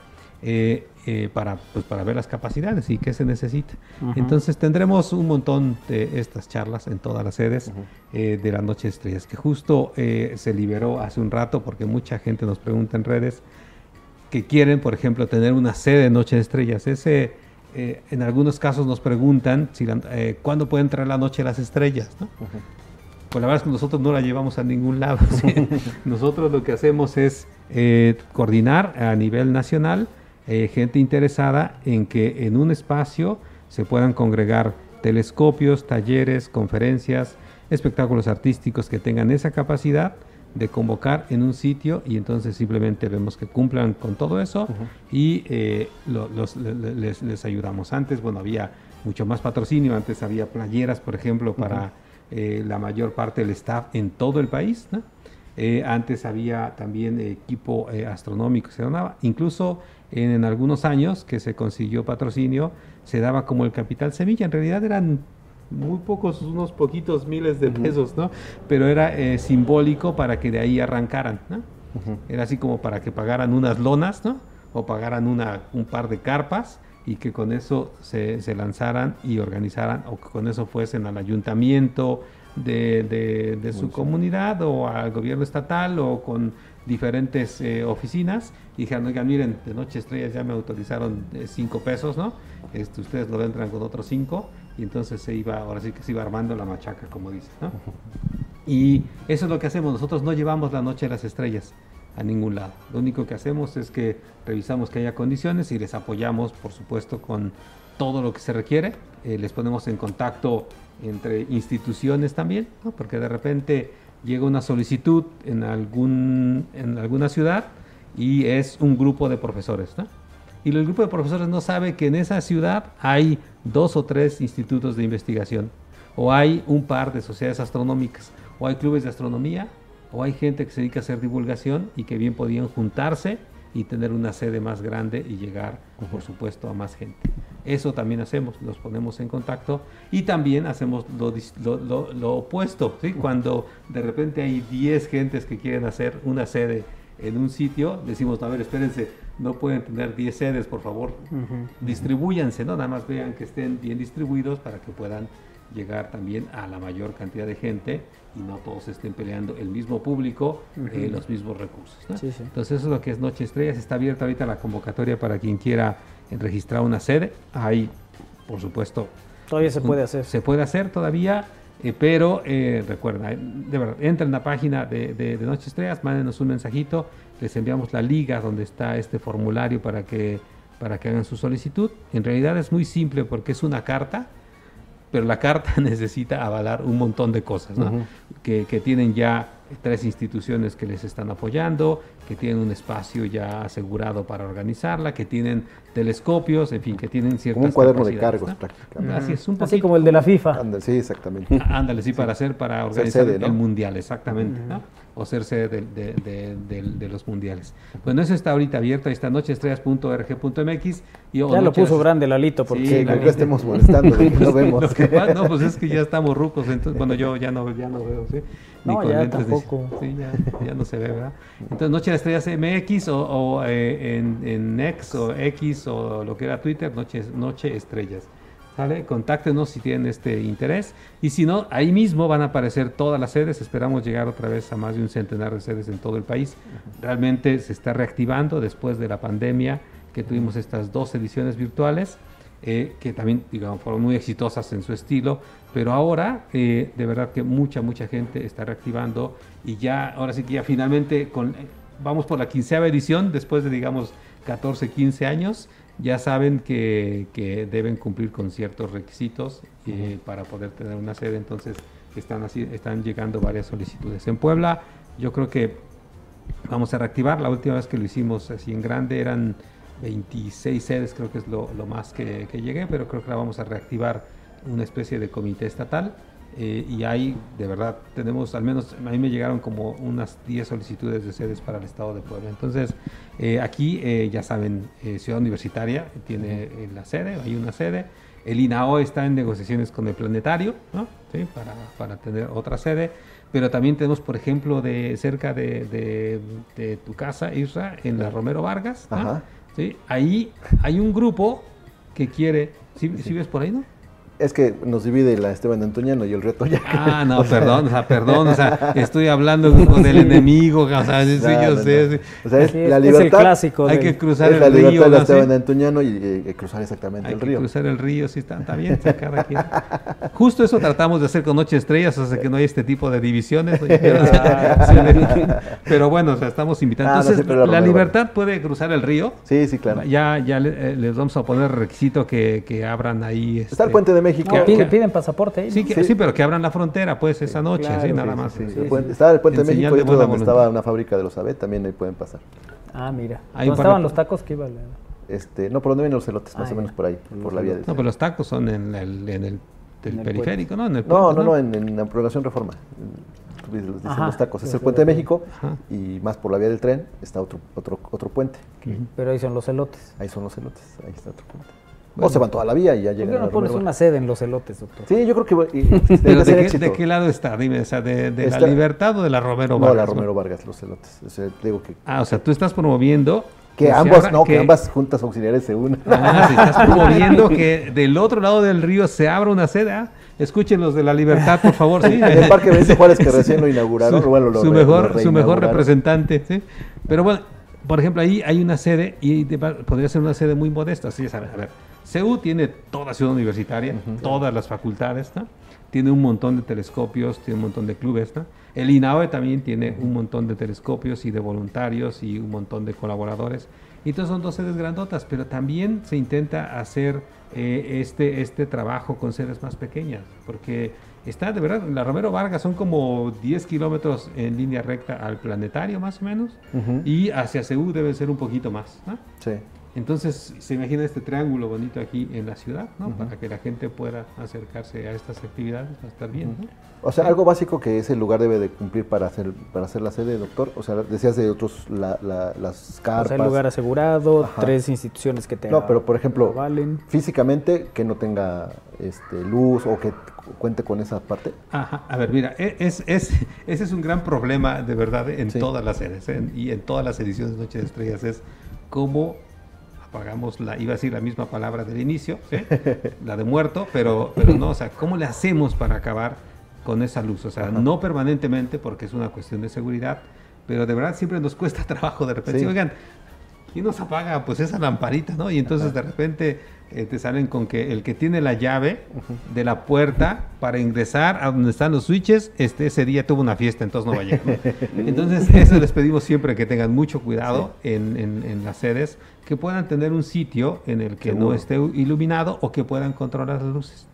eh, eh, para, pues, para ver las capacidades y qué se necesita. Ujú. Entonces tendremos un montón de estas charlas en todas las sedes eh, de la Noche de Estrellas, que justo eh, se liberó hace un rato porque mucha gente nos pregunta en redes que quieren, por ejemplo, tener una sede de Noche de Estrellas. Ese, eh, en algunos casos nos preguntan si la- eh, cuándo puede entrar la Noche de las Estrellas. ¿no? Pues la verdad es que nosotros no la llevamos a ningún lado. ¿sí? nosotros lo que hacemos es eh, coordinar a nivel nacional eh, gente interesada en que en un espacio se puedan congregar telescopios, talleres, conferencias, espectáculos artísticos que tengan esa capacidad de convocar en un sitio y entonces simplemente vemos que cumplan con todo eso y eh, lo- los- le- le- les, les ayudamos. Antes, bueno, había mucho más patrocinio, antes había playeras, por ejemplo, para eh, la mayor parte del staff en todo el país, ¿no? Eh, antes había también equipo astronómico, se donaba. Incluso en, en algunos años que se consiguió patrocinio, se daba como el capital semilla. En realidad eran muy pocos, unos poquitos miles de pesos, ¿no? Pero era eh, simbólico para que de ahí arrancaran, ¿no? Era así como para que pagaran unas lonas, ¿no? O pagaran una, un par de carpas y que con eso se, se lanzaran y organizaran, o que con eso fuesen al ayuntamiento de, de- de su comunidad o al gobierno estatal o con diferentes eh, oficinas y dijeron, oigan, miren, de Noche Estrellas ya me autorizaron eh, cinco pesos, ¿no? Este, ustedes lo entran con otros cinco y entonces se iba, ahora sí que se iba armando la machaca, como dice, ¿no? Y eso es lo que hacemos, nosotros no llevamos la noche de las estrellas a ningún lado. Lo único que hacemos es que revisamos que haya condiciones y les apoyamos, por supuesto, con todo lo que se requiere. Eh, les ponemos en contacto entre instituciones también, ¿no? porque de repente llega una solicitud en, algún, en alguna ciudad y es un grupo de profesores. ¿no? Y el grupo de profesores no sabe que en esa ciudad hay dos o tres institutos de investigación, o hay un par de sociedades astronómicas, o hay clubes de astronomía, o hay gente que se dedica a hacer divulgación y que bien podían juntarse y tener una sede más grande y llegar, por supuesto, a más gente. Eso también hacemos, los ponemos en contacto y también hacemos lo, lo- lo- lo opuesto, ¿sí? Cuando de repente hay 10 gentes que quieren hacer una sede en un sitio, decimos, a ver, espérense, no pueden tener 10 sedes, por favor, distribúyanse, ¿no? Nada más vean que estén bien distribuidos para que puedan llegar también a la mayor cantidad de gente y no todos estén peleando el mismo público, eh, Ujú. los mismos recursos. ¿no? Sí, sí. Entonces eso es lo que es Noche Estrellas. Está abierta ahorita la convocatoria para quien quiera registrar una sede. Ahí, por supuesto. Todavía se puede hacer. Se puede hacer todavía, eh, pero eh, recuerda, eh, de verdad, entra en la página de, de, de Noche Estrellas, mándenos un mensajito, les enviamos la liga donde está este formulario para que, para que hagan su solicitud. En realidad es muy simple porque es una carta pero la carta necesita avalar un montón de cosas, ¿no? Que tienen ya tres instituciones que les están apoyando, que tienen un espacio ya asegurado para organizarla, que tienen telescopios, en fin, que tienen ciertas Como un cuaderno de cargos ¿no? prácticamente. Así es, un Así poquito como el de la FIFA. Ándale, sí, exactamente. Ándale, sí, para hacer, para organizar sede, ¿no? el mundial, exactamente, ¿no? O ser sede de, de- de- de- de los mundiales. Bueno, eso está ahorita abierto, ahí está nocheestrellas.org.mx. y o Ya lo Noche- puso grande Lalito porque Sí, la estemos molestando no vemos. Lo que pasa- no, pues es que ya estamos rucos, entonces, bueno, yo ya no, ya no veo, ¿sí? No, con ya lentes ni- tampoco. sí, ya, ya no se ve, ¿verdad? Entonces, Noche de Estrellas MX o, o, eh, en, en X o X o lo que era Twitter, Noche, Noche Estrellas. ¿Sale? Contáctenos si tienen este interés. Y si no, ahí mismo van a aparecer todas las sedes. Esperamos llegar otra vez a más de un centenar de sedes en todo el país. Realmente se está reactivando después de la pandemia que tuvimos estas dos ediciones virtuales, eh, que también, digamos, fueron muy exitosas en su estilo. Pero ahora, eh, de verdad que mucha, mucha gente está reactivando. Y ya, ahora sí que ya finalmente con, eh, vamos por la quinceava edición, después de, digamos, 14, 15 años ya saben que, que deben cumplir con ciertos requisitos eh, para poder tener una sede, entonces están, así, están llegando varias solicitudes. En Puebla yo creo que vamos a reactivar, la última vez que lo hicimos así en grande eran 26 sedes, creo que es lo, lo más que, que llegué, pero creo que la vamos a reactivar una especie de comité estatal. Eh, y ahí, de verdad, tenemos, al menos a mí me llegaron como unas 10 solicitudes de sedes para el estado de Puebla. Entonces, eh, aquí, eh, ya saben, eh, Ciudad Universitaria tiene la sede, hay una sede. El INAO está en negociaciones con el planetario, ¿no? Sí, para, para tener otra sede. Pero también tenemos, por ejemplo, de cerca de, de- de tu casa, Isra, en la Romero Vargas. ¿no? Ajá. Sí, ahí hay un grupo que quiere. ¿Sí, sí ves por ahí, no? Es que nos divide la Esteban Antoñano y el reto ya. Ah, no, perdón, o sea, perdón, o sea, estoy hablando con el enemigo, o sea, sí, No, yo no, sé, no. sí. O sea, es Sí, la es el libertad. clásico Hay que cruzar es la el libertad río, de la. Esteban Antoñano y eh, cruzar exactamente Hay el que río. cruzar el río, sí, está, está bien, cada quien. Justo eso tratamos de hacer con Noche Estrellas, o sea, que no hay este tipo de divisiones. ¿no? Sí, pero bueno, o sea, estamos invitando. Ah, no, Entonces, la la libertad puede cruzar el río. Sí, sí, claro. Ya, ya eh, les vamos a poner requisito que, que abran ahí. Está el este, puente de México. No, que- piden, pasaporte ahí. ¿no? Sí, que- sí, pero que abran la frontera, pues, esa noche, claro, sí, nada más. sí, sí. Sí, El sí. puente- Estaba el puente En de México y otro donde voluntad. estaba una fábrica de los Abet, también ahí pueden pasar. Ah, mira. Ahí ¿Dónde estaban los tacos que iba? Este, no, por donde vienen los celotes, más Ah, o menos por ahí, por la vía de... No, pero los tacos son en el, en el, el periférico, ¿no? En el No, puente, no, no, en, en la prolongación Reforma. Ajá, los tacos. sí, Es el puente de. México Ajá. y más por la vía del tren está otro otro otro puente. Pero ahí son los elotes. Ahí son los elotes, ahí está otro puente. Bueno. o se van toda la vía y ya ¿Por llegan qué a la no pones una sede en los elotes, doctor? Sí, yo creo que y- y- Pero debe ¿de qué, de qué lado está? Dime, o sea, de, de la libertad o de la Romero No, Vargas. la ¿no? Romero Vargas, los elotes. O sea, digo que, Ah, o sea, tú estás promoviendo... que abra- no, que, ambas juntas auxiliares se unan. Ah, si estás promoviendo que del otro lado del río se abra una sede. ah, Escuchen los de la libertad, por favor. Sí. En el Parque Benito Juárez, que recién lo inauguraron, Su, bueno, lo su re- mejor, lo su mejor representante. ¿sí? Pero bueno, por ejemplo, ahí hay una sede y de- podría ser una sede muy modesta. Sí, ya saben, a ver, CEU tiene toda ciudad universitaria, todas las facultades, ¿no? tiene un montón de telescopios, tiene un montón de clubes. ¿no? El INAOE también tiene un montón de telescopios y de voluntarios y un montón de colaboradores. Y entonces son dos sedes grandotas, pero también se intenta hacer eh, este, este trabajo con sedes más pequeñas, porque está de verdad, la Romero Vargas son como 10 kilómetros en línea recta al planetario más o menos, y hacia Seúl debe ser un poquito más. ¿no? Sí. Entonces, se imagina este triángulo bonito aquí en la ciudad, ¿no? Para que la gente pueda acercarse a estas actividades, va a estar bien, ¿no? O sea, algo básico que ese lugar debe de cumplir para hacer para hacer la sede, doctor. O sea, decías de otros, la, la- las carpas. O sea, el lugar asegurado, Ajá. tres instituciones que te No, pero por ejemplo, valen. físicamente que no tenga este, luz o que cuente con esa parte. Ajá, a ver, mira, e- es, es, ese es un gran problema de verdad en todas las series ¿eh? y en todas las ediciones de Noche de Estrellas, es cómo apagamos la, iba a decir la misma palabra del inicio, ¿sí? la de muerto, pero, pero no, o sea, ¿cómo le hacemos para acabar con esa luz? O sea, no permanentemente porque es una cuestión de seguridad, pero de verdad siempre nos cuesta trabajo de repente. Sí. Oigan, y nos apaga pues esa lamparita, ¿no? Y entonces de repente eh, te salen con que el que tiene la llave de la puerta para ingresar a donde están los switches, este ese día tuvo una fiesta, entonces no va a llegar. ¿no? Entonces eso les pedimos siempre que tengan mucho cuidado en, en- en las sedes, que puedan tener un sitio en el que no Seguro. esté iluminado o que puedan controlar las luces.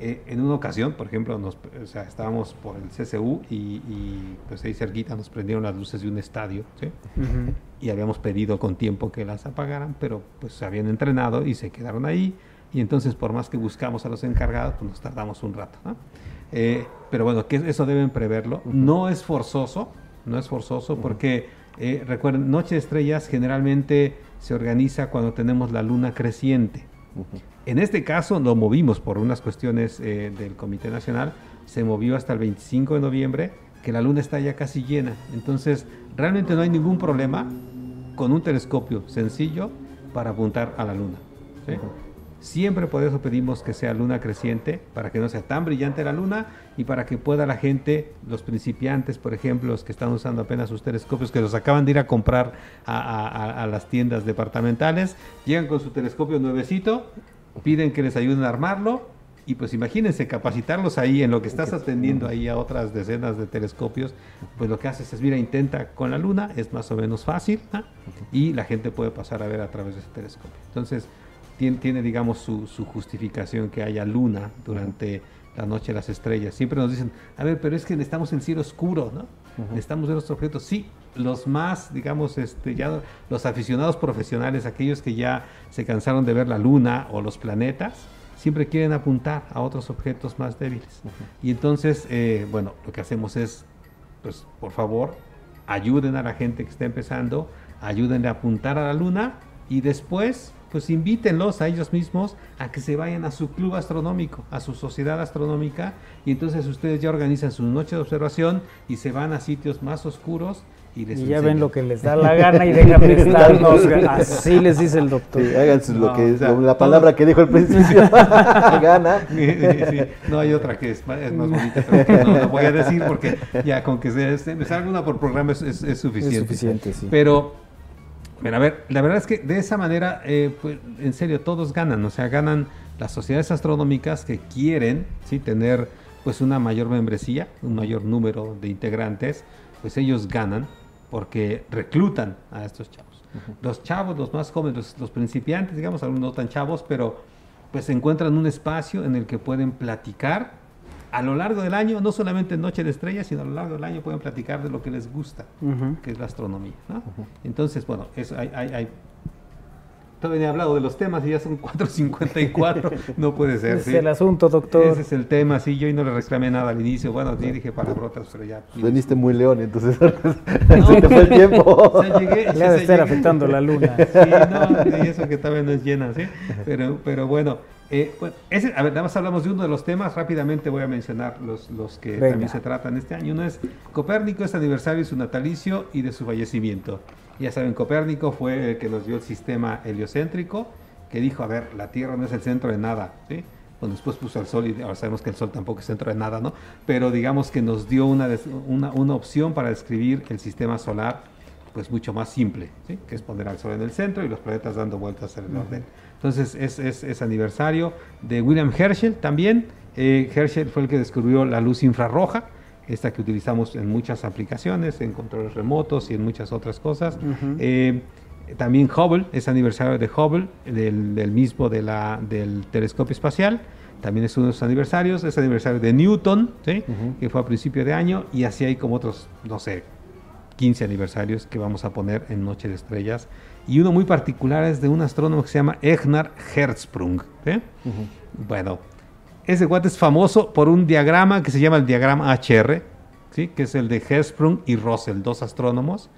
Eh, en una ocasión, por ejemplo, nos, o sea, estábamos por el CCU y, y, pues ahí cerquita nos prendieron las luces de un estadio, ¿sí? Ujú. y habíamos pedido con tiempo que las apagaran, pero pues se habían entrenado y se quedaron ahí y entonces por más que buscamos a los encargados, pues nos tardamos un rato. ¿no? Eh, pero bueno, que eso deben preverlo. No es forzoso, no es forzoso porque eh, recuerden, Noche de Estrellas generalmente se organiza cuando tenemos la luna creciente. En este caso lo movimos por unas cuestiones eh, del Comité Nacional, se movió hasta el 25 de noviembre, que la luna está ya casi llena. Entonces, realmente no hay ningún problema con un telescopio sencillo para apuntar a la luna. ¿sí? Siempre por eso pedimos que sea luna creciente, para que no sea tan brillante la luna y para que pueda la gente, los principiantes, por ejemplo, los que están usando apenas sus telescopios, que los acaban de ir a comprar a, las tiendas departamentales, llegan con su telescopio nuevecito, piden que les ayuden a armarlo y pues imagínense capacitarlos ahí en lo que estás atendiendo ahí a otras decenas de telescopios, pues lo que haces es, mira, intenta con la luna, es más o menos fácil y la gente puede pasar a ver a través de ese telescopio. Entonces, tiene, tiene, digamos, su, su justificación que haya luna durante la noche de las estrellas. Siempre nos dicen, a ver, pero es que necesitamos el cielo oscuro, ¿no? Necesitamos ver los objetos. Sí, los más, digamos, este, ya los aficionados profesionales, aquellos que ya se cansaron de ver la luna o los planetas, siempre quieren apuntar a otros objetos más débiles. Y entonces, eh, bueno, lo que hacemos es, pues, por favor, ayuden a la gente que está empezando, ayúdenle a apuntar a la luna y después, pues invítenlos a ellos mismos a que se vayan a su club astronómico, a su sociedad astronómica, y entonces ustedes ya organizan su noche de observación y se van a sitios más oscuros y les Y ya ven lo que les da la gana y dejan de estarnos. Así les dice el doctor. Sí, háganse lo que o sea, lo- la palabra que dijo al principio. Gana. Sí, sí, sí. No hay otra que es más, es más bonita, pero que no la voy a decir porque ya con que se, se me salga una por programa es, es- es suficiente. suficiente, sí. Pero, pero a ver, la verdad es que de esa manera, eh, pues, en serio, todos ganan. O sea, ganan las sociedades astronómicas que quieren ¿sí? tener pues una mayor membresía, un mayor número de integrantes, pues ellos ganan porque reclutan a estos chavos. Los chavos, los más jóvenes, los, los principiantes, digamos, algunos no tan chavos, pero pues encuentran un espacio en el que pueden platicar a lo largo del año, no solamente en Noche de Estrellas, sino a lo largo del año pueden platicar de lo que les gusta, Ujú. que es la astronomía. ¿no? Entonces, bueno, eso hay, hay, hay- Todavía no he hablado de los temas y ya son 4.54. no puede ser. Ese ¿sí? es el asunto, doctor. Ese es el tema, sí. Yo y no le reclamé nada al inicio. Bueno, sí dije palabrotas, pero ya. Veniste muy león, entonces se te fue el tiempo. O sea, llegué- Le ha de estar llegué- afectando la luna. Sí, no, y eso que todavía no es llena, ¿sí? Pero, pero bueno, eh, bueno, ese- a ver, nada más hablamos de uno de los temas. Rápidamente voy a mencionar los, los que Venga. también se tratan este año. Uno es Copérnico, es aniversario de su natalicio y de su fallecimiento. Ya saben, Copérnico fue el que nos dio el sistema heliocéntrico, que dijo, a ver, la Tierra no es el centro de nada, ¿sí? Bueno, después puso el Sol y ahora sabemos que el Sol tampoco es centro de nada, ¿no? Pero digamos que nos dio una, una, una opción para describir el sistema solar, pues mucho más simple, ¿sí? que es poner al Sol en el centro y los planetas dando vueltas alrededor de él. Entonces es, es, es aniversario de William Herschel también. Eh, Herschel fue el que descubrió la luz infrarroja, esta que utilizamos en muchas aplicaciones, en controles remotos y en muchas otras cosas. Ujú. Eh, también Hubble, es aniversario de Hubble, del, del mismo de la, del telescopio espacial. También es uno de sus aniversarios. Es aniversario de Newton, ¿sí? que fue a principio de año. Y así hay como otros, no sé, 15 aniversarios que vamos a poner en Noche de Estrellas. Y uno muy particular es de un astrónomo que se llama Egnar Hertzsprung. ¿sí? Bueno, ese guate es famoso por un diagrama que se llama el diagrama HR, ¿sí? que es el de Hertzsprung y Russell, dos astrónomos.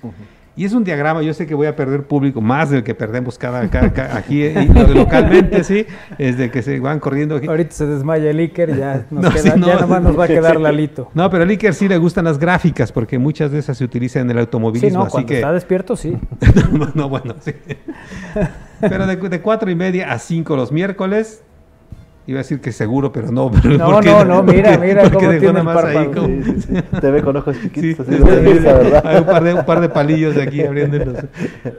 Y es un diagrama, yo sé que voy a perder público más del que perdemos cada, cada- cada- aquí eh, y localmente, sí, es de que se van corriendo aquí. Ahorita se desmaya el Iker, ya, nos No, queda- sí, no. ya nomás nos va a quedar Lalito. No, pero a Iker sí le gustan las gráficas porque muchas de esas se utilizan en el Sí, automovilismo, no, así cuando que está despierto, sí. no, no, bueno, sí. Pero de, de cuatro y media a cinco los miércoles. Iba a decir que seguro, pero no. Pero No, porque- no, no, mira, porque- mira porque cómo dejó tiene nada el más ahí como- Sí, sí, sí. Te ve con ojos chiquitos, Sí, así risa, ¿verdad? Hay un par de, un par de palillos de aquí abriéndolos.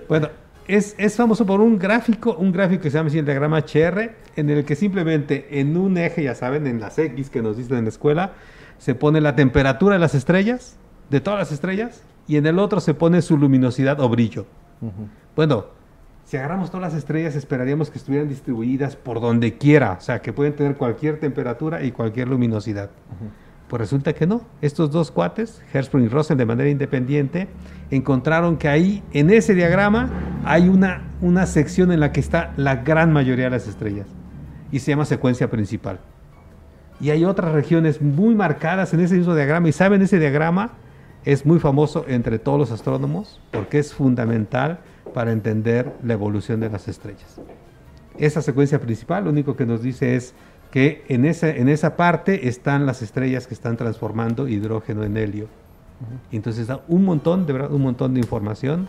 Bueno, es, es famoso por un gráfico, un gráfico que se llama el diagrama HR, en el que simplemente en un eje, ya saben, en las X que nos dicen en la escuela, se pone la temperatura de las estrellas, de todas las estrellas, y en el otro se pone su luminosidad o brillo. Bueno, si agarramos todas las estrellas, esperaríamos que estuvieran distribuidas por donde quiera, o sea, que pueden tener cualquier temperatura y cualquier luminosidad. Pues resulta que no. Estos dos cuates, Hertzsprung y Russell, de manera independiente, encontraron que ahí, en ese diagrama, hay una, una sección en la que está la gran mayoría de las estrellas. Y se llama secuencia principal. Y hay otras regiones muy marcadas en ese mismo diagrama. Y saben, ese diagrama es muy famoso entre todos los astrónomos porque es fundamental para entender la evolución de las estrellas. Esa secuencia principal lo único que nos dice es que en esa, en esa parte están las estrellas que están transformando hidrógeno en helio. Entonces da un montón, de verdad, un montón de información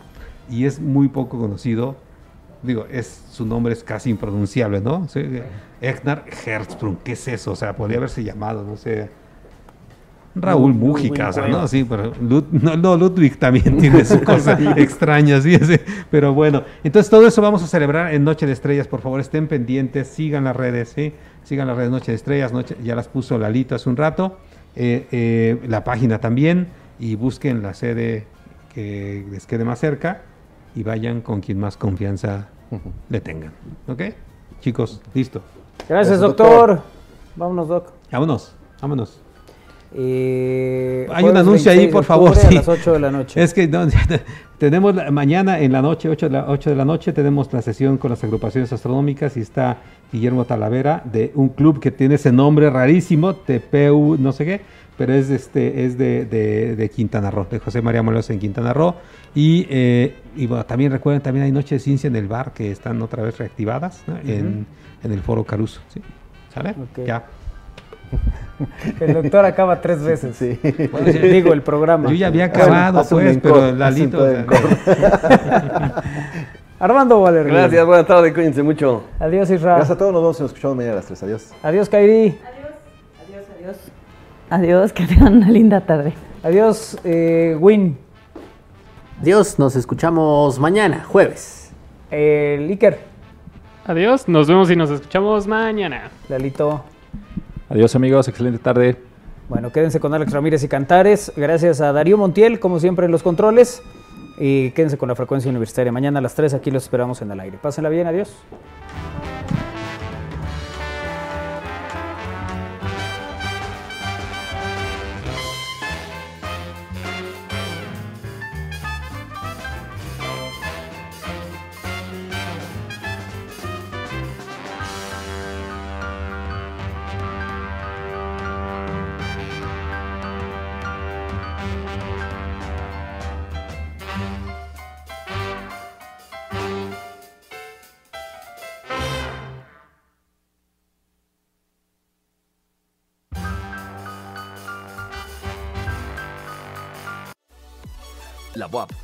y es muy poco conocido. Digo, es, su nombre es casi impronunciable, ¿no? Sí, Egnar Hertzsprung, ¿qué es eso? O sea, podría haberse llamado, no sé, Raúl Mújica, o sea, no, sí, pero Lud- no, no, Ludwig también tiene su cosa extraña, sí, sí, pero bueno, entonces todo eso vamos a celebrar en Noche de Estrellas, por favor, estén pendientes, sigan las redes, sí, sigan las redes Noche de Estrellas, Noche, ya las puso Lalito hace un rato, eh, eh, la página también, y busquen la sede que les quede más cerca y vayan con quien más confianza le tengan, ¿ok? Chicos, listo. Gracias, doctor. Vámonos, doc. Vámonos, vámonos. Eh, Hay un anuncio ahí, 26 de por favor. sí. A las 8 de la noche. Es que no, tenemos la- mañana en la noche, 8 de la, 8 de la noche, tenemos la sesión con las agrupaciones astronómicas y está Guillermo Talavera de un club que tiene ese nombre rarísimo, TPU, no sé qué, pero es, este, es de, de- de Quintana Roo, de José María Morelos en Quintana Roo. Y, eh, y bueno, también recuerden, también hay Noche de Ciencia en el bar que están otra vez reactivadas ¿no? en, en el Foro Caruso. ¿sí? ¿Sale? Ya. El doctor acaba tres veces. Sí. Bueno, sí. Digo, el programa. Yo ya había acabado, pues, pero Lalito. Armando Valer. Gracias, buenas tardes, cuídense mucho. Adiós, Isra. Gracias a todos, nos vemos y nos escuchamos mañana a las 3. Adiós. Adiós, Kairi. Adiós, adiós. Adiós, que tengan una linda tarde. Adiós, eh, Win. Dios, nos escuchamos mañana, jueves. El Iker. Adiós, nos vemos y nos escuchamos mañana. Lalito. Adiós amigos, excelente tarde. Bueno, quédense con Alex Ramírez y Cantares. Gracias a Darío Montiel, como siempre, en los controles. Y quédense con la frecuencia universitaria. Mañana a las 3 aquí los esperamos en el aire. Pásenla bien, adiós.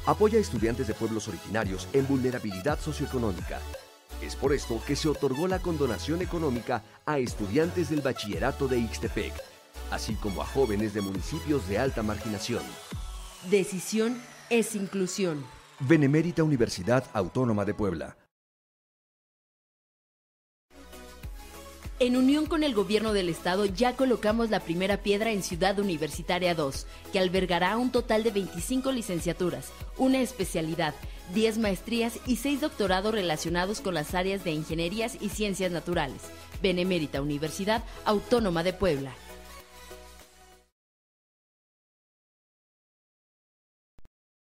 Apoya a estudiantes de pueblos originarios en vulnerabilidad socioeconómica. Es por esto que se otorgó la condonación económica a estudiantes del bachillerato de Ixtepec, así como a jóvenes de municipios de alta marginación. Decisión es inclusión. Benemérita Universidad Autónoma de Puebla. En unión con el gobierno del estado ya colocamos la primera piedra en Ciudad Universitaria 2, que albergará un total de 25 licenciaturas, una especialidad, 10 maestrías y 6 doctorados relacionados con las áreas de ingenierías y ciencias naturales. Benemérita Universidad Autónoma de Puebla.